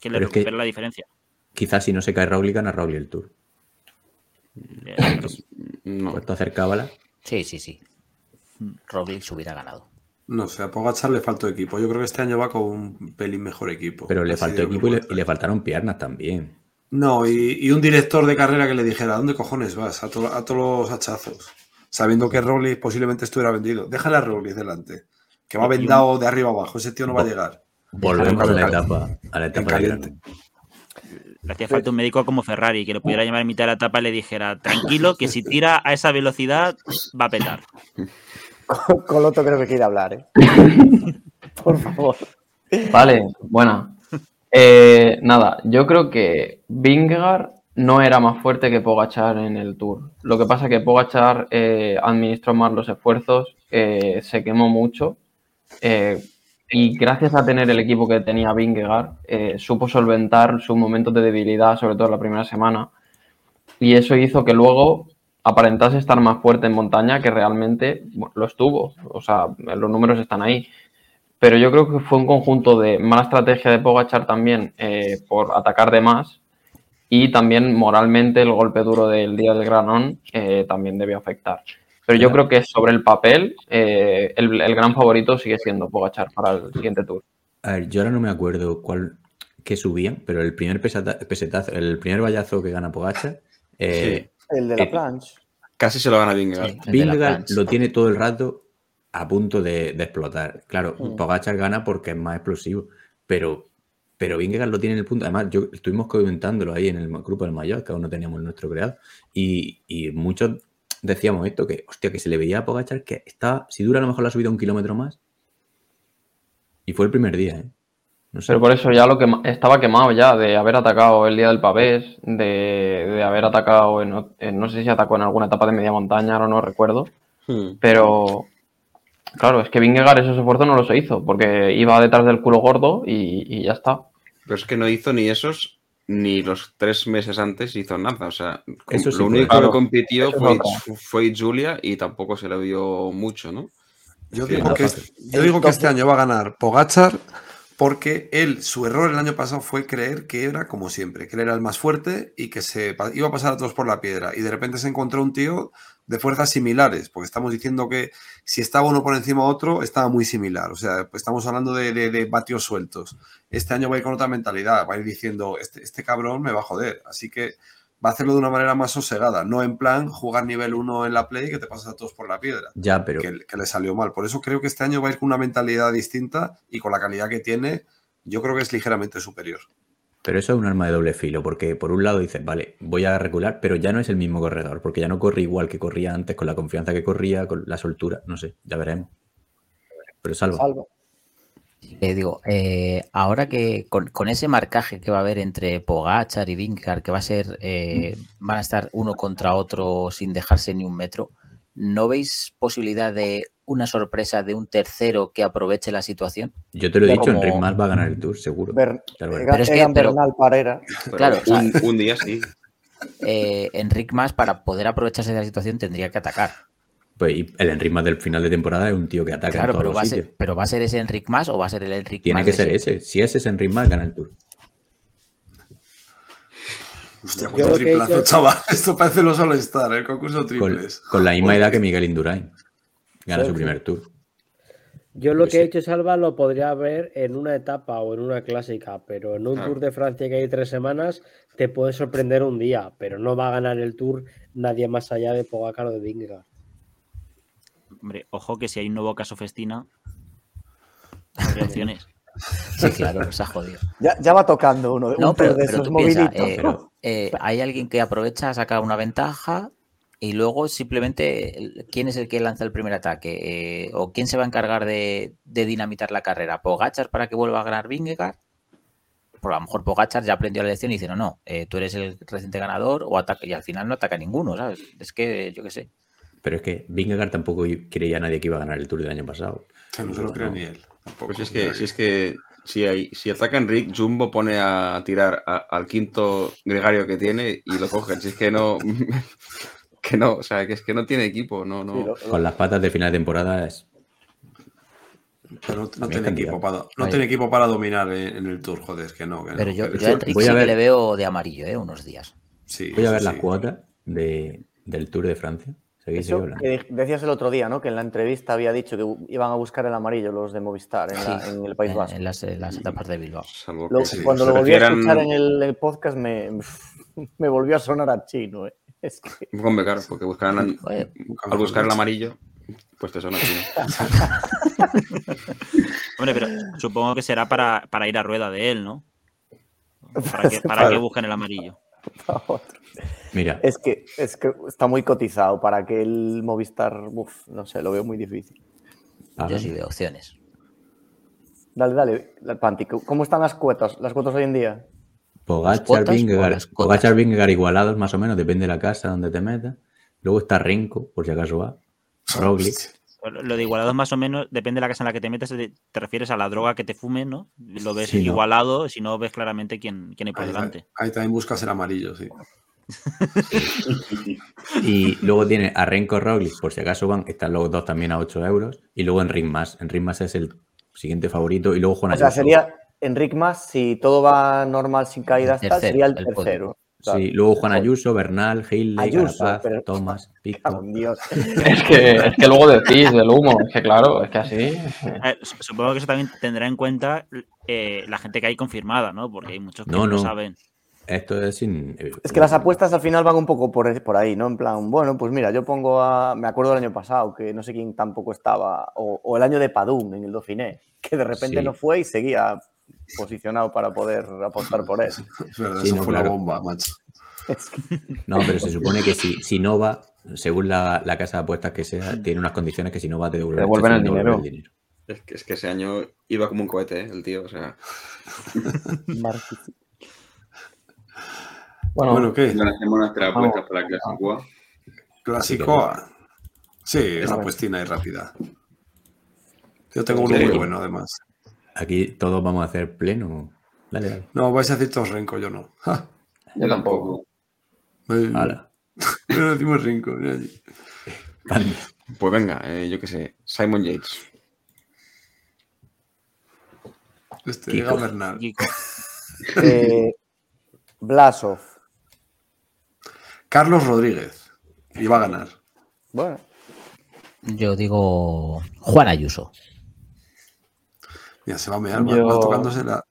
que le
Pero es que-
recupera la diferencia.
Quizás si no se cae Roglic, gana Roglic el Tour.
Eh,
No.
Puesto a hacer cábala.
Sí, sí, sí. Roglic se hubiera ganado.
No sé, a Pogachar le faltó equipo. Yo creo que este año va con un pelín mejor equipo.
Pero le faltó equipo y le,
vergüenza.
y le faltaron piernas también.
No, y, y un director de carrera que le dijera, ¿dónde cojones vas? A, to- a todos los hachazos. Sabiendo que Roglic posiblemente estuviera vendido. Déjale a Roglic delante. Que va vendado de arriba abajo. Ese tío no va a llegar.
Volvemos a la etapa, a la etapa de.
Le hacía falta un médico como Ferrari, que lo pudiera llamar en mitad de la etapa y le dijera, tranquilo, que si tira a esa velocidad va a petar.
Coloto creo que quiere hablar, ¿eh? Por favor.
Vale, buena. Eh, nada, yo creo que Vingegaard no era más fuerte que Pogachar en el Tour. Lo que pasa es que Pogachar eh, administró más los esfuerzos, eh, se quemó mucho y gracias a tener el equipo que tenía Vingegaard supo solventar sus momentos de debilidad, sobre todo la primera semana, y eso hizo que luego aparentase estar más fuerte en montaña que realmente bueno, lo estuvo. O sea, los números están ahí pero yo creo que fue un conjunto de mala estrategia de Pogachar también eh, por atacar de más y también moralmente el golpe duro del día del Granón eh, también debió afectar. Pero yo creo que sobre el papel eh, el, el gran favorito sigue siendo Pogachar para el siguiente tour.
A ver, yo ahora no me acuerdo cuál que subían, pero el primer pesata- pesetazo, el primer vallazo que gana Pogacar, eh,
El de la
Eh,
planche.
Casi se lo gana Vingegaard.
Sí, el de la
Vingegaard
plancha.
lo tiene todo el rato a punto de, de explotar. Claro,
Mm.
Pogacar gana porque es más explosivo, pero, pero Vingegaard lo tiene en el punto. Además, yo estuvimos comentándolo ahí en el grupo del Mayor, cada uno teníamos el nuestro creado, y, y muchos decíamos esto, que hostia, que se le veía a Pogachar que está, si dura a lo mejor la subida un kilómetro más, y fue el primer día, ¿eh? No sé.
Pero por eso ya lo que estaba quemado ya de haber atacado el día del pavés, de, de haber atacado, en, no sé si atacó en alguna etapa de media montaña, ahora no recuerdo,
Hmm.
Pero, claro, es que Vingegaard esos esfuerzos no los hizo, porque iba detrás del culo gordo y, y ya está.
Pero es que no hizo ni esos, ni los tres meses antes hizo nada. O sea,
Eso
lo único
Claro,
que compitió
eso
fue, Julia y tampoco se le vio mucho, ¿no?
Yo digo, que, yo digo que este año va a ganar Pogachar porque él, su error el año pasado fue creer que era como siempre, que él era el más fuerte y que se iba a pasar a todos por la piedra. Y de repente se encontró un tío de fuerzas similares, porque estamos diciendo que si estaba uno por encima de otro, estaba muy similar. O sea, pues estamos hablando de, de- de vatios sueltos. Este año va a ir con otra mentalidad, va a ir diciendo, este, este cabrón me va a joder. Así que va a hacerlo de una manera más sosegada, no en plan jugar nivel 1 en la play que te pasas a todos por la piedra
Ya, pero
que, que le salió mal. Por eso creo que este año va a ir con una mentalidad distinta y con la calidad que tiene, yo creo que es ligeramente superior.
Pero eso es un arma de doble filo, porque por un lado dices, vale, voy a recular, pero ya no es el mismo corredor, porque ya no corre igual que corría antes, con la confianza que corría, con la soltura, no sé, ya veremos. Pero salvo.
Salvo.
Eh, digo, eh, ahora que con, con ese marcaje que va a haber entre Pogachar y Vingegaard, que va a ser, eh, van a estar uno contra otro sin dejarse ni un metro, ¿no veis posibilidad de una sorpresa de un tercero que aproveche la situación?
Yo te lo he dicho,
como-
Enric Mas va a ganar el Tour, seguro.
Egan,
Pero es que-
Egan
pero-
Bernal Parera.
Claro, o sea-
un, un día sí.
Eh, Enric Mas, para poder aprovecharse de la situación, tendría que atacar.
Pues y el Enric Mas del final de temporada es un tío que ataca
Claro,
en todos
pero
los
va, a
sitios.
ser, pero ¿va a ser ese Enric Mas o va a ser el Enric
Tiene que ser
siempre?
ese. Si ese es Enric Mas, gana el Tour.
Hostia,
Yo
cuánto
lo que he
triplazo,
hecho-
chaval. Esto parece los All-Star, el concurso
Con,
triples.
con la misma edad que Miguel Indurain. Gana
Sí,
su primer Tour.
Yo lo que he hecho, Salva, lo podría ver en una etapa o en una clásica, pero en un
Claro.
Tour de Francia que hay tres semanas te puede sorprender un día, pero no va a ganar el Tour nadie más allá de Pogacar o de Vingegaard.
Hombre, ojo que si hay un nuevo caso festina, habría opciones.
Sí, claro, se ha jodido.
Ya, ya va tocando uno,
No,
un
pero,
de
pero
esos moviditos.
eh,
pero-
eh, hay alguien que aprovecha, saca una ventaja y luego simplemente quién es el que lanza el primer ataque Eh, o quién se va a encargar de, de dinamitar la carrera. Pogachar para que vuelva a ganar Vingegaard. Por a lo mejor Pogachar ya aprendió la lección y dice no, no, eh, tú eres el reciente ganador o ataca y al final no ataca ninguno, ¿sabes? Es que yo qué sé.
Pero es que Vingegaard tampoco creía nadie que iba a ganar el Tour del año pasado.
No se lo cree ni él. tampoco.
Pues si es que, si es que si, hay, si ataca Enric, Jumbo pone a tirar a- al quinto gregario que tiene y lo cogen. Si es que no. Que no, o sea, que es que no tiene equipo, no, no.
Sí, lo-
Con las patas de final de temporada es.
Pero no, tiene equipo para, no tiene equipo para dominar en, en el Tour, joder, es que no. que no,
Pero yo, yo a Enric
voy a
sí que le veo de amarillo, ¿eh? Unos días.
sí,
Voy a ver
sí.
las cuotas de, del Tour de Francia.
Eso que decías el otro día, ¿no? Que en la entrevista había dicho que iban a buscar el amarillo los de Movistar en, la-
Sí,
en el País Vasco.
en las, en las etapas de Bilbao.
Lo-
sí,
cuando lo volví a escuchar en el, el podcast me, me volvió a sonar a chino. ¿eh? Es que
Hombre, claro, porque buscarán,
Oye,
al buscar el amarillo, pues te suena chino.
Hombre, pero supongo que será para, para ir a rueda de él, ¿no? Para que, para que busquen el amarillo.
Mira,
es que es que está muy cotizado para que el Movistar, uf, no sé, lo veo muy difícil.
yo
pagan.
sí veo opciones.
Dale, dale, Panti, ¿cómo están las cuotas? ¿Las cuotas hoy en día?
Pogachar, Vingegaard, Vingegaard igualados más o menos, depende de la casa donde te metas. Luego está Renko, por si acaso va. Roglic.
Lo de igualados más o menos depende de la casa en la que te metes, te refieres a la droga que te fumes, ¿no? Lo ves
Sí, ¿no?
igualado si no ves claramente quién, quién hay por
Ahí,
delante.
ahí también buscas el amarillo, sí.
Y luego tiene a Renko Roglic, por si acaso van, están los dos también a 8 euros. Y luego Enric Mas. Enric Mas es el siguiente favorito. Y luego Juan
O sea,
Ayuso.
sería Enric Mas, si todo va normal sin caídas,
El
tal,
tercero,
sería el tercero. Claro.
Sí, luego Juan Ayuso, Bernal,
Ayuso,
Carapaz,
pero- en Dios.
Es que, es que luego decís del humo. Es que claro, es que así.
Eh, su- supongo que eso también tendrá en cuenta eh, la gente que hay confirmada, ¿no? Porque hay muchos que
No,
no,
no.
saben.
Esto es sin.
Es que las apuestas al final van un poco por, por ahí, ¿no? En plan, bueno, pues mira, yo pongo a. Me acuerdo del año pasado, que no sé quién tampoco estaba, o, o el año de Padún en el Dauphiné, que de repente
Sí.
no fue y seguía posicionado para poder apostar por él.
Es verdad,
Sí,
eso
no,
fue
claro.
la bomba, macho.
No, pero se supone que si, si no va, según la, la casa de apuestas que sea, tiene unas condiciones que si no va te devuelven,
Te devuelven el
devuelven
dinero.
dinero.
Es que, es que ese año iba como un cohete, ¿eh? el tío, o sea.
Bueno,
Bueno, ¿qué?
No hacemos nuestra apuesta para la Clásico A.
Clásico. Sí, una
ver.
puestina y rápida. Yo tengo uno muy bueno, además.
Aquí todos vamos a hacer pleno. Dale, dale.
No, vais a decir todos Renko, yo no. Ja.
yo tampoco.
Hala.
No decimos allí.
Pandi.
Pues venga, eh, yo qué sé, Simon Yates.
Este,
Kiko.
Bernal.
Kiko.
Eh, Blasov.
Carlos Rodríguez. Y va a ganar.
Bueno,
Yo digo Juan Ayuso.
Mira, se va a mear, va-
Yo-
va tocándose la...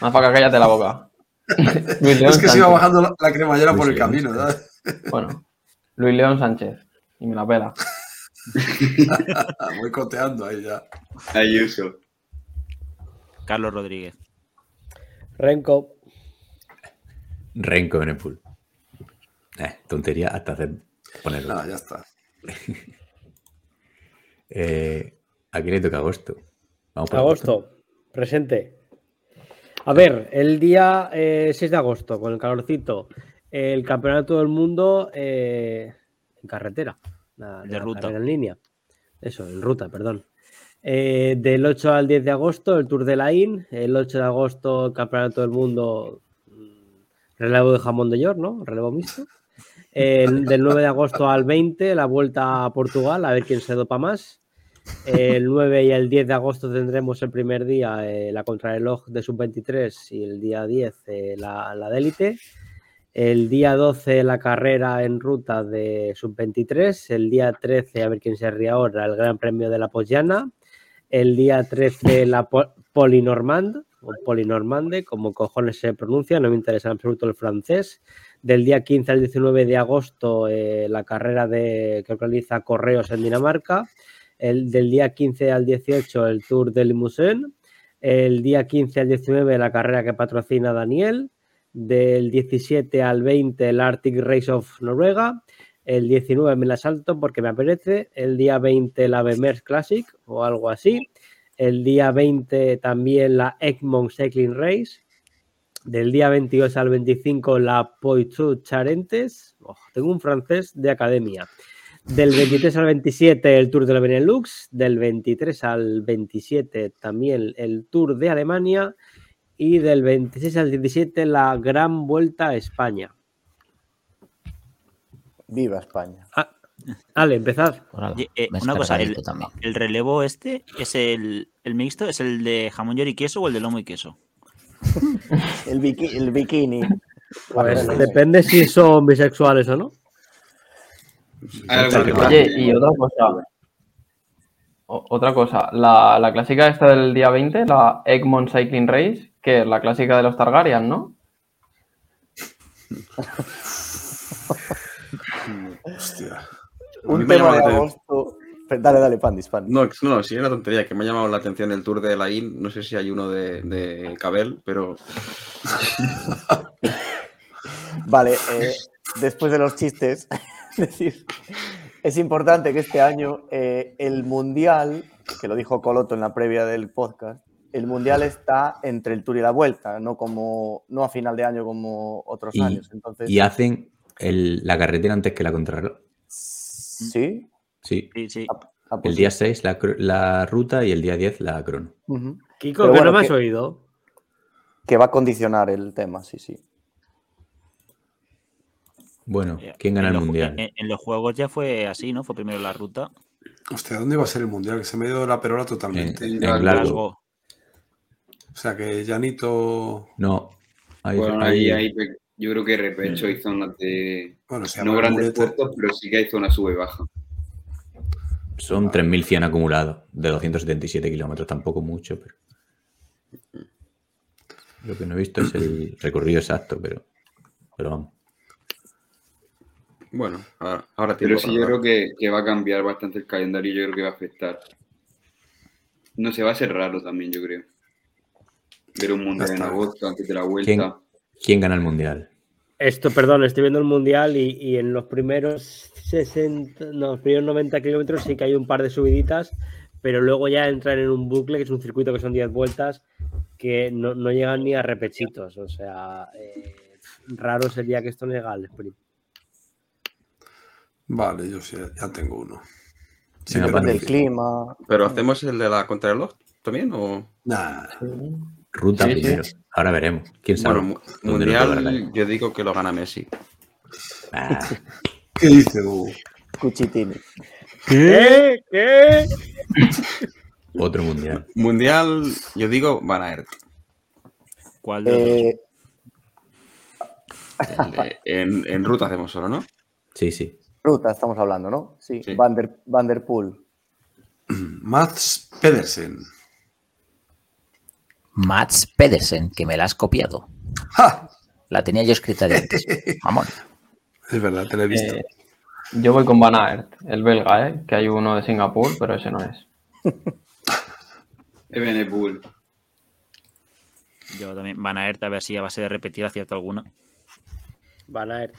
Más para que cállate la boca. Luis León
Es que se iba bajando la, la cremallera por el
León.
camino, ¿sabes?
Bueno, Luis León Sánchez. Y me la pela.
Voy coteando ahí ya.
Ayuso.
Carlos Rodríguez.
Renko.
Renko en el pool. Eh, tontería hasta hacer ponerlo.
Nada, ya está.
Eh, aquí le toca agosto. Vamos por
Agosto. Presente. A ver, el día eh, 6 de agosto, con el calorcito, el campeonato del mundo eh, en carretera. La,
De
la
ruta.
en línea. Eso, en ruta, perdón. Eh, del 8 al 10 de agosto, el Tour de la IN. El 8 de agosto, el campeonato del mundo, mm, relevo de jamón de york, ¿no? Relevo mixto. El- del 9 de agosto al 20, la vuelta a Portugal, a ver quién se dopa más. El 9 y el 10 de agosto tendremos el primer día eh, la contrarreloj de sub-23 y el día 10 eh, la, la de. El día 12 la carrera en ruta de sub-23. El día 13, a ver quién se ríe ahora, el Gran Premio de la Pollana. El día 13 la po- Polinormand o Polinormande, como cojones se pronuncia, no me interesa en absoluto el francés. Del día 15 al 19 de agosto eh, la carrera de, que organiza Correos en Dinamarca el del día 15 al 18 el Tour de Limousin, el día 15 al 19 la carrera que patrocina Daniel, del 17 al 20 el Arctic Race of Noruega, el 19 me la salto porque me apetece, el día 20 la Bemers Classic o algo así, el día 20 también la Egmont Cycling Race, del día 28 al 25 la Poitou Charentes, Oh, tengo un francés de academia, Del 23 al 27 el Tour de la Benelux, del 23 al 27 también el Tour de Alemania y del 26 al 17 la Gran Vuelta a España.
Viva España.
Ah, Ale, empezad.
Eh, una cosa, el, el relevo este es el, el mixto, ¿es el de jamón y queso o el de lomo y queso?
el, biki- el bikini.
Pues depende si son bisexuales o no.
Oye, y otra cosa. o- Otra cosa, la, la clásica esta del día 20, la Egmont Cycling Race, que es la clásica de los Targaryen, ¿no?
Hostia.
Un tema de agosto. Dale, dale, Pandis, Pandis.
No, no, sí, es una tontería que me ha llamado la atención el tour de la IN. No sé si hay uno de, de Cabel, pero
Vale, eh, después de los chistes, es decir, es importante que este año eh, el Mundial, que lo dijo Coloto en la previa del podcast, el Mundial está entre el Tour y la Vuelta, no como no a final de año como otros
Y,
años. Entonces,
y hacen el- la carretera antes que la contrarreloj.
sí,
Sí.
Sí, sí.
ah, pues
El día 6 la, ruta y el día 10 la crono.
Ujú.
Kiko,
Pero
que
bueno,
no me has
que-
oído.
que va a condicionar el tema, sí, sí.
Bueno,
Eh,
¿quién gana
en
el
los-
mundial?
En, en los juegos ya fue así, ¿no? Fue primero la ruta.
Hostia, ¿dónde va a ser el mundial? Que se me dio la perola totalmente.
En- en
Glasgow.
Glasgow.
O sea que Janito.
No. Hay,
Bueno,
hay-
ahí hay pe- yo creo que repecho y zonas de.
Bueno, se
No grandes puertos, pero sí que hay zonas sube y baja.
son 3.100 acumulados de 277 kilómetros. Tampoco mucho, pero. Lo que no he visto es el recorrido exacto, pero. Pero vamos.
Bueno, ahora, ahora
Pero sí, yo
hablar.
creo que, que va a cambiar bastante el calendario. Yo creo que va a afectar. No sé, va a ser raro también, yo creo. Ver un mundial en
está.
agosto antes de la
¿Quién,
vuelta.
quién gana el mundial?
Esto, perdón, estoy viendo el mundial y, y en los primeros 60, no, los primeros 90 kilómetros sí que hay un par de subiditas, pero luego ya entran en un bucle, que es un circuito que son 10 vueltas, que no, no llegan ni a repechitos. O sea, eh, raro sería que esto no llega al sprint.
Vale, yo sí, ya tengo uno. Sí,
Pandis.
Del clima.
¿Pero hacemos el de la contrarreloj también? O...
Nah,
Ruta
Sí, sí.
primero. Ahora veremos. ¿Quién sabe?
Bueno, mundial, yo digo que lo gana Messi.
Ah,
¿Qué dice Hugo?
Cuchitini.
¿Qué? ¿Qué?
otro mundial.
Mundial, yo digo Van Aert.
¿Cuál de?
Eh,
en, en ruta hacemos solo, ¿no?
Sí, sí.
Ruta, estamos hablando, ¿no? Sí,
Sí.
Van, der, Van der Poel.
Mats Pedersen.
Mats Pedersen, que me la has copiado.
¡Ja!
La tenía yo escrita de antes. Vamos.
Es verdad, te lo he visto.
Eh, yo voy con Van Aert, el belga, ¿eh? que hay uno de Singapur, pero ese no es.
Evenepoel.
Yo también. Van a a ver si a base de repetir acierto alguna.
Van a ver.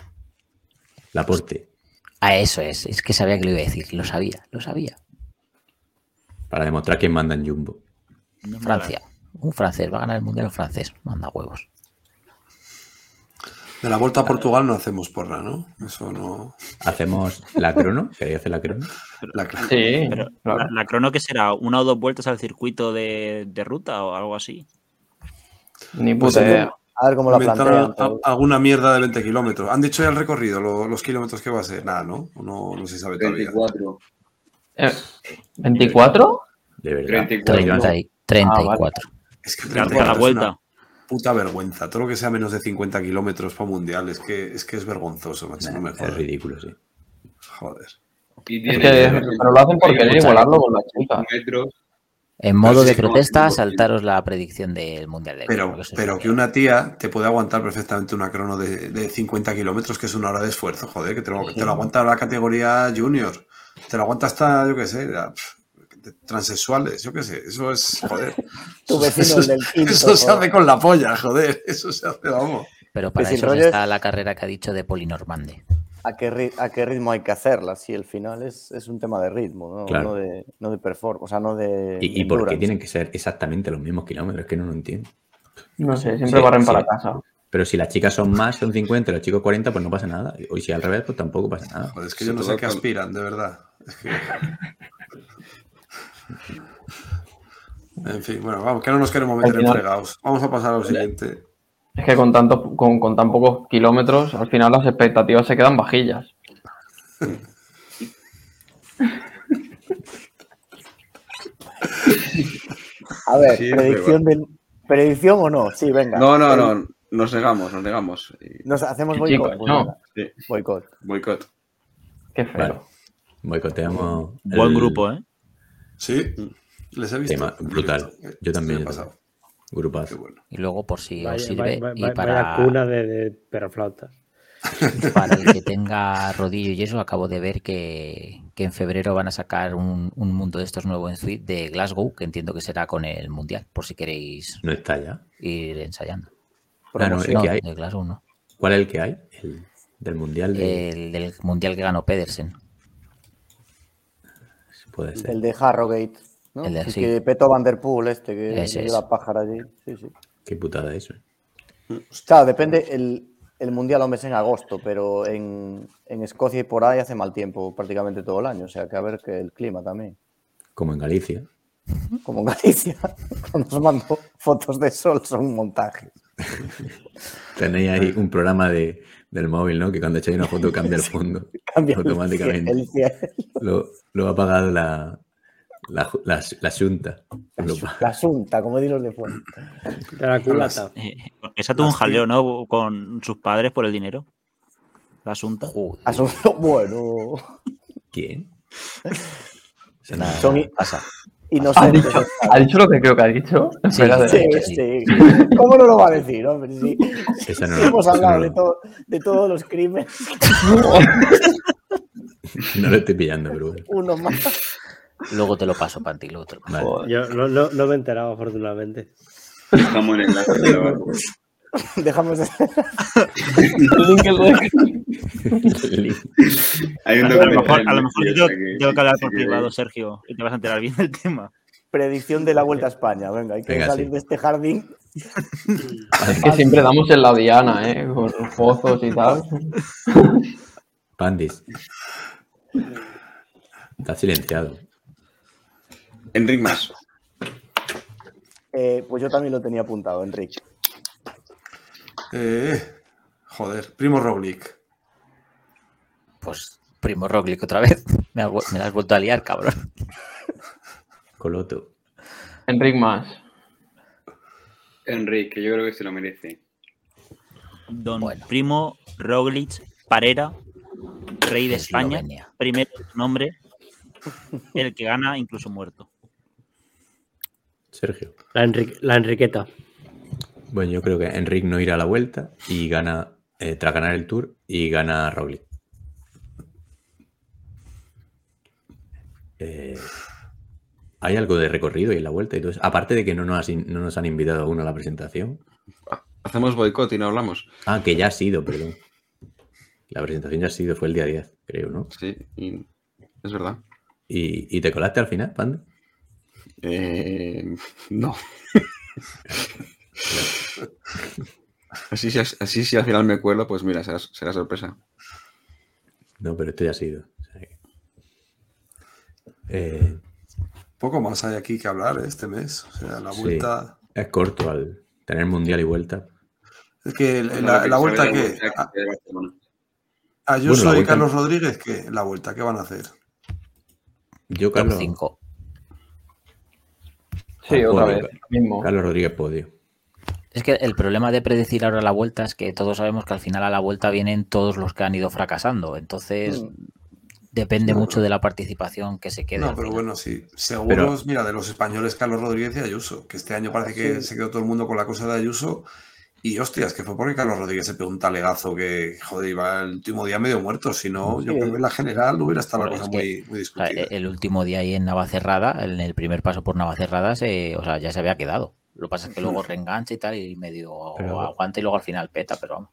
Laporte.
Ah, eso es. Es que sabía que lo iba a decir. Lo sabía, lo sabía.
Para demostrar quién manda en Jumbo.
No
Francia. Un francés. Va a ganar el mundial un francés. Manda huevos.
De la vuelta a Portugal no hacemos porra, ¿no? Eso no.
¿Hacemos la crono? ¿Queréis hacer la crono?
La
Sí,
Pero,
claro.
¿la, la crono que será? ¿Una o dos vueltas al circuito de, de ruta o algo así?
Ni
Pues
puta
sí,
idea.
A ver cómo la
Inventaron
plantean.
alguna mierda de 20 kilómetros. ¿Han dicho ya el recorrido, lo- los kilómetros que va a ser? Nada, ¿no? No, no se sabe todavía.
34.
Eh, ¿24?
De verdad.
34.
Treinta y- 34.
Es que
Claro,
30
por la
es
vuelta.
una puta vergüenza. Todo lo que sea menos de 50 kilómetros para mundial es que es, que es vergonzoso, macho. No me
Es ridículo, sí.
Joder.
Y
Es
tiene
que, pero lo hacen porque querer igualarlo con la chica.
metros.
En modo
sí,
de protesta, saltaros la predicción del mundial de
Pero,
es
pero que una tía te puede aguantar perfectamente una crono de, de 50 kilómetros, que es una hora de esfuerzo, joder, que te lo, te lo aguanta la categoría junior. Te lo aguanta hasta, yo qué sé, la- transexuales, yo qué sé. Eso es, joder.
Tu vecino,
eso,
el del quinto,
eso se hace con la polla, joder. Eso se hace, vamos.
Pero para eso
rollos-
está la carrera que ha dicho de Polinormande.
¿A qué, ri- a qué ritmo hay que hacerla? Si el final es, es un tema de ritmo, no,
Claro.
no de, no de performance, o sea, no de.
¿Y, y por qué tienen que ser exactamente los mismos kilómetros? Es que no lo entiendo.
No sé, siempre
Sí,
barren
sí.
para casa.
Pero si las chicas son más, son 50 y los chicos 40, pues no pasa nada. Y si al revés, pues tampoco pasa nada.
Joder, es que yo no sé qué aspiran, de verdad. Es que- En fin, bueno, vamos, que no nos queremos meter
Al
en
final-
fregados. Vamos a pasar a lo siguiente.
Es que con, tanto, con, con tan pocos kilómetros, al final las expectativas se quedan bajillas.
A ver,
Sí,
predicción, del, predicción o no. Sí, venga.
No, no, no. Nos negamos, nos negamos.
Nos hacemos boicot.
chicos, no.
venga,
Sí,
boicot.
boicot.
Qué feo.
Vale. Boicoteamos.
Buen
el
grupo, ¿eh?
Sí, les he visto.
tema. Brutal. Yo también.
Estoy pasado. Qué
Grupazo.
bueno.
Y luego, por si
Vaya,
os sirve,
vaya-
y
vaya-
para,
vaya cuna de, de perroflautas.
para el que tenga rodillo y eso, acabo de ver que, que en febrero van a sacar un, un mundo de estos nuevos en suite de Glasgow, que entiendo que será con el Mundial, por si queréis
No está ya.
ir ensayando.
No, el
No,
que hay.
de Glasgow no.
¿Cuál es el que hay? El del mundial de.
El del Mundial que ganó Pedersen.
Puede ser.
El de Harrogate. ¿No?
El de-
que petó Van Der Poel, este, que
Ese
dio
es.
pájara allí. Sí, sí.
Qué putada eso.
Claro, depende. El, el mundial hombre es en agosto, pero en, en Escocia y por ahí hace mal tiempo prácticamente todo el año. O sea que a ver que el clima también.
Como en Galicia.
Como en Galicia, cuando os mando fotos de sol son un montaje.
Tenéis ahí un programa de, del móvil, ¿no? Que cuando echáis una foto cambia el fondo.
Cambia
automáticamente.
cielo, el cielo.
Lo, lo ha pagado la, la, la, la Junta.
La asunta, como dinos de fuera.
De la culata.
Eh, Esa tuvo un jaleo, ¿no? Con sus padres por el dinero. La asunta.
Joder,
Asunto, bueno.
¿Quién?
nada,
Son
pasa.
¿Ha
Inocentes.
dicho, ¿Ha dicho lo que creo que ha dicho?
Sí.
Sí. ¿Cómo no lo va a decir, hombre? Sí.
Esa no,
hemos
esa
hablado
no
de, todo, de todos los crímenes,
no lo estoy pillando, pero bueno.
uno más.
Luego te lo paso, Panti, luego te lo paso.
Vale.
Joder.
Yo no, no, no me he enterado, afortunadamente.
Dejamos el enlace de abajo.
Dejamos de...
Hay un
A lo mejor,
en
a lo mejor
Netflix,
yo tengo que hablar por privado, Sergio, y te vas a enterar bien del tema.
predicción de la Vuelta a España. Venga, hay que
Venga,
salir
sí.
de este jardín.
Es que siempre damos en la diana, ¿eh? Con los pozos y tal.
Pandis. Está silenciado.
Enric más.
Eh, pues yo también lo tenía apuntado, Enrique.
Eh, joder, Primo Roglic.
Pues Primo Roglic otra vez. Me, has me la has vuelto a liar, cabrón.
Coloto.
Enric más.
Enrique, yo creo que se lo merece.
Don
Bueno.
Primo Roglic Parera, rey de España,
Eslovenia.
primero nombre, el que gana incluso muerto.
Sergio.
La, Enrique- la Enriqueta.
Bueno, yo creo que Enric no irá a la vuelta y gana, eh, tras ganar el Tour, y gana Roglic. Eh, hay algo de recorrido y en la vuelta y todo eso. Aparte de que no nos, no nos han invitado aún a la presentación.
Hacemos boicot y no hablamos.
Ah, que ya ha sido, perdón. La presentación ya ha sido, fue el día 10, creo, ¿no?
Sí, y es verdad.
¿Y, y te colaste al final, Panda?
Eh, no. así, si, así si al final me cuelo, pues mira, será, será sorpresa.
No, pero esto ya ha sido. que- Eh,
Poco más hay aquí que hablar ¿eh? este mes. O sea, la
Sí.
vuelta.
es corto al tener mundial y vuelta.
Es que el-
Bueno,
la,
que
vuelta que.
mucha
A-
que de Barcelona.
Ayuso
Bueno, la
y
vuelta-
Carlos Rodríguez, ¿qué? La vuelta, ¿qué van a hacer?
Yo,
Top
Carlos,
5.
Sí, otra
podio,
vez. Mismo.
Carlos Rodríguez podio.
Es que el problema de predecir ahora la vuelta es que todos sabemos que al final a la vuelta vienen todos los que han ido fracasando. Entonces,
Mm.
depende mucho de la participación que se quede.
No, pero bueno, sí. Seguros, mira, de los españoles, Carlos Rodríguez y Ayuso, que este año parece que se quedó todo el mundo con la cosa de Ayuso. Y hostias, que fue porque Carlos Rodríguez se pegó un talegazo que, joder, iba el último día medio muerto. Si no, yo creo que en la general hubiera estado la cosa
es que,
muy, muy
O sea,
discutida.
el último día ahí en Navacerrada, en el primer paso por Navacerrada, se, o sea, ya se había quedado. Lo que pasa es que luego reengancha y tal, y medio
Pero-
aguanta y luego al final peta, pero vamos.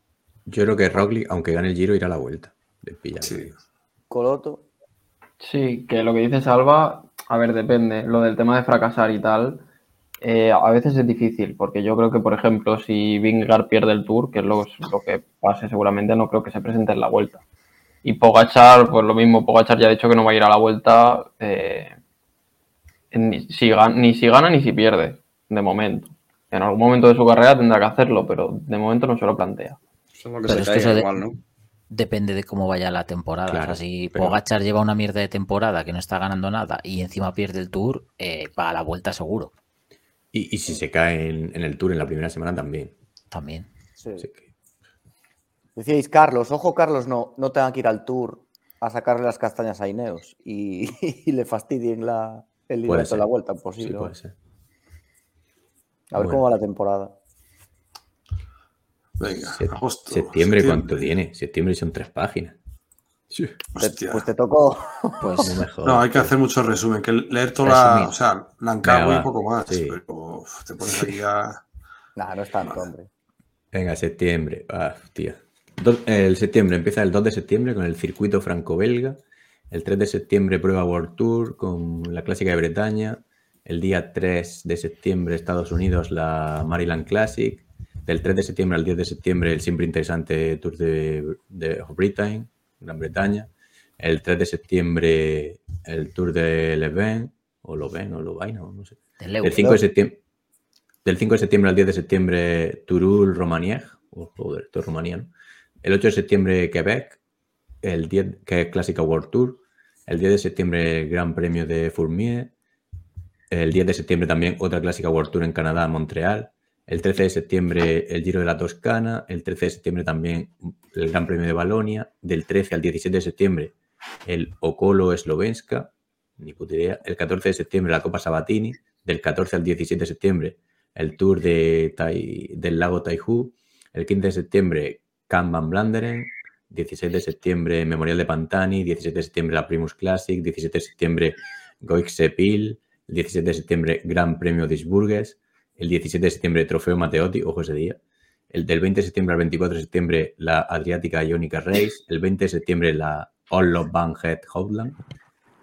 Yo creo que Roglic, aunque gane el Giro, irá a la vuelta. De.
Sí.
Coloto.
Sí, que lo que dice Salva, a ver, depende. Lo del tema de fracasar y tal, eh, a veces es difícil, porque yo creo que, por ejemplo, si Vingegaard pierde el Tour, que es lo, lo que pase seguramente, no creo que se presente en la Vuelta. Y Pogachar, pues lo mismo, Pogachar ya ha dicho que no va a ir a la Vuelta eh, ni, si, gan- ni si gana ni si pierde, de momento. En algún momento de su carrera tendrá que hacerlo, pero de momento no se lo plantea.
Lo que
Pero
se
es que eso
igual, ¿no?
Depende de cómo vaya la temporada.
Claro,
o sea, si
pero-
Pogachar lleva una mierda de temporada que no está ganando nada y encima pierde el Tour, eh, va a la vuelta seguro.
Y, y si se cae en, en el tour en la primera semana también.
También.
Sí. Decíais, Carlos, ojo, Carlos, no, no tenga que ir al tour a sacarle las castañas a Ineos y, y le fastidien la, el libreto de la vuelta,
sí,
posible.
puede ser.
a ver
Bueno.
cómo va la temporada.
Venga,
septiembre, ¿cuánto tiene? Septiembre son tres páginas. Sí,
Te-
Hostia.
pues te tocó.
Pues
no
No, hay que hacer mucho resumen, que leer toda la. O sea, y
va.
poco más.
Sí.
Pero uf, te pones aquí a.
Nah, no es tanto, hombre.
Venga, septiembre. Ah, tío. Do- El septiembre empieza el 2 de septiembre con el circuito franco-belga. El 3 de septiembre prueba World Tour con la clásica de Bretaña. El día 3 de septiembre Estados Unidos la Maryland Classic. Del 3 de septiembre al 10 de septiembre el siempre interesante Tour de, de Britain, Gran Bretaña. El 3 de septiembre el Tour de Leven o Loven o Lovaina, o no sé.
Del
5 de septiembre, del 5 de septiembre al 10 de septiembre, Turul, Romanieg. Oh, joder, esto es Rumanía, ¿no? El 8 de septiembre, Quebec. El 10, que es Clásica World Tour. El 10 de septiembre, el Gran Premio de Fourmier. El 10 de septiembre también otra Clásica World Tour en Canadá, Montreal. El 13 de septiembre, el Giro de la Toscana. El 13 de septiembre también el Gran Premio de Balonia. Del 13 al 17 de septiembre, el Okolo Eslovenska. Ni puta idea. El 14 de septiembre, la Copa Sabatini. Del 14 al 17 de septiembre, el Tour de Tai- del lago Taihu. El 15 de septiembre, Can Van Blanderen. 16 de septiembre, Memorial de Pantani. 17 de septiembre, la Primus Classic. 17 de septiembre, Goixe Pil. El 17 de septiembre, Gran Premio de Isburgues. El 17 de septiembre, Trofeo Matteotti, ojo ese día. El del 20 de septiembre al 24 de septiembre, la Adriática Ionica Race. El 20 de septiembre, la All Het Houtland.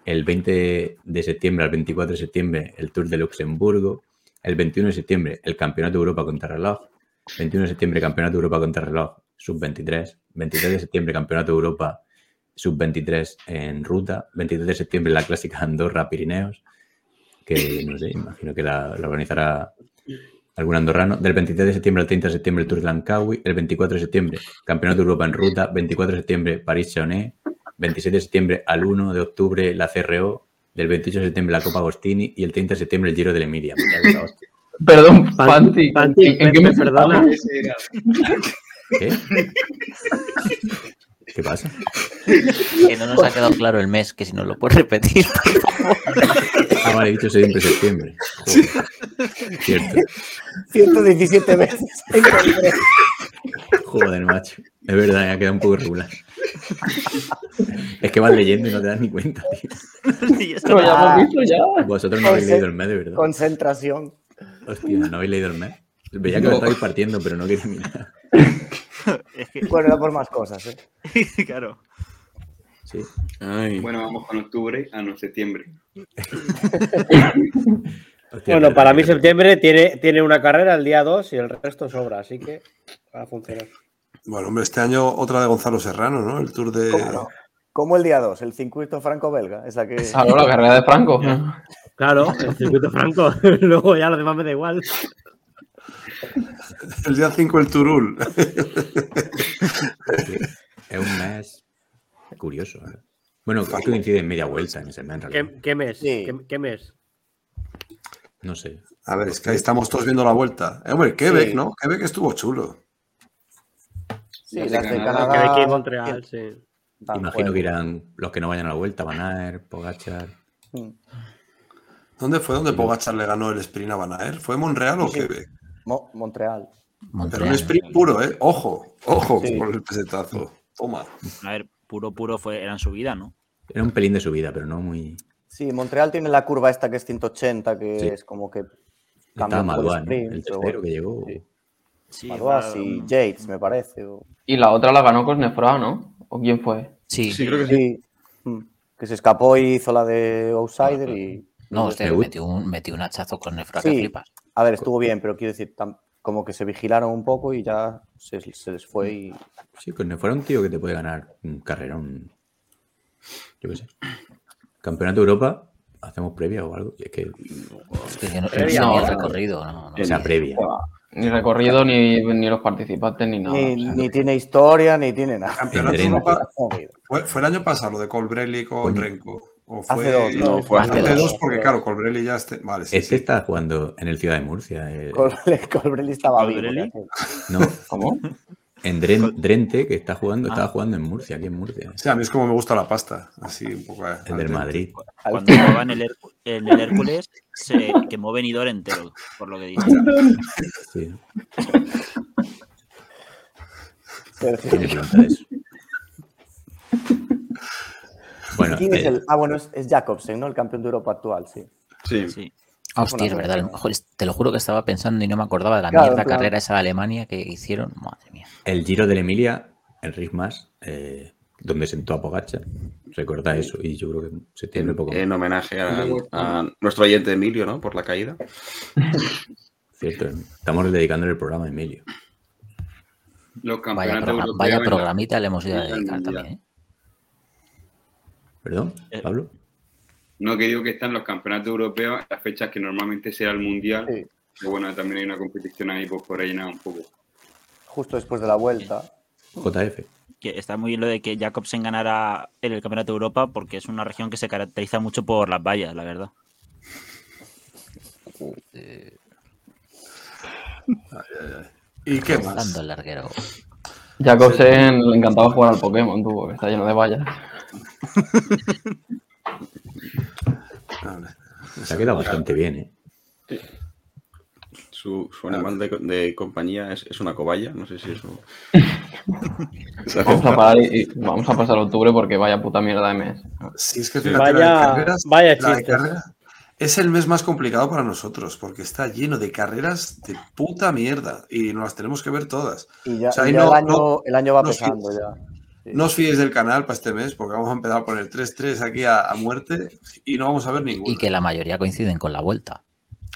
El 20 de septiembre al 24 de septiembre, el Tour de Luxemburgo. El 21 de septiembre, el Campeonato de Europa Contrarreloj. 21 de septiembre, Campeonato de Europa Contrarreloj Sub-23. 23 de septiembre, Campeonato de Europa Sub-23 en ruta. 23 de septiembre, la clásica Andorra Pirineos, que no sé, imagino que la organizará algún andorrano. Del 23 de septiembre al 30 de septiembre, el Tour de Langkawi. El 24 de septiembre, Campeonato de Europa en ruta. 24 de septiembre, París-Chaunet. 27 de septiembre al 1 de octubre, la CRO. Del 28 de septiembre, la Copa Agostini. Y el 30 de septiembre, el Giro de Emilia. La hostia.
Perdón,
Pan-
Panti,
Panti,
¿en, en qué
me- perdona.
¿Qué? ¿Qué pasa?
Que no nos ha quedado claro el mes, que si no lo puedes repetir.
Ah, vale, he dicho siempre septiembre. Cierto.
117 veces.
Joder, macho. Es verdad, ha quedado un poco regular. Es que vas leyendo y no te das ni cuenta, tío.
Lo ya hemos visto ya.
Vosotros no habéis leído el mes, de verdad.
Concentración.
Hostia, ¿no habéis leído el mes? Veía que lo estabais partiendo, pero no quería mirar.
Es que,
Bueno, era por más cosas, ¿eh?
claro.
Sí.
Ay.
Bueno, vamos con octubre, a no septiembre.
Bueno, para mí septiembre tiene, tiene una carrera el día 2 y el resto sobra, así que va a funcionar.
Bueno, hombre, este año otra de Gonzalo Serrano, ¿no? El Tour de.
¿Cómo no? Como el día 2, el circuito franco-belga. Esa que...
Claro, la carrera de Franco.
Claro, el circuito franco. Luego ya lo demás me da igual.
El día 5 el Turul.
Es un mes curioso. ¿eh? Bueno, que coincide en media vuelta en ese mes, en.
¿Qué, qué mes?
Sí.
¿Qué, qué mes?
No sé.
A ver, es que ahí estamos todos viendo la vuelta. Eh, hombre, Quebec,
Sí.
¿no? Quebec estuvo chulo.
Sí,
Las
las
de Canadá.
Canadá.
Quebec y Montreal, sí.
Imagino que irán los que no vayan a la vuelta, Van Aert, Pogachar.
Mm.
¿Dónde fue donde Pogachar le ganó el sprint a Van Aert? ¿Fue Monreal o
Sí, sí.
Quebec?
Mo- Montreal.
Pero
Montreal.
un sprint puro, ¿eh? Ojo, ojo
Sí.
por el pesetazo. Toma.
A ver, puro, puro fue, era en su vida, ¿no?
Era un pelín de subida, pero no muy.
Sí, Montreal tiene la curva esta que es 180, que
Sí.
es como que un poco el
¿no? tercero que llegó.
Sí.
Sí, para-
y Yates, me parece. o-
Y la otra la ganó Cosnefra, ¿no? ¿O quién fue?
Sí,
Sí, creo que sí.
Sí. Mm. Que se escapó y hizo la de Outsider y.
no,
y
Me gusta.
metió un, metió un hachazo con Nefra que
Sí.
flipas.
A ver, estuvo bien, pero quiero decir, tam- como que se vigilaron un poco y ya se, se les fue y...
Sí, pues no fuera un tío que te puede ganar un carrerón. Yo qué sé. Campeonato de Europa, hacemos previa o algo. Y es que,
Es que no,
Previa
no, recorrido, no, no.
o sea, previa.
Ni recorrido, ni, ni los participantes, ni nada.
Ni,
o sea,
ni tiene historia, ni tiene nada.
Campeonato. Europa fue, fue el año pasado lo de Colbrelli con. Renko. O fue,
Hace dos,
no, fue
hace,
hace
dos,
dos.
porque claro, Colbrelli ya este, vale, sí,
Este
sí.
está jugando en el Ciudad de Murcia. eh,
Colbrelli, Colbrelli estaba.
¿Colbrelli?
no,
¿Cómo?
en Dren- Drente, que está jugando,
Ah.
estaba jugando en Murcia, aquí en Murcia.
Sí, a mí es como me gusta la pasta, así un poco. eh,
El del. Madrid.
Cuando jugaba en el, el Hércules, se quemó venidor entero, por lo que dice.
Sí. ¿Quién me eso? Bueno,
¿Quién es
eh,
el- Ah, bueno, es, es Jacobsen, ¿no? El campeón de Europa actual, sí.
Sí.
Sí.
Ah, hostia, verdad. te lo juro que estaba pensando y no me acordaba de la
Claro,
mierda
claro.
carrera esa de Alemania que hicieron. Madre mía.
el Giro de la Emilia, el Ritmas, eh, donde sentó a Pogacar. Recuerda eso y yo creo que se tiene poco.
En homenaje a, a nuestro oyente Emilio, ¿no? Por la caída.
Cierto, estamos dedicando el programa a Emilio.
Los
Vaya, vaya programita le hemos ido a dedicar también. ¿eh?
¿Perdón,
Eh,
Pablo?
No, que digo que están los campeonatos europeos, las fechas que normalmente será el mundial.
Sí.
Pero bueno, también hay una competición ahí pues, por rellenar un poco.
Justo después de la vuelta.
JF.
Que está muy bien lo de que Jacobsen ganara en el Campeonato de Europa porque es una región que se caracteriza mucho por las vallas, la verdad.
¿Y qué más?
Larguero.
Jacobsen le encantaba jugar al Pokémon, tú, porque está lleno de vallas.
Se ha quedado bastante bien, ¿eh?
Su, su animal de, de compañía es, es una cobaya. No sé si eso.
Vamos a, parar y, y vamos a pasar octubre porque vaya puta mierda de mes.
Si es que fíjate,
Vaya-
la de carreras,
vaya
la de es el mes más complicado para nosotros porque está lleno de carreras de puta mierda y nos las tenemos que ver todas.
Y ya,
O sea,
y
ahí
ya
no-
el, año,
no-
el año va pesando
sí.
ya. Sí.
No os fiéis del canal para este mes porque vamos a empezar a poner 3-3 aquí a, a muerte y no vamos a ver ninguno.
Y que la mayoría coinciden con la vuelta.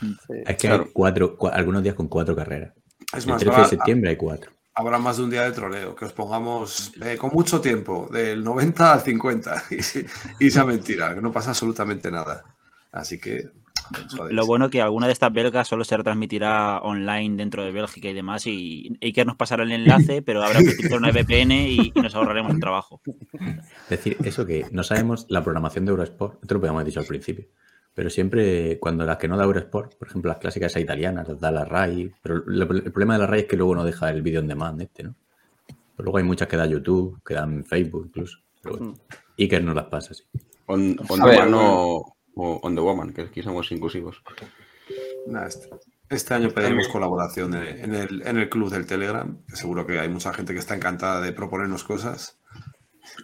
Sí.
Es que
Claro.
hay cuatro, cua- algunos días con cuatro carreras.
Es
El
más,
13 de
habrá,
septiembre hay cuatro.
habrá más de un día de troleo, que os pongamos eh, con mucho tiempo, del 90 al 50, y, y sea mentira, que no pasa absolutamente nada. Así que... joder,
Lo bueno que alguna de estas belgas solo se retransmitirá online dentro de Bélgica y demás y Iker nos pasará el enlace, pero habrá que utilizar una VPN y, y nos ahorraremos el trabajo.
Es decir, eso que no sabemos la programación de Eurosport, esto lo podíamos haber dicho al principio, pero siempre cuando las que no da Eurosport, por ejemplo las clásicas esas italianas, las da la RAI, pero lo- el problema de la RAI es que luego no deja el vídeo en demand este, ¿no? Pero luego hay muchas que da YouTube, que dan Facebook incluso. Pero bueno, Iker no las pasa así.
O, On the Woman, que aquí somos inclusivos.
este, este año pediremos colaboración en, en el, en el club del Telegram, que seguro que hay mucha gente que está encantada de proponernos cosas,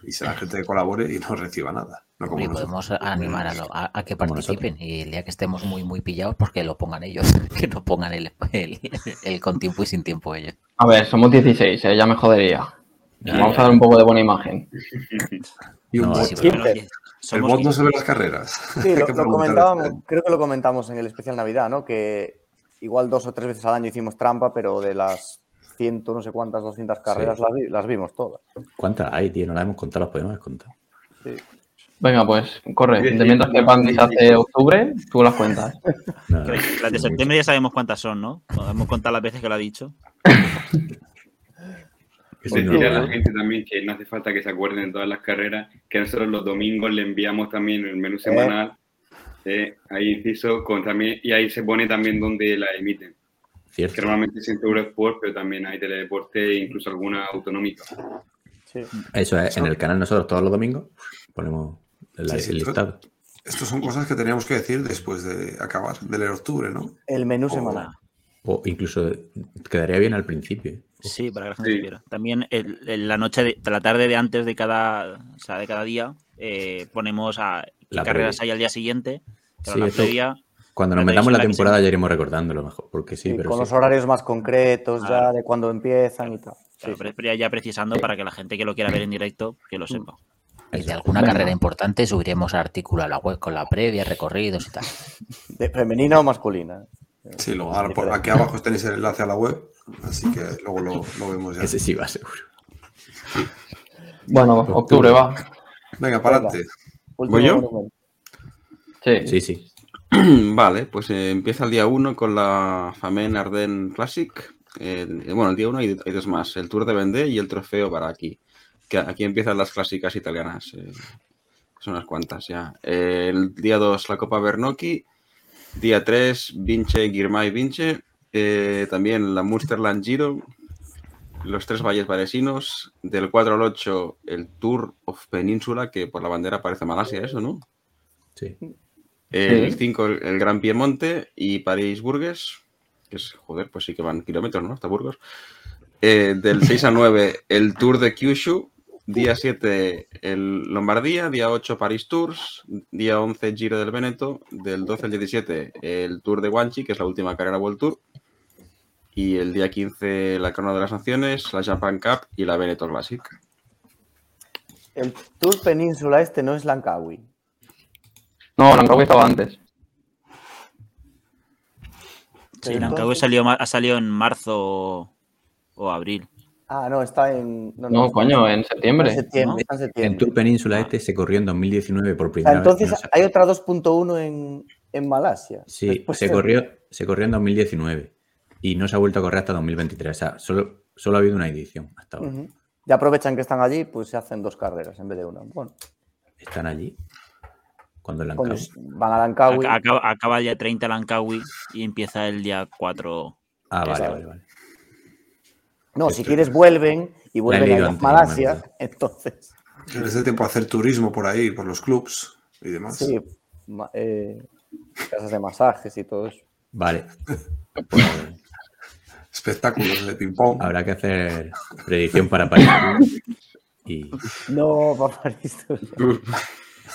y será gente que colabore y no reciba nada. No como
Y
nosotros.
podemos animar a, lo- a- a que participen y el día que estemos muy muy pillados, pues que lo pongan ellos, que no pongan el, el, el con tiempo y sin tiempo ellos.
A ver, somos 16, ¿eh? ya me jodería.
Ya,
Vamos
ya.
a dar un poco de buena imagen.
Y un
No,
bot.
sí,
pero-
El bot no se ve
15.
las carreras.
Sí, lo,
que
lo comentábamos, creo que lo comentamos en el especial Navidad, ¿no? Que igual dos o tres veces al año hicimos trampa, pero de las ciento, no sé cuántas, 200 carreras las, vi- las vimos todas.
¿Cuántas hay, tío? No las hemos contado, las podemos haber contado.
Sí.
Venga, pues corre.
Sí, sí,
De mientras que
sí,
Pandi
sí,
se hace octubre, tú las cuentas.
No,
Las de septiembre ya sabemos cuántas son, ¿no? Podemos contar las veces que lo ha dicho.
Decirle a la gente también que no hace falta que se acuerden de todas las carreras, que nosotros los domingos le enviamos también el menú semanal, eh, ahí inciso, con también, y ahí se pone también donde la emiten.
Cierto.
Que normalmente siempre Eurosport, pero también hay teledeporte e incluso alguna autonómica.
Sí.
Eso es, en el canal nosotros todos los domingos ponemos el,
Sí,
listado.
Estos son cosas que teníamos que decir después de acabar del octubre, ¿no?
El menú
O-
semanal.
O incluso quedaría bien al principio.
Sí, para que la gente
Sí.
supiera. También el- el- la noche, de, la tarde de antes de cada, o sea, de cada día, eh, ponemos a qué
La
carreras hay al día siguiente.
Sí,
la
esto-
previa,
Cuando nos metamos en la
la que se-
temporada ya iremos recordándolo mejor, porque sí,
Sí,
pero
con
sí.
los horarios más concretos ya de cuándo empiezan y tal. Sí,
claro,
sí.
pero ya precisando para que la gente que lo quiera ver en directo, que lo sepa.
Y de alguna
Venga.
carrera importante subiremos artículo a la web con la previa, recorridos y tal.
De femenina o masculina.
Sí, luego, ahora por aquí abajo tenéis el enlace a la web, así que luego lo, lo vemos ya.
Ese sí va seguro.
Bueno, octubre va.
Venga, para adelante.
¿Voy yo?
Sí.
Sí, sí.
Vale, pues eh, empieza el día 1 con la Famen Arden Classic. Eh, bueno, el día 1 hay, hay dos más, el Tour de Vendée y el Trofeo Baraki. Que aquí empiezan las clásicas italianas. eh, son unas cuantas ya. Eh, el día 2 la Copa Bernocchi. Día 3 Vince, Girmay Vince. Eh, también la Munsterland Giro. Los tres valles varesinos. Del 4 al 8 el Tour of Peninsula, que por la bandera parece Malasia eso, ¿no?
Sí.
El
Sí.
5, el, el Gran Piemonte y París-Burgues, que es, joder, pues sí que van kilómetros, ¿no? Hasta Burgos. Eh, del 6 al 9, el Tour de Kyushu. Día 7, el Lombardía. Día 8, París Tours. Día 11, Giro del Veneto. Del 12 al 17, el Tour de Guanchi, que es la última carrera World Tour. Y el día 15, la Corona de las Naciones, la Japan Cup y la Veneto Classic.
El Tour Península este no es Lankawi.
No, Langkawi estaba antes.
Sí,
entonces-
salió, ha salido en marzo o, abril.
Ah, no, está en. No,
coño, en
en
septiembre.
en
En
septiembre.
Tour Península este se corrió en 2019 por primera
entonces
vez. sé-
hay otra 2.1 en, en Malasia.
Sí,
Después
se
de-
corrió, se corrió en 2019 y no se ha vuelto a correr hasta 2023. O sea, solo, solo ha habido una edición hasta ahora.
Ya aprovechan que están allí, pues se hacen dos carreras en vez de una. Bueno,
Están allí. Cuando
coño, van a Lankawi.
Ac- Acaba, acaba el día 30 Lankawi y empieza el día 4.
Ah, vale,
Exacto.
vale, vale.
No, si quieres vuelven y vuelven a Malasia.
no
Entonces,
Tienes de tiempo a hacer turismo por ahí, por los clubs y demás.
sí, eh, casas de masajes y todo eso.
Vale. Pues
Espectáculos de ping-pong.
habrá que hacer predicción para París. Y
No.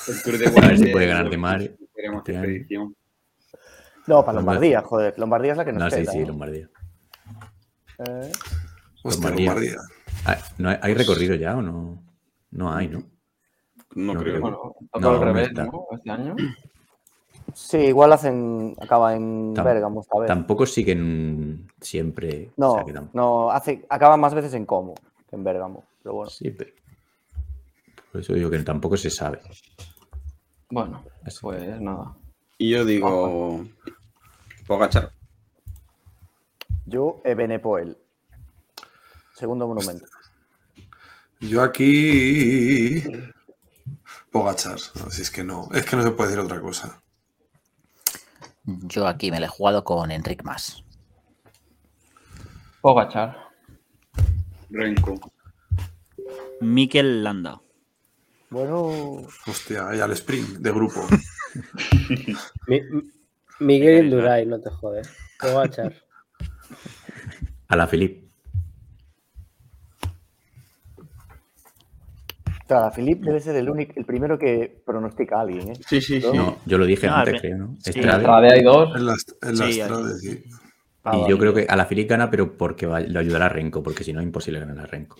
El Tour de
a ver si puede ganar de mar. Este.
No, para Lombardía, joder. Lombardía es la que nos
No, sí,
queda,
sí. Lombardía.
Eh,
Hostia,
Lombardía.
Lombardía.
Ah, ¿no hay, hay recorrido ya o no? No hay, ¿no?
No,
No
creo.
creo.
Bueno,
No,
al revés. Este año.
Sí, igual hacen. Acaba en
Tam-
Bérgamo esta vez.
Tampoco siguen siempre. o
No,
sea que tampoco-
no, hace, acaba más veces en Como que en Bérgamo. Pero bueno.
Sí, pero- Por eso digo que tampoco se sabe.
Bueno,
Así.
pues nada.
Y yo digo. Pogachar.
Yo, Ebenepoel. Segundo monumento.
Yo aquí. Pogachar. Si es que no. Es que no se puede decir otra cosa.
Yo aquí me lo he jugado con Enric Mas.
Pogachar.
Renko.
Mikel Landa.
Bueno,
Hostia, ahí al sprint de grupo.
Mi- Mi- Miguel Indurain, no te jodes. Pogachar.
A la Filip.
Claro, Filip debe ser el único, el primero que pronostica a alguien, ¿eh?
Sí, sí, sí.
No, yo lo dije
No,
antes, creo, ¿no?
sí.
Estrade.
Estrade hay dos.
En las, en las
Sí,
trades, sí.
Ah,
Y
vale.
yo creo que a la Filip gana, pero porque va- lo ayudará a Renko, porque si no es imposible ganar a Renko.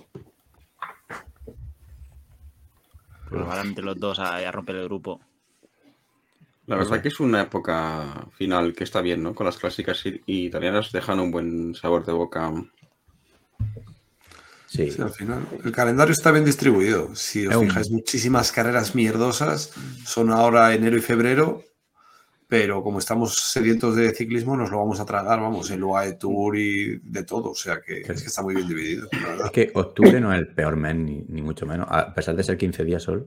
Probablemente los dos a, a romper el grupo.
La verdad que es una época final que está bien, ¿no? Con las clásicas italianas dejan un buen sabor de boca.
Sí,
Sí, al final. El calendario está bien distribuido. Si os
Es un-
fijáis, muchísimas carreras mierdosas son ahora enero y febrero, pero como estamos sedientos de ciclismo, nos lo vamos a tragar, vamos, el UAE Tour y de todo. O sea que es que está muy bien dividido, la
es que octubre no es el peor mes, ni, ni mucho menos. A pesar de ser 15 días solo,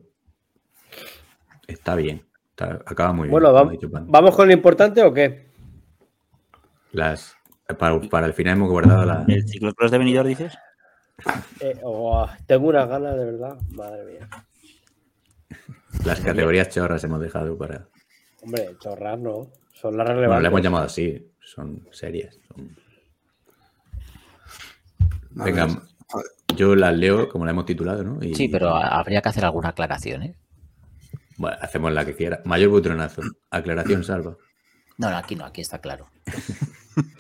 está bien. está- acaba muy bien.
Bueno, vamos. ¿vamos con lo importante o qué?
Las, para, para el final hemos guardado la,
¿El ciclocross de Benidorm dices?
Eh, oh, tengo unas ganas, de verdad. Madre mía.
las categorías chorras hemos dejado para.
Hombre, chorras no. Son las
Bueno,
relevantes.
le hemos llamado así, son series. son-
A
Venga, yo las leo como la hemos titulado, ¿no? Y,
Sí, pero habría que hacer alguna aclaración, ¿eh?
Bueno, hacemos la que quiera. Mayor butronazo. Aclaración salva.
No, no, aquí no, aquí está claro.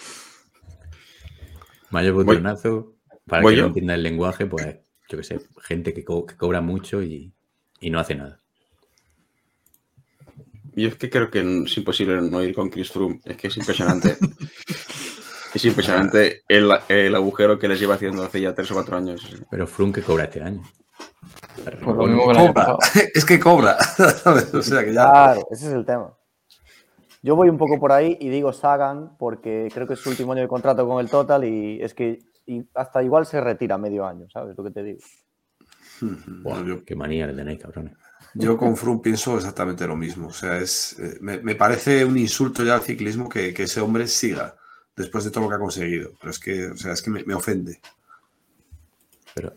Mayor
Voy-
butronazo. Para
¿Voy
que
yo?
no entienda el lenguaje, pues, yo qué sé, gente que, co- que cobra mucho y, y no hace nada.
Yo es que creo que es imposible no ir con Chris Froome. Es que es impresionante. es impresionante el, el agujero que les lleva haciendo hace ya tres o cuatro años.
Pero Froome que cobra este año.
Pues lo mismo que el año
Cobra. Es que cobra. O sea que ya.
Claro, ese es el tema. Yo voy un poco por ahí y digo Sagan porque creo que es su último año de contrato con el Total y es que y hasta igual se retira medio año, ¿sabes lo que te digo?
Buah,
yo,
qué manía le tenéis, cabrones.
yo con Froome pienso exactamente lo mismo. O sea, es, eh, me, me parece un insulto ya al ciclismo que, que ese hombre siga después de todo lo que ha conseguido. Pero es que, o sea, es que me, me ofende.
Pero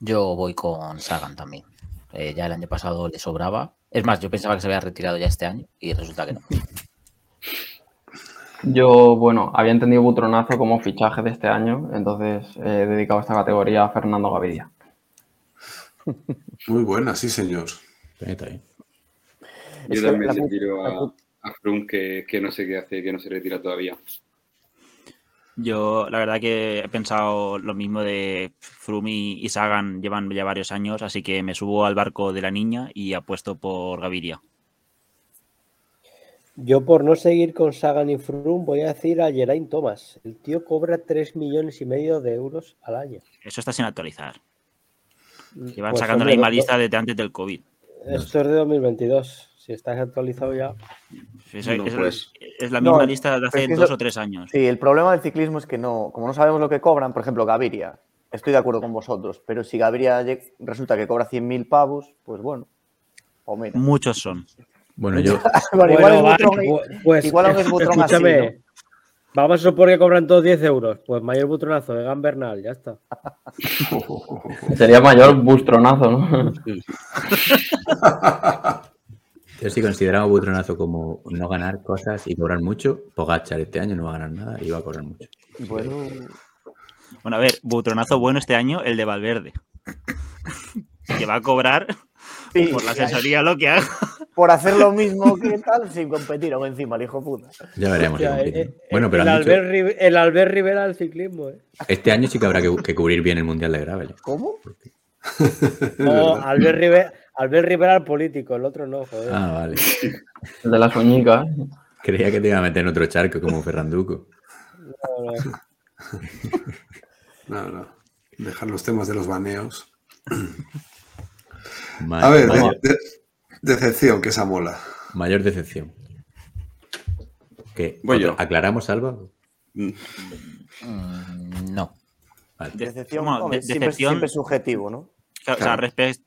Yo voy con Sagan también. Eh, ya el año pasado le sobraba. Es más, yo pensaba que se había retirado ya este año y resulta que no.
Yo, bueno, había entendido Butronazo como fichaje de este año, entonces he dedicado esta categoría a Fernando Gaviria.
Muy buena, sí, señor.
Yo también
la
le tiro a, Froome que, que no sé qué hace, que no se retira todavía.
Yo, la verdad que he pensado lo mismo de Froome y, y Sagan llevan ya varios años, así que me subo al barco de la niña y apuesto por Gaviria.
Yo por no seguir con Sagan y Froome voy a decir a Geraint Thomas. El tío cobra 3 millones y medio de euros al año.
Eso está sin actualizar. Llevan
Pues,
sacando la misma lista desde antes del COVID.
Esto es de 2022. Si estás actualizado ya.
Eso-
No,
es,
pues.
es la
No,
misma lista de hace
es que
dos
eso-
o tres años.
Sí, el problema del ciclismo es que no, como no sabemos lo que cobran, por ejemplo, Gaviria, estoy de acuerdo con vosotros, pero si Gaviria resulta que cobra 100.000 pavos, pues bueno, o mira.
Muchos son.
Bueno, yo,
Bueno, igual es
vale,
Butrón
pues,
igual es Butrón así,
escúchame.
¿no?
Vamos a suponer que cobran todos 10 euros. Pues mayor butronazo de Gan Bernal, ya está.
Sería mayor bustronazo, ¿no?
yo sí consideraba Butronazo como no ganar cosas y cobrar mucho. Pogachar este año no va a ganar nada y va a cobrar mucho.
Bueno,
Bueno, a ver, butronazo bueno este año, el de Valverde. que va a cobrar
sí,
por la asesoría lo que haga.
por hacer lo mismo que tal, sin competir aún encima, el hijo puta.
Ya veremos.
eh, eh,
bueno, pero
el,
dicho-
Albert, Ri- el Albert Rivera del ciclismo, ¿eh?
este año sí que habrá que, que cubrir bien el Mundial de Gravel.
¿Cómo?
No, Albert Rivera, Albert Rivera el político, el otro no, joder.
Ah, vale.
El de las uñicas.
Creía que te iba a meter en otro charco como Ferranduco.
No, no.
No, no. Dejar los temas de los baneos. A ver, de-
mayor,
de- decepción, que esa mola.
mayor decepción. ¿Qué?
Voy yo.
¿Aclaramos algo?
Mm,
Mm, no.
Vale.
Decepción,
de-
siempre,
decepción-
siempre subjetivo, ¿no?
O sea, respe-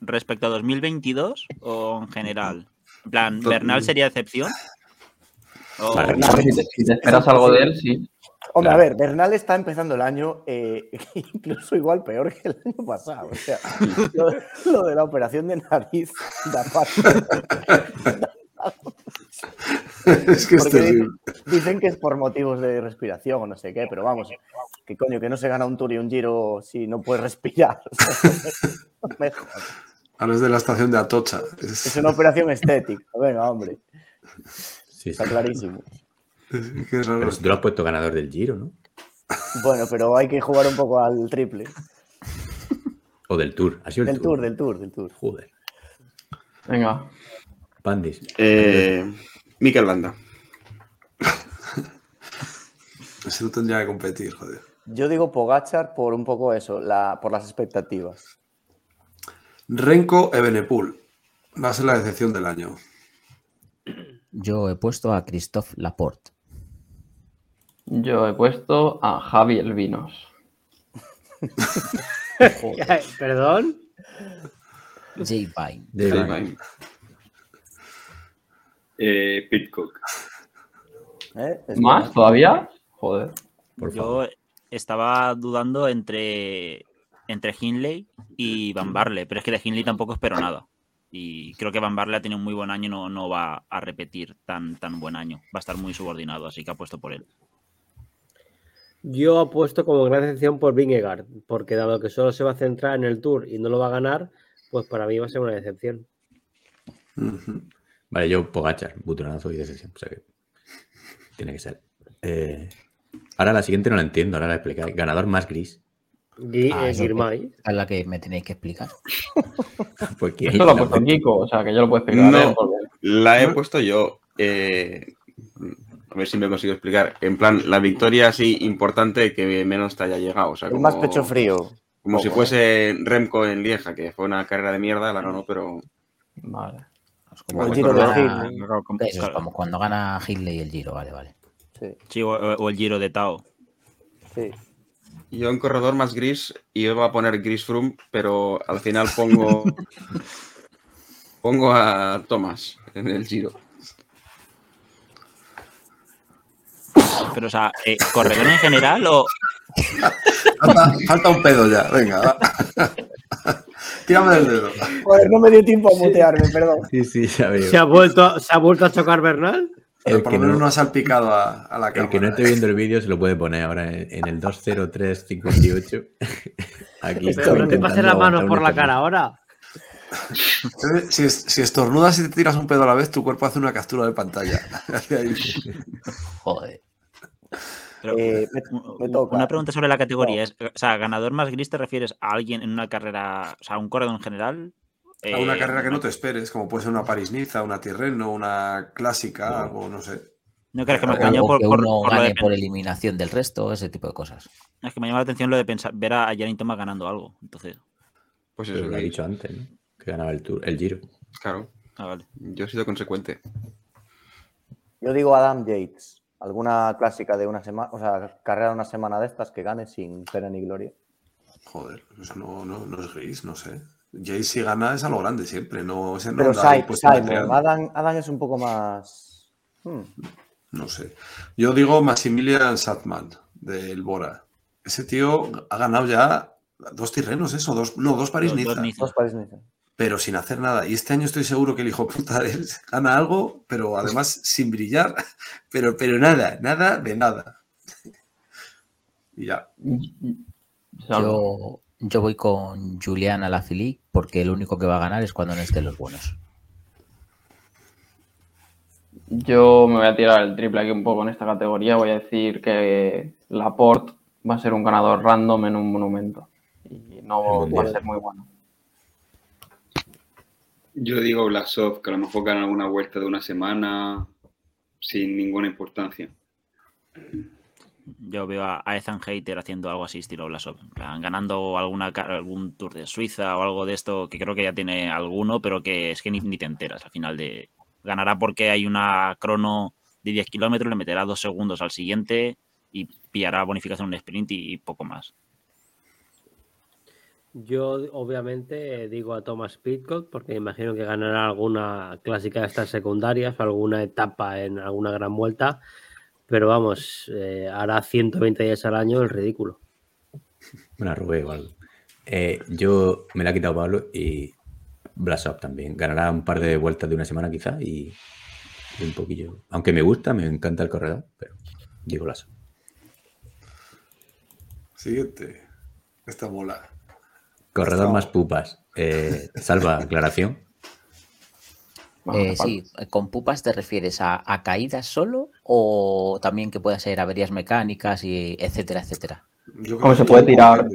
respecto a 2022 o en general. En plan, ¿Bernal sería excepción? O-
Vale.
Hombre, Si te, si te esperas algo de él, sí.
Hombre,
Claro.
a ver, Bernal está empezando el año eh, incluso igual peor que el año pasado. O sea, lo, lo de la operación de nariz da
es que es
Porque
terrible.
dicen que es por motivos de respiración o no sé qué, pero vamos, que coño, que no se gana un tour y un giro si no puedes respirar. Mejor.
Ahora es de la estación de Atocha. Es-
Es una operación estética. Venga, hombre,
Sí, sí.
está clarísimo.
Raro.
Pero si tú lo has puesto ganador del Giro, ¿no?
Bueno, pero hay que jugar un poco al triple.
O del Tour. Ha sido el
Del tour, del tour, del tour.
Joder.
Venga.
Pandis.
Eh, Mikel Landa.
Ese no tendría que competir, joder.
Yo digo Pogachar por un poco eso, la, por las expectativas.
Renko Ebenepul. Va a ser la decepción del año.
Yo he puesto a Christophe Laporte.
Yo he puesto a Javi Elvinos.
¿Perdón?
Jay Vine.
De-
Ahí va.
Eh, Pitcock.
¿eh? Es
¿Más todavía? Joder.
por favor.
Yo estaba dudando entre, entre Hindley y Van Barle, pero es que de Hindley tampoco espero nada. Y creo que Van Barle ha tenido un muy buen año y no, no va a repetir tan, tan buen año. Va a estar muy subordinado, así que apuesto por él.
Yo apuesto como gran decepción por Vingegaard, porque dado que solo se va a centrar en el Tour y no lo va a ganar, pues para mí va a ser una decepción.
Vale, yo Pogachar, butronazo y decepción. O sea que tiene que ser. Eh, ahora la siguiente no la entiendo, ahora la explicáis. Ganador más gris.
Gui-
Ah,
eh,
eso
Girmay.
Es la que me tenéis que explicar.
Pues ¿quién
Esto lo ha puesto? Kiko, o sea que yo lo puedo explicar.
No.
¿eh?
La he puesto yo. eh, a ver si me consigo explicar. En plan, la victoria así importante que menos te haya llegado. O sea, como,
más pecho frío.
Como si fuese Remco en Lieja, que fue una carrera de mierda, la ganó, pero.
Vale.
Es
O
como,
el Giro de
eso es como cuando gana Hindley el Giro, vale, vale.
Sí,
Sí, o, o el Giro de Tao.
sí.
Yo en corredor más gris iba a poner Gris Froome, pero al final pongo. pongo a Thomas en el Giro.
Pero, o sea, eh, ¿corredor en general o,
Falta, falta un pedo ya, venga. va. Tírame del dedo.
Joder, no me dio tiempo a mutearme, perdón.
Sí, sí, ya veo.
¿Se ha, vuelto, ¿Se ha vuelto a chocar Bernal?
Pero
El
por
que
lo menos
no-
no ha salpicado a, a la
El
cámara.
que no esté viendo el vídeo se lo puede poner ahora en, en el 20358. Aquí
Pero
Pero
no
no te pases la mano por la cara ahora.
Si, es- si estornudas y te tiras un pedo a la vez, tu cuerpo hace una captura de pantalla.
Joder.
Pero,
Eh, me- me toca.
Una pregunta sobre la categoría. Es, o sea, ganador más gris te refieres a alguien en una carrera, o sea, a un corredor en general.
A una
Eh,
carrera que no te esperes, como puede ser una París-Niza, una Tirreno, una clásica, algo, no sé.
No creas que me
O
por, por- de
eliminación del resto, ese tipo de cosas.
Es que me llama la atención lo de pensar, ver a Janine Thomas ganando algo. Entonces,
Pues eso,
lo
que-
dicho antes, ¿no? Que ganaba el, tour, el Giro.
claro.
ah, vale.
Yo he sido consecuente.
Yo digo Adam Yates. Alguna clásica de una semana, o sea, carrera de una semana de estas que gane sin pena ni gloria.
Joder, eso no, no, no es gris, no sé. Jay si gana es a lo grande siempre, no
Pero
puesto en el
Simon,
real.
Adam, Adam es un poco más. Hmm.
No sé. Yo digo Maximilian Satman, del Bora. Ese tío ha ganado ya dos tirrenos, eso, dos, no, dos París-Niza,
dos Niza.
Dos París-Niza.
Pero sin hacer nada. Y este año estoy seguro que el hijo puta de él gana algo, pero además sin brillar, pero, pero nada, nada de nada. Y ya.
Yo, yo voy con Julián Alaphilippe porque el único que va a ganar es cuando no estén los buenos.
Yo me voy a tirar el triple aquí un poco en esta categoría. Voy a decir que Laporte va a ser un ganador random en un monumento. Y no va a ser muy bueno.
Yo digo Blasov, que a lo mejor gana alguna vuelta de una semana sin ninguna importancia.
Yo veo a, Ethan Hater haciendo algo así, estilo Blasov. Ganando alguna, algún tour de Suiza o algo de esto, que creo que ya tiene alguno, pero que es que ni, te enteras al final de. Ganará porque hay una crono de 10 kilómetros, le meterá dos segundos al siguiente y pillará bonificación en un sprint y poco más.
Yo, obviamente, eh, digo a Thomas Pitcock porque imagino que ganará alguna clásica de estas secundarias o alguna etapa en alguna gran vuelta. Pero vamos, eh, hará 120 días al año el ridículo.
Una robé o algo. Eh, yo me la he quitado Pablo y Blasov también. Ganará un par de vueltas de una semana quizá y, y un poquillo. Aunque me gusta, me encanta el corredor, pero digo Blasov.
Siguiente. Esta mola.
Corredor más pupas. Eh, salva aclaración.
Eh, sí, con pupas te refieres a, a caídas solo o también que pueda ser averías mecánicas y etcétera, etcétera.
Como se puede tirar.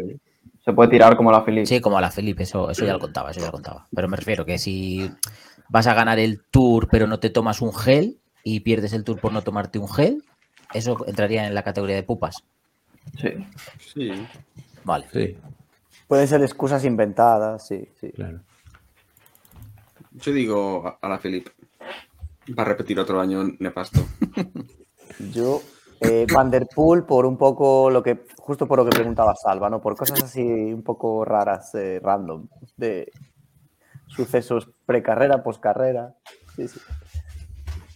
Se puede tirar como la Philippe.
Sí, como a la Felipe, eso, eso ya lo contaba, eso ya lo contaba. Pero me refiero que si vas a ganar el tour pero no te tomas un gel y pierdes el tour por no tomarte un gel, eso entraría en la categoría de pupas.
Sí.
Sí.
Vale.
Sí,
Pueden ser excusas inventadas, sí, sí.
claro.
Yo digo a- la Felipe. Va a repetir otro año nefasto.
Yo, eh, Van der Poel, por un poco lo que, justo por lo que preguntaba Salva, ¿no? Por cosas así un poco raras, eh, random, de sucesos precarrera, poscarrera. Sí, sí.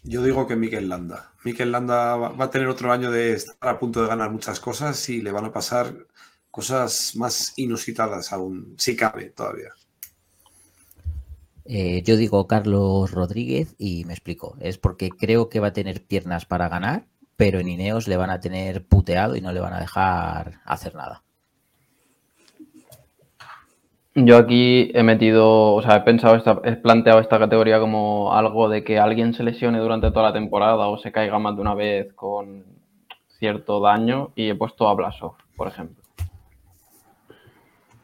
Yo digo que Mikel Landa. Mikel Landa va a tener otro año de estar a punto de ganar muchas cosas y le van a pasar cosas más inusitadas aún, si cabe todavía.
Eh, yo digo Carlos Rodríguez y me explico. Es porque creo que va a tener piernas para ganar, pero en Ineos le van a tener puteado y no le van a dejar hacer nada.
Yo aquí he metido, o sea, he pensado, esta, he planteado esta categoría como algo de que alguien se lesione durante toda la temporada o se caiga más de una vez con cierto daño y he puesto a Blasov, por ejemplo.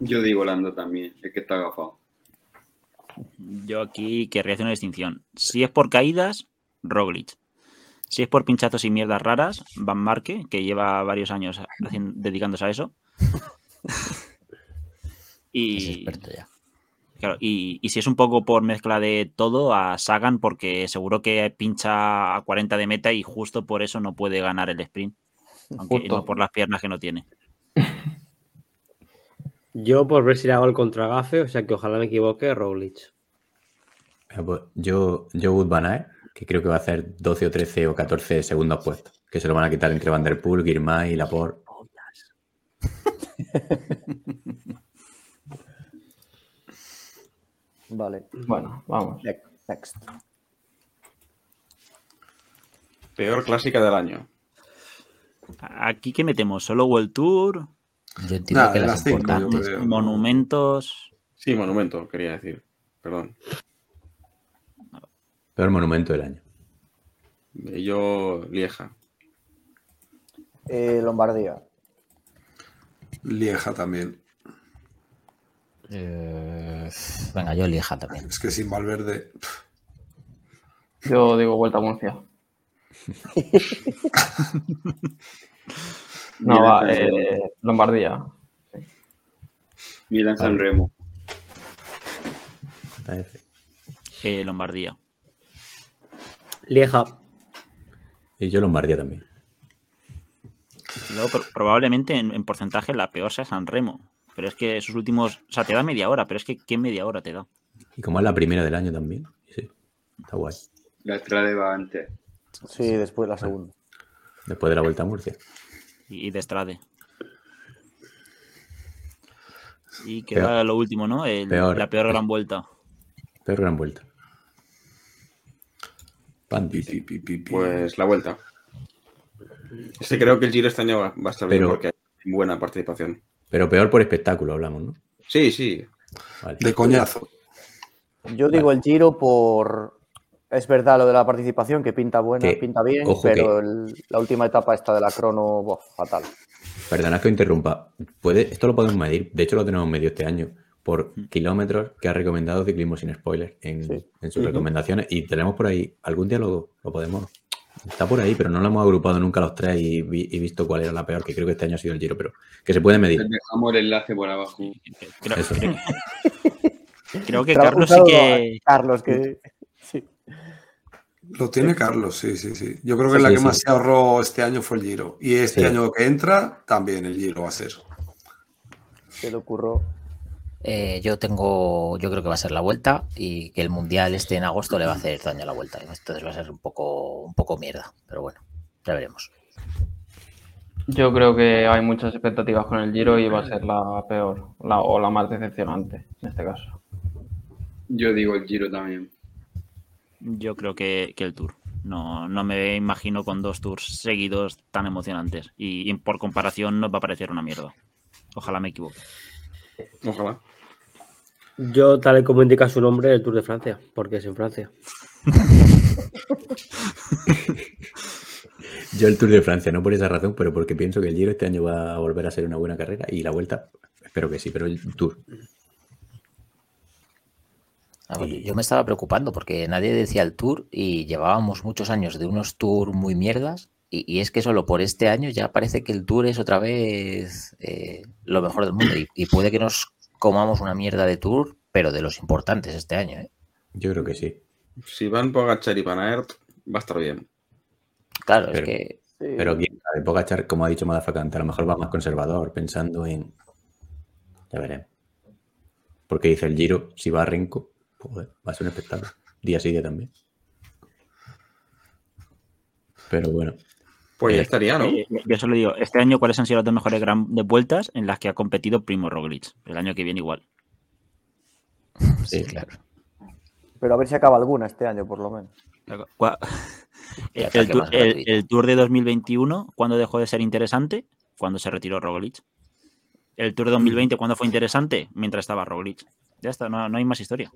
Yo digo Lando también, es que está agafado.
Yo aquí querría hacer una distinción. Si es por caídas, Roglic. Si es por pinchazos y mierdas raras, Van Marke, que lleva varios años dedicándose a eso.
Es
y,
experto ya.
claro, y, y si es un poco por mezcla de todo, a Sagan, porque seguro que pincha a 40 de meta y justo por eso no puede ganar el sprint. Aunque
Justo.
no por las piernas que no tiene.
Yo por ver si le hago el contragafe, o sea que ojalá me equivoque, Roglic.
Eh, pues, Yo, yo Wood Van Aert, que creo que va a hacer 12 o 13 o 14 segundos puestos, que se lo van a quitar entre Van Der Poel, Girmay y Laporte.
Vale.
Bueno, vamos.
Next.
Peor clásica del año.
Aquí que metemos solo World Tour,
Yo entiendo
Nada,
que las importantes.
monumentos.
Sí, monumento, quería decir. Perdón.
Peor monumento del año.
Eh, Yo, Lieja.
Eh, Lombardía.
Lieja también.
Eh, venga, yo Lieja también.
Es que sin Valverde.
Yo digo vuelta a Murcia. No,
Milan
va, eh, Lombardía.
Milan San Remo.
Eh, Lombardía.
Lieja.
Y yo Lombardía también.
Luego, pro- probablemente en, en porcentaje la peor sea San Remo. Pero es que esos últimos. O sea, te da media hora, pero es que ¿qué media hora te da?
Y como es la primera del año también. Sí, está guay.
La Estrada va antes.
Sí, después la segunda.
Después de la vuelta a Murcia.
Y, de Estrade. Y queda lo último, ¿no? El-
Peor.
La peor gran vuelta.
Peor gran vuelta. Pandi.
Pi, pi, pi, pi.
Pues la vuelta. Es que creo que el Giro este año va, a estar bien porque hay buena participación.
Pero peor por espectáculo hablamos, ¿no?
Sí, sí.
Vale.
De coñazo.
Yo digo el Giro por. Es verdad lo de la participación, que pinta buena,
Que-
pinta bien, pero el- la última etapa esta de la crono, buah, fatal.
Perdona que interrumpa. ¿Puede, esto lo podemos medir. De hecho, lo tenemos medido este año. Por kilómetros que ha recomendado Ciclismo sin spoilers en,
Sí.
en sus recomendaciones. Y tenemos por ahí. Algún día lo, podemos. Está por ahí, pero no lo hemos agrupado nunca los tres y, vi- y visto cuál era la peor, que creo que este año ha sido el Giro, pero que se puede medir.
Dejamos el enlace por abajo.
Creo,
Eso.
creo- creo que Carlos sí que.
Carlos, que.
Lo tiene Carlos, sí, sí, sí. Yo creo que la que
sí.
más se ahorró este año fue el Giro. Y este
Sí.
año que entra, también el Giro va a ser.
Se le ocurrió.
Eh, yo tengo, yo creo que va a ser la vuelta y que el mundial este en agosto le va a hacer daño a la vuelta. Entonces va a ser un poco, un poco mierda, pero bueno, ya veremos.
Yo creo que hay muchas expectativas con el Giro y va a ser la peor la- o la más decepcionante en este caso.
Yo digo el Giro también.
Yo creo que, que el Tour. No, no me imagino con dos tours seguidos tan emocionantes. Y, y por comparación nos va a parecer una mierda. Ojalá me equivoque.
Ojalá.
Yo, tal y como indica su nombre, el Tour de Francia, porque es en Francia.
Yo el Tour de Francia, no por esa razón, pero porque pienso que el Giro este año va a volver a ser una buena carrera y la vuelta, espero que sí, pero el Tour.
Ah, bueno, Yo me estaba preocupando porque nadie decía el tour y llevábamos muchos años de unos tours muy mierdas y, y es que solo por este año ya parece que el tour es otra vez eh, lo mejor del mundo y, y puede que nos comamos una mierda de tour, pero de los importantes este año. ¿eh?
Yo creo que sí.
Si van Pogacar y Van Aert, va a estar bien.
Claro,
Pero-
es que
Sí.
Pero quién sabe, Pogacar, como ha dicho Madafacante, a lo mejor va más conservador, pensando en. Ya veremos. Porque dice el Giro, si va a Renko, joder, va a ser un espectáculo. Día día también. Pero bueno,
Pues ya
Eh,
estaría, ¿no?
Eh, yo solo digo, este año, ¿cuáles han sido las dos mejores grandes vueltas en las que ha competido Primo Roglic? El año que viene igual.
sí,
sí.
claro.
Pero a ver si acaba alguna este año, por lo menos.
El
tour, el- el Tour de 2021, ¿cuándo dejó de ser interesante? Cuando se retiró Roglic. El Tour de 2020, ¿cuándo fue interesante? Mientras estaba Roglic. Ya está, no, no hay más historia.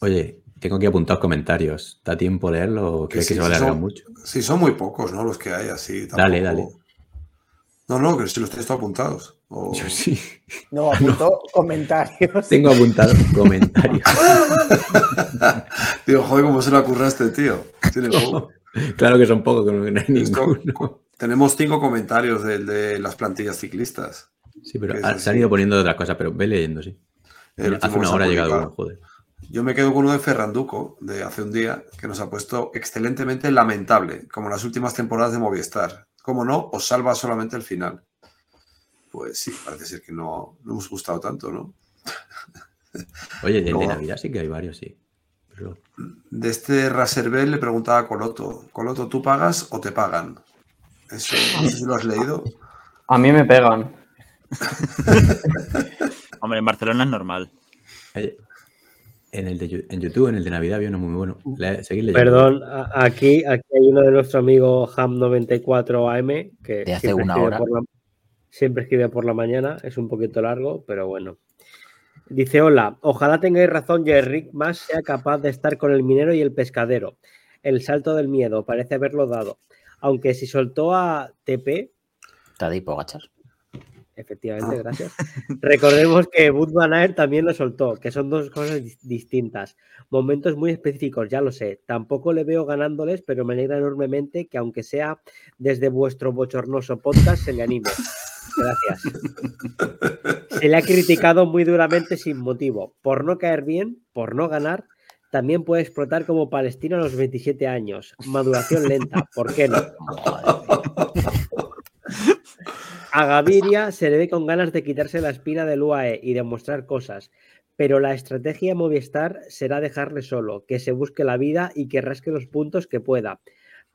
Oye, tengo aquí apuntados comentarios. ¿Da tiempo leerlo o crees que
sí,
se va a alargar
son-
mucho?
Sí, son muy pocos, ¿no? Los que hay así.
Dale,
tampoco-
dale.
No, no, que si los tenéis todos apuntados. O-
Yo sí.
No, apuntó comentarios.
Tengo apuntado comentarios.
Digo, joder, ¿cómo se lo curraste, tío?
Claro que son pocos, que no hay
Esto-
ninguno.
Tenemos cinco comentarios del de las plantillas ciclistas.
Sí, pero ha- se han ido poniendo otras cosas, pero ve leyendo, sí.
El
Hace una hora ha llegado uno, joder.
Yo me quedo con uno de Ferranduco, de hace un día, que nos ha puesto excelentemente lamentable, como las últimas temporadas de Movistar. Como no, os salva solamente el final. Pues sí, parece ser que no, no hemos gustado tanto, ¿no?
Oye, el de
No.
Navidad sí que hay varios, sí. Pero
De este Raserbel le preguntaba a Coloto, Coloto, ¿tú pagas o te pagan? Eso, no sé si lo has leído.
A mí me pegan.
Hombre, en Barcelona es normal.
oye, en el de en YouTube, en el de Navidad, había uno muy bueno. Le, leyendo.
Perdón, aquí, aquí hay uno de nuestro amigo Ham94AM que
De hace
siempre
una
escribe
hora.
por la- siempre escribe por la mañana, es un poquito largo, pero bueno. Dice, hola, ojalá tengáis razón y Rick más sea capaz de estar con el minero y el pescadero. El salto del miedo, parece haberlo dado. Aunque si soltó a TP,
Tadipo, gachas.
Efectivamente, gracias. Recordemos que Bud Van también lo soltó, que son dos cosas dis- distintas. Momentos muy específicos, ya lo sé. Tampoco le veo ganándoles, pero me alegra enormemente que, aunque sea desde vuestro bochornoso podcast, se le anime. Gracias. Se le ha criticado muy duramente sin motivo. Por no caer bien, por no ganar, también puede explotar como palestino a los 27 años. Maduración lenta, ¿por qué no? A Gaviria se le ve con ganas de quitarse la espina del UAE y demostrar cosas, pero la estrategia Movistar será dejarle solo, que se busque la vida y que rasque los puntos que pueda.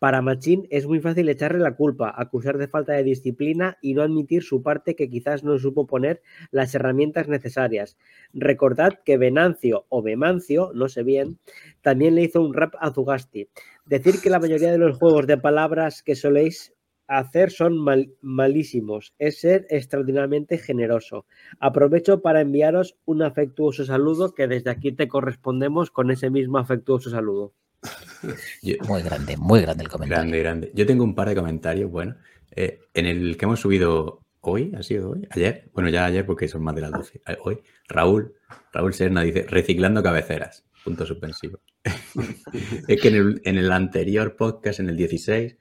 Para Machín es muy fácil echarle la culpa, acusar de falta de disciplina y no admitir su parte que quizás no supo poner las herramientas necesarias. Recordad que Venancio o Bemancio, no sé bien, también le hizo un rap a Zugasti. Decir que la mayoría de los juegos de palabras que soléis hacer son mal- malísimos. Es ser extraordinariamente generoso. Aprovecho para enviaros un afectuoso saludo que desde aquí te correspondemos con ese mismo afectuoso saludo.
Yo-
Muy grande, muy grande el comentario.
grande, grande. Yo tengo un par de comentarios, bueno. eh, en el que hemos subido hoy, ¿ha sido hoy? ¿Ayer? Bueno, ya ayer porque son más de las 12. Eh, Hoy, Raúl, Raúl Serna dice, reciclando cabeceras. Punto suspensivo. es que en el, en el anterior podcast, en el 16,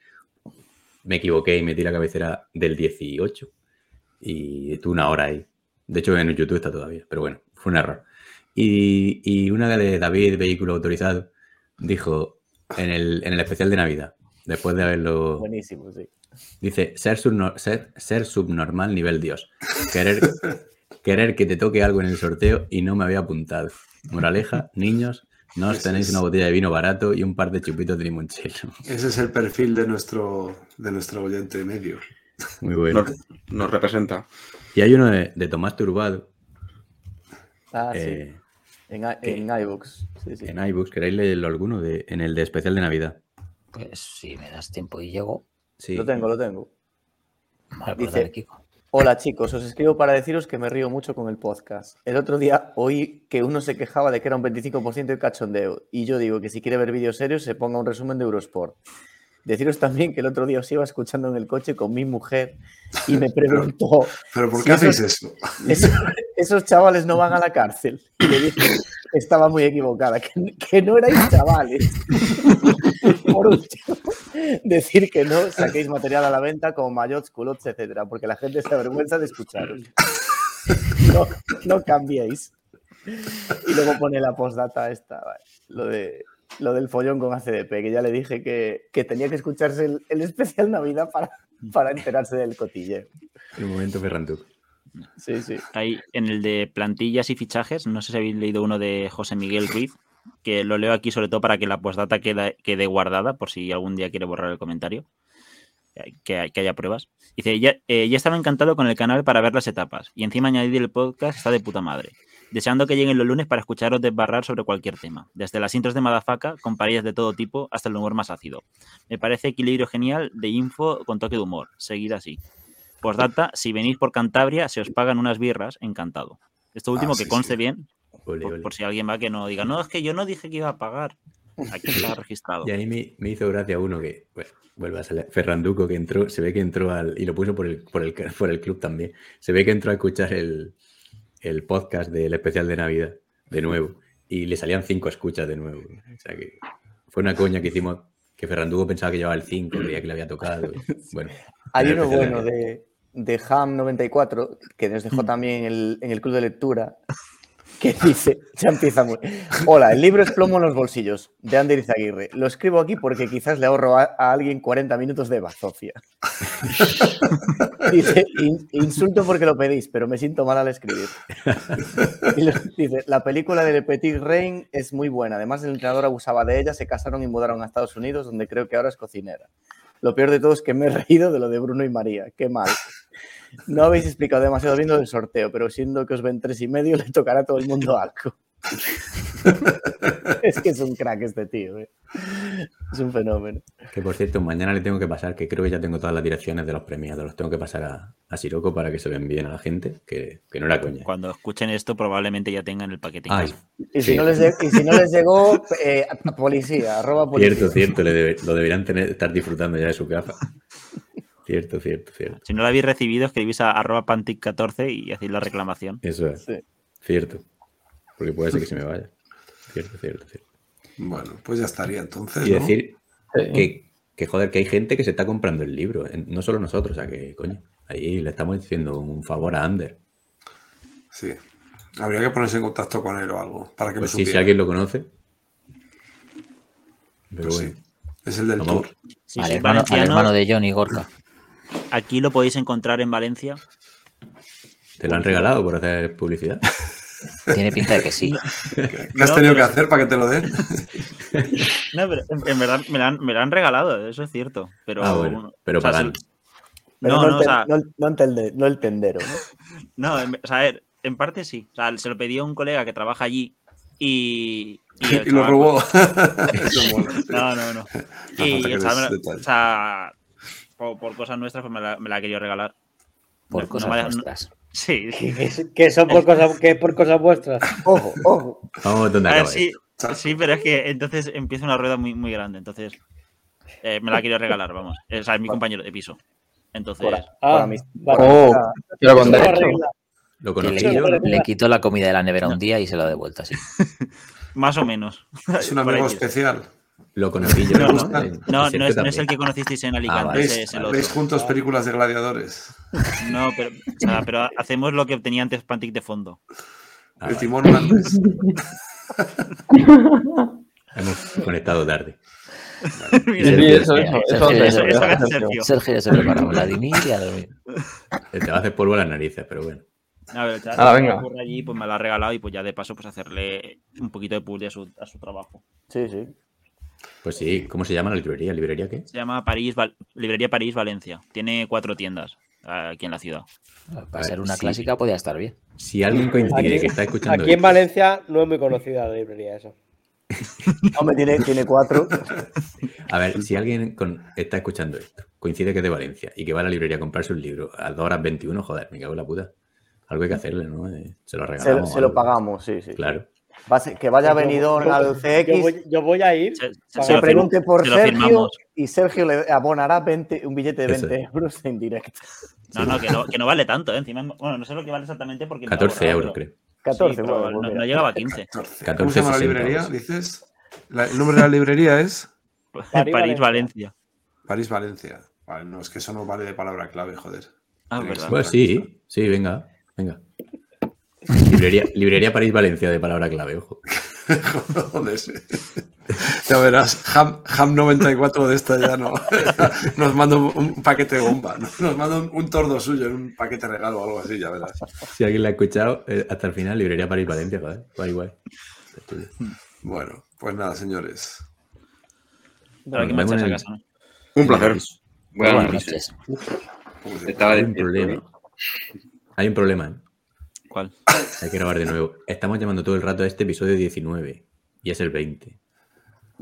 me equivoqué y metí la cabecera del 18 y estuve una hora ahí. De hecho, en YouTube está todavía, pero bueno, fue un error. Y, y una de David, vehículo autorizado, dijo en el, en el especial de Navidad, después de haberlo...
Buenísimo, sí.
Dice, ser, subno- ser, ser subnormal nivel Dios. Querer, querer que te toque algo en el sorteo y no me había apuntado. Moraleja, niños, no os tenéis
es-
una botella de vino barato y un par de chupitos de limonchelo.
Ese es el perfil de nuestro, de nuestro oyente medio.
Muy bueno.
Nos, nos representa.
Y hay uno de, de Tomás Turbado
Ah,
eh,
sí. En, i-
¿qué?
en iVoox. Sí, sí.
en iBooks. ¿Queréis leerlo alguno? De, en el de especial de Navidad.
Pues si me das tiempo y llego.
Sí.
Lo tengo, lo tengo.
Vale, pues
Dice-
dale, Kiko.
Hola chicos, os escribo para deciros que me río mucho con el podcast. El otro día oí que uno se quejaba de que era un 25% de cachondeo y yo digo que si quiere ver vídeos serios se ponga un resumen de Eurosport. Deciros también que el otro día os iba escuchando en el coche con mi mujer y me preguntó,
Pero ¿por
Si
qué hacéis
esos-
eso?
"¿Esos, esos chavales no van a la cárcel? Y le dije que estaba muy equivocada, que, que no erais chavales. Por último, decir que no saquéis material a la venta como mayots, culottes, etcétera, porque la gente se avergüenza de escucharos. No, no cambiéis. Y luego pone la postdata esta, lo, de, lo del follón con ACDP, que ya le dije que, que tenía que escucharse el, el especial Navidad para, para enterarse del cotilleo.
El momento Ferrantuc.
Sí, sí.
Ahí en el de plantillas y fichajes, no sé si habéis leído uno de José Miguel Ruiz, que lo leo aquí sobre todo para que la postdata quede, quede guardada, por si algún día quiere borrar el comentario, que, que haya pruebas. Dice, ya, eh, ya estaba encantado con el canal para ver las etapas, y encima añadir el podcast está de puta madre. Deseando que lleguen los lunes para escucharos desbarrar sobre cualquier tema, desde las intros de Madafaka, con parillas de todo tipo, hasta el humor más ácido. Me parece equilibrio genial de info con toque de humor. Seguid así. Postdata, si venís por Cantabria, se os pagan unas birras, encantado. Esto último
Ah,
que conste
sí.
bien,
Ole,
por,
ole.
por si alguien va que no diga, no, es que yo no dije que iba a pagar. Aquí está registrado.
Y ahí me, me hizo gracia uno que, bueno, vuelve a salir, Ferranduco, que entró, se ve que entró al, y lo puso por el, por el, por el club también, se ve que entró a escuchar el, el podcast del especial de Navidad, de nuevo, y le salían cinco escuchas de nuevo. O sea que fue una coña que hicimos, que Ferranduco pensaba que llevaba el 5, creía que le había tocado. Bueno,
Hay uno bueno de, de Ham94 que nos dejó también en el, en el club de lectura que dice, ya empieza muy... Hola, el libro es plomo en los bolsillos, de Ander Izaguirre. Lo escribo aquí porque quizás le ahorro a, alguien 40 minutos de bazofia. dice, "In- insulto porque lo pedís, pero me siento mal al escribir. Dice, la película de Le Petit Rein es muy buena. Además, el entrenador abusaba de ella, se casaron y mudaron a Estados Unidos, donde creo que ahora es cocinera. Lo peor de todo es que me he reído de lo de Bruno y María. Qué mal. No habéis explicado demasiado bien lo del sorteo, pero siendo que os ven tres y medio, le tocará a todo el mundo algo. es que es un crack este tío. eh. Es un fenómeno.
Que por cierto, mañana le tengo que pasar, que creo que ya tengo todas las direcciones de los premiados, los tengo que pasar a, a Siroco para que se lo envíen a la gente, que, que no era coña.
Cuando escuchen esto, probablemente ya tengan el paquete
Ay.
Y si,
Sí.
no, les, y si no les llegó, eh, a- policía, arroba policía.
cierto, cierto, le debe- lo deberían tener, estar disfrutando ya de su gafa. Cierto, cierto, cierto.
Si no lo habéis recibido, escribís a arroba pantic14 y hacéis la reclamación.
Eso es.
Sí.
Cierto. Porque puede ser que se me vaya. Cierto, cierto, cierto.
Bueno, pues ya estaría entonces.
Y
¿no?
decir
Sí.
que, que, joder, que hay gente que se está comprando el libro, no solo nosotros, o sea que, coño, ahí le estamos diciendo un favor a Ander.
Sí. Habría que ponerse en contacto con él o algo para que
Pues
lo
sí, si alguien lo conoce. Pero
Pues
bueno,
sí. Es el del tour.
Si
al, hermano, al hermano de Johnny Gorka.
Aquí lo podéis encontrar en Valencia.
¿te lo han regalado por hacer publicidad?
Tiene pinta de que sí.
¿Qué has
No,
tenido que hacer para que te lo den?
No, pero en, verdad me lo, han, me lo han regalado, eso es cierto. Pero,
Ah, bueno, pero
o sea,
Pero
No,
no,
no,
el,
o
ten-
sea,
no el- no el tende- no el tendero. ¿no?
no, en, o sea, a ver, en parte sí. O sea, se lo pedí a un colega que trabaja allí y. Y,
lo
chaval,
robó.
No, no, no. Y me o sea, por, por cosas nuestras, pues me la, me la ha querido regalar.
Por
No- no
cosas
no-
nuestras.
Sí.
Que, que son por cosas, que es por cosas vuestras.
Ojo, ojo.
Vamos
ver,
acaba.
sí, sí, pero es que entonces empieza una rueda muy, muy grande. Entonces, eh, me la quiero regalar, vamos. O sea, es mi compañero de piso. Entonces,
Por,
Ah,
por
Oh,
amistad.
pero con
Eso lo
derecho.
conocí
le,
yo,
le quitó la comida de la nevera un día y se lo ha devuelto así.
más o menos.
Es un amigo especial.
Lo conocí yo.
No,
¿no?
es,
Sergio
no es el que conocisteis en Alicante,
vale.
ese
¿Veis,
es el otro.
veis juntos películas de gladiadores?
No, pero, o sea, pero hacemos lo que tenía antes Pantic de fondo.
Ah,
el
vale.
timón holandés.
Hemos conectado tarde. Sergio,
ya se prepara Vladimir y a dormir.
Te va a hacer polvo a las narices, pero bueno.
A ver, que
venga.
ocurre allí, pues me la ha regalado y pues ya de paso pues hacerle un poquito de publi a su, a su trabajo.
Sí, sí.
Pues sí, ¿cómo se llama la librería? ¿Librería qué?
Se llama París, Val- Librería París Valencia. Tiene cuatro tiendas aquí en la ciudad.
Para ser una
sí.
clásica podía estar bien.
Si alguien coincide
Aquí-
que está escuchando
Aquí en
esto-
Valencia no es muy conocida la librería eso.
Hombre, tiene, tiene cuatro.
A ver, si alguien con- está escuchando esto, coincide que es de Valencia y que va a la librería a comprarse un libro a 2 horas 21, joder, me cago en la puta. Algo hay que hacerle, ¿no? Eh, Se lo regalamos.
se lo pagamos, sí, sí.
Claro.
Va a ser- que vaya a Benidorm al
Yo
CX,
voy, yo voy a ir.
Se, se-
Se
pregunte por
se
Sergio y Sergio le abonará 20 un billete de
Eso
20 euros en directo.
No, no que, no, que no vale tanto, ¿eh? Encima, bueno, no sé lo que vale exactamente porque... me lo ha
14
borrado,
euros,
pero-
creo.
14,
sí,
bueno,
no,
pues
no llegaba a 15.
14.
14,
¿Cómo se llama la
60
librería? Dices. La- el nombre de la librería es
París,
Valencia.
Valencia.
París, Valencia. Vale, no, es que eso no vale de palabra clave, joder.
Ah, verdad.
Pues sí, sí, venga, venga. Librería, librería París Valencia de palabra clave, ojo.
Joder, sí. Ya verás, Ham, Ham 94 de esta ya no. Nos manda un, un paquete de bomba. ¿no? Nos manda un, un tordo suyo en un paquete regalo o algo así, ya verás.
Si alguien la ha escuchado, eh, hasta el final, librería París Valencia, joder. Guay, guay.
Bueno, pues nada, señores.
Un placer.
Buenas
Buenas
noches.
Estaba
Hay un problema.
¿eh?
Hay un problema, ¿eh?
¿Cuál?
Hay que grabar de nuevo. Estamos llamando todo el rato a este episodio 19 y es el 20.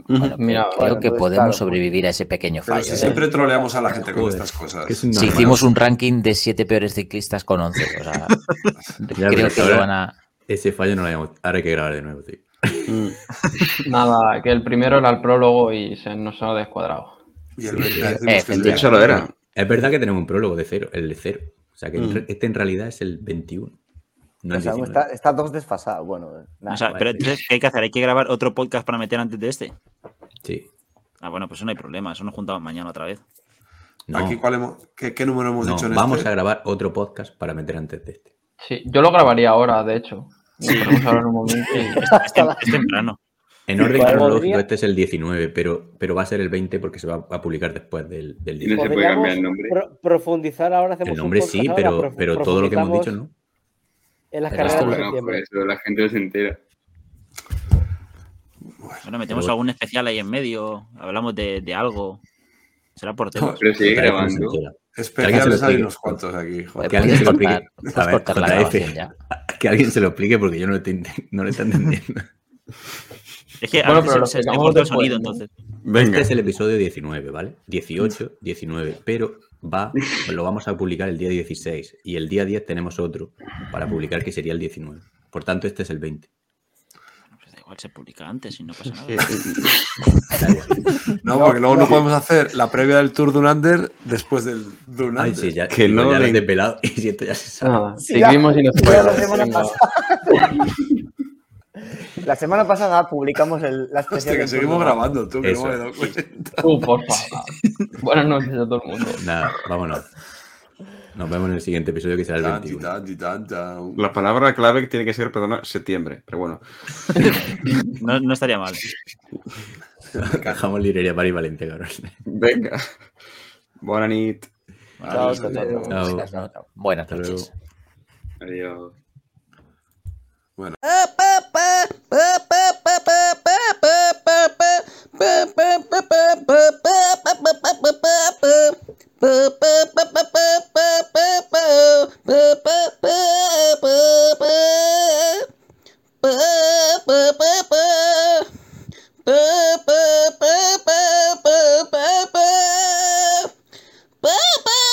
Bueno,
Mira,
creo
bueno,
que podemos
claro,
sobrevivir a ese pequeño fallo.
si
¿eh?
siempre troleamos a la gente con estas cosas.
es
Si hicimos un ranking de siete peores ciclistas con 11, o sea,
Ya,
creo que lo van a...
Ese fallo no lo habíamos. Ahora hay que grabar de nuevo, tío.
Nada, que el primero era el prólogo y se nos ha descuadrado.
Y el 20
Eh,
decimos que
Eso lo era.
Es verdad que tenemos un prólogo de cero, el de cero. O sea que
Mm.
este en realidad es el 21. No
O
el
sea,
19.
está, está dos desfasados. Bueno, nada,
O sea,
vale.
pero entonces, ¿qué hay que hacer? ¿Hay que grabar otro podcast para meter antes de este?
Sí.
Ah, bueno, pues eso no hay problema. Eso nos juntamos mañana otra vez.
No,
Aquí, ¿cuál hemos- qué, qué número hemos
no,
dicho en
vamos
este?
a grabar otro podcast para meter antes de este.
Sí, yo lo grabaría ahora, de hecho. Podemos hablar en un momento.
Es, tem- es temprano.
En orden cronológico este es el 19, pero, pero va a ser el 20 porque se va a publicar después del, del
Y no
19.
se puede cambiar el nombre.
pro- profundizar ahora. Hacemos
El nombre sí, pero, pero todo lo que hemos dicho no.
En las carreras de septiembre.
eso la gente no se entera.
Bueno, metemos
Pero-
algún especial ahí en medio. Hablamos de, de algo. Será por temas.
Pero sigue grabando.
Especiales hay unos cuantos aquí. joder.
Que alguien se lo explique.
cortar-
A
puedes
ver,
cortar la
JF,
grabación ya.
Que alguien se lo explique porque yo no lo, estoy ent- no lo está entendiendo.
Es que
Bueno, pero lo
se, se, se corta el sonido,
¿no?
entonces.
Venga.
Este es el episodio 19, ¿vale? 18, 19, pero va, lo vamos a publicar el día 16 y el día 10 tenemos otro para publicar que sería el 19. Por tanto, este es el 20.
Pues da igual, se publica antes y no pasa nada.
No, porque luego no podemos hacer la previa del Tour Dunander después del Dunander.
Ay, sí, ya,
Que no
ya
le-
desvelado y si esto ya se sabe.
Ya-
seguimos y nos
la semana pasada. Publicamos el, la especial
Hostia, que seguimos grabando, tú, que
Eso.
no me he dado cuenta.
Uh, por favor. Buenas noches a todo el mundo.
Nada, vámonos. Nos vemos en el siguiente episodio que será el
Tan,
21.
tan, tan, tan.
La palabra clave que tiene que ser, perdona, septiembre. Pero bueno.
No, no estaría mal.
Dejamos librería París Valencia, cabrón.
Venga. Buena nit.
Chao, chao, chao.
Buenas no- Buenas
Hasta luego.
noches.
Adiós.
Bueno. Bye.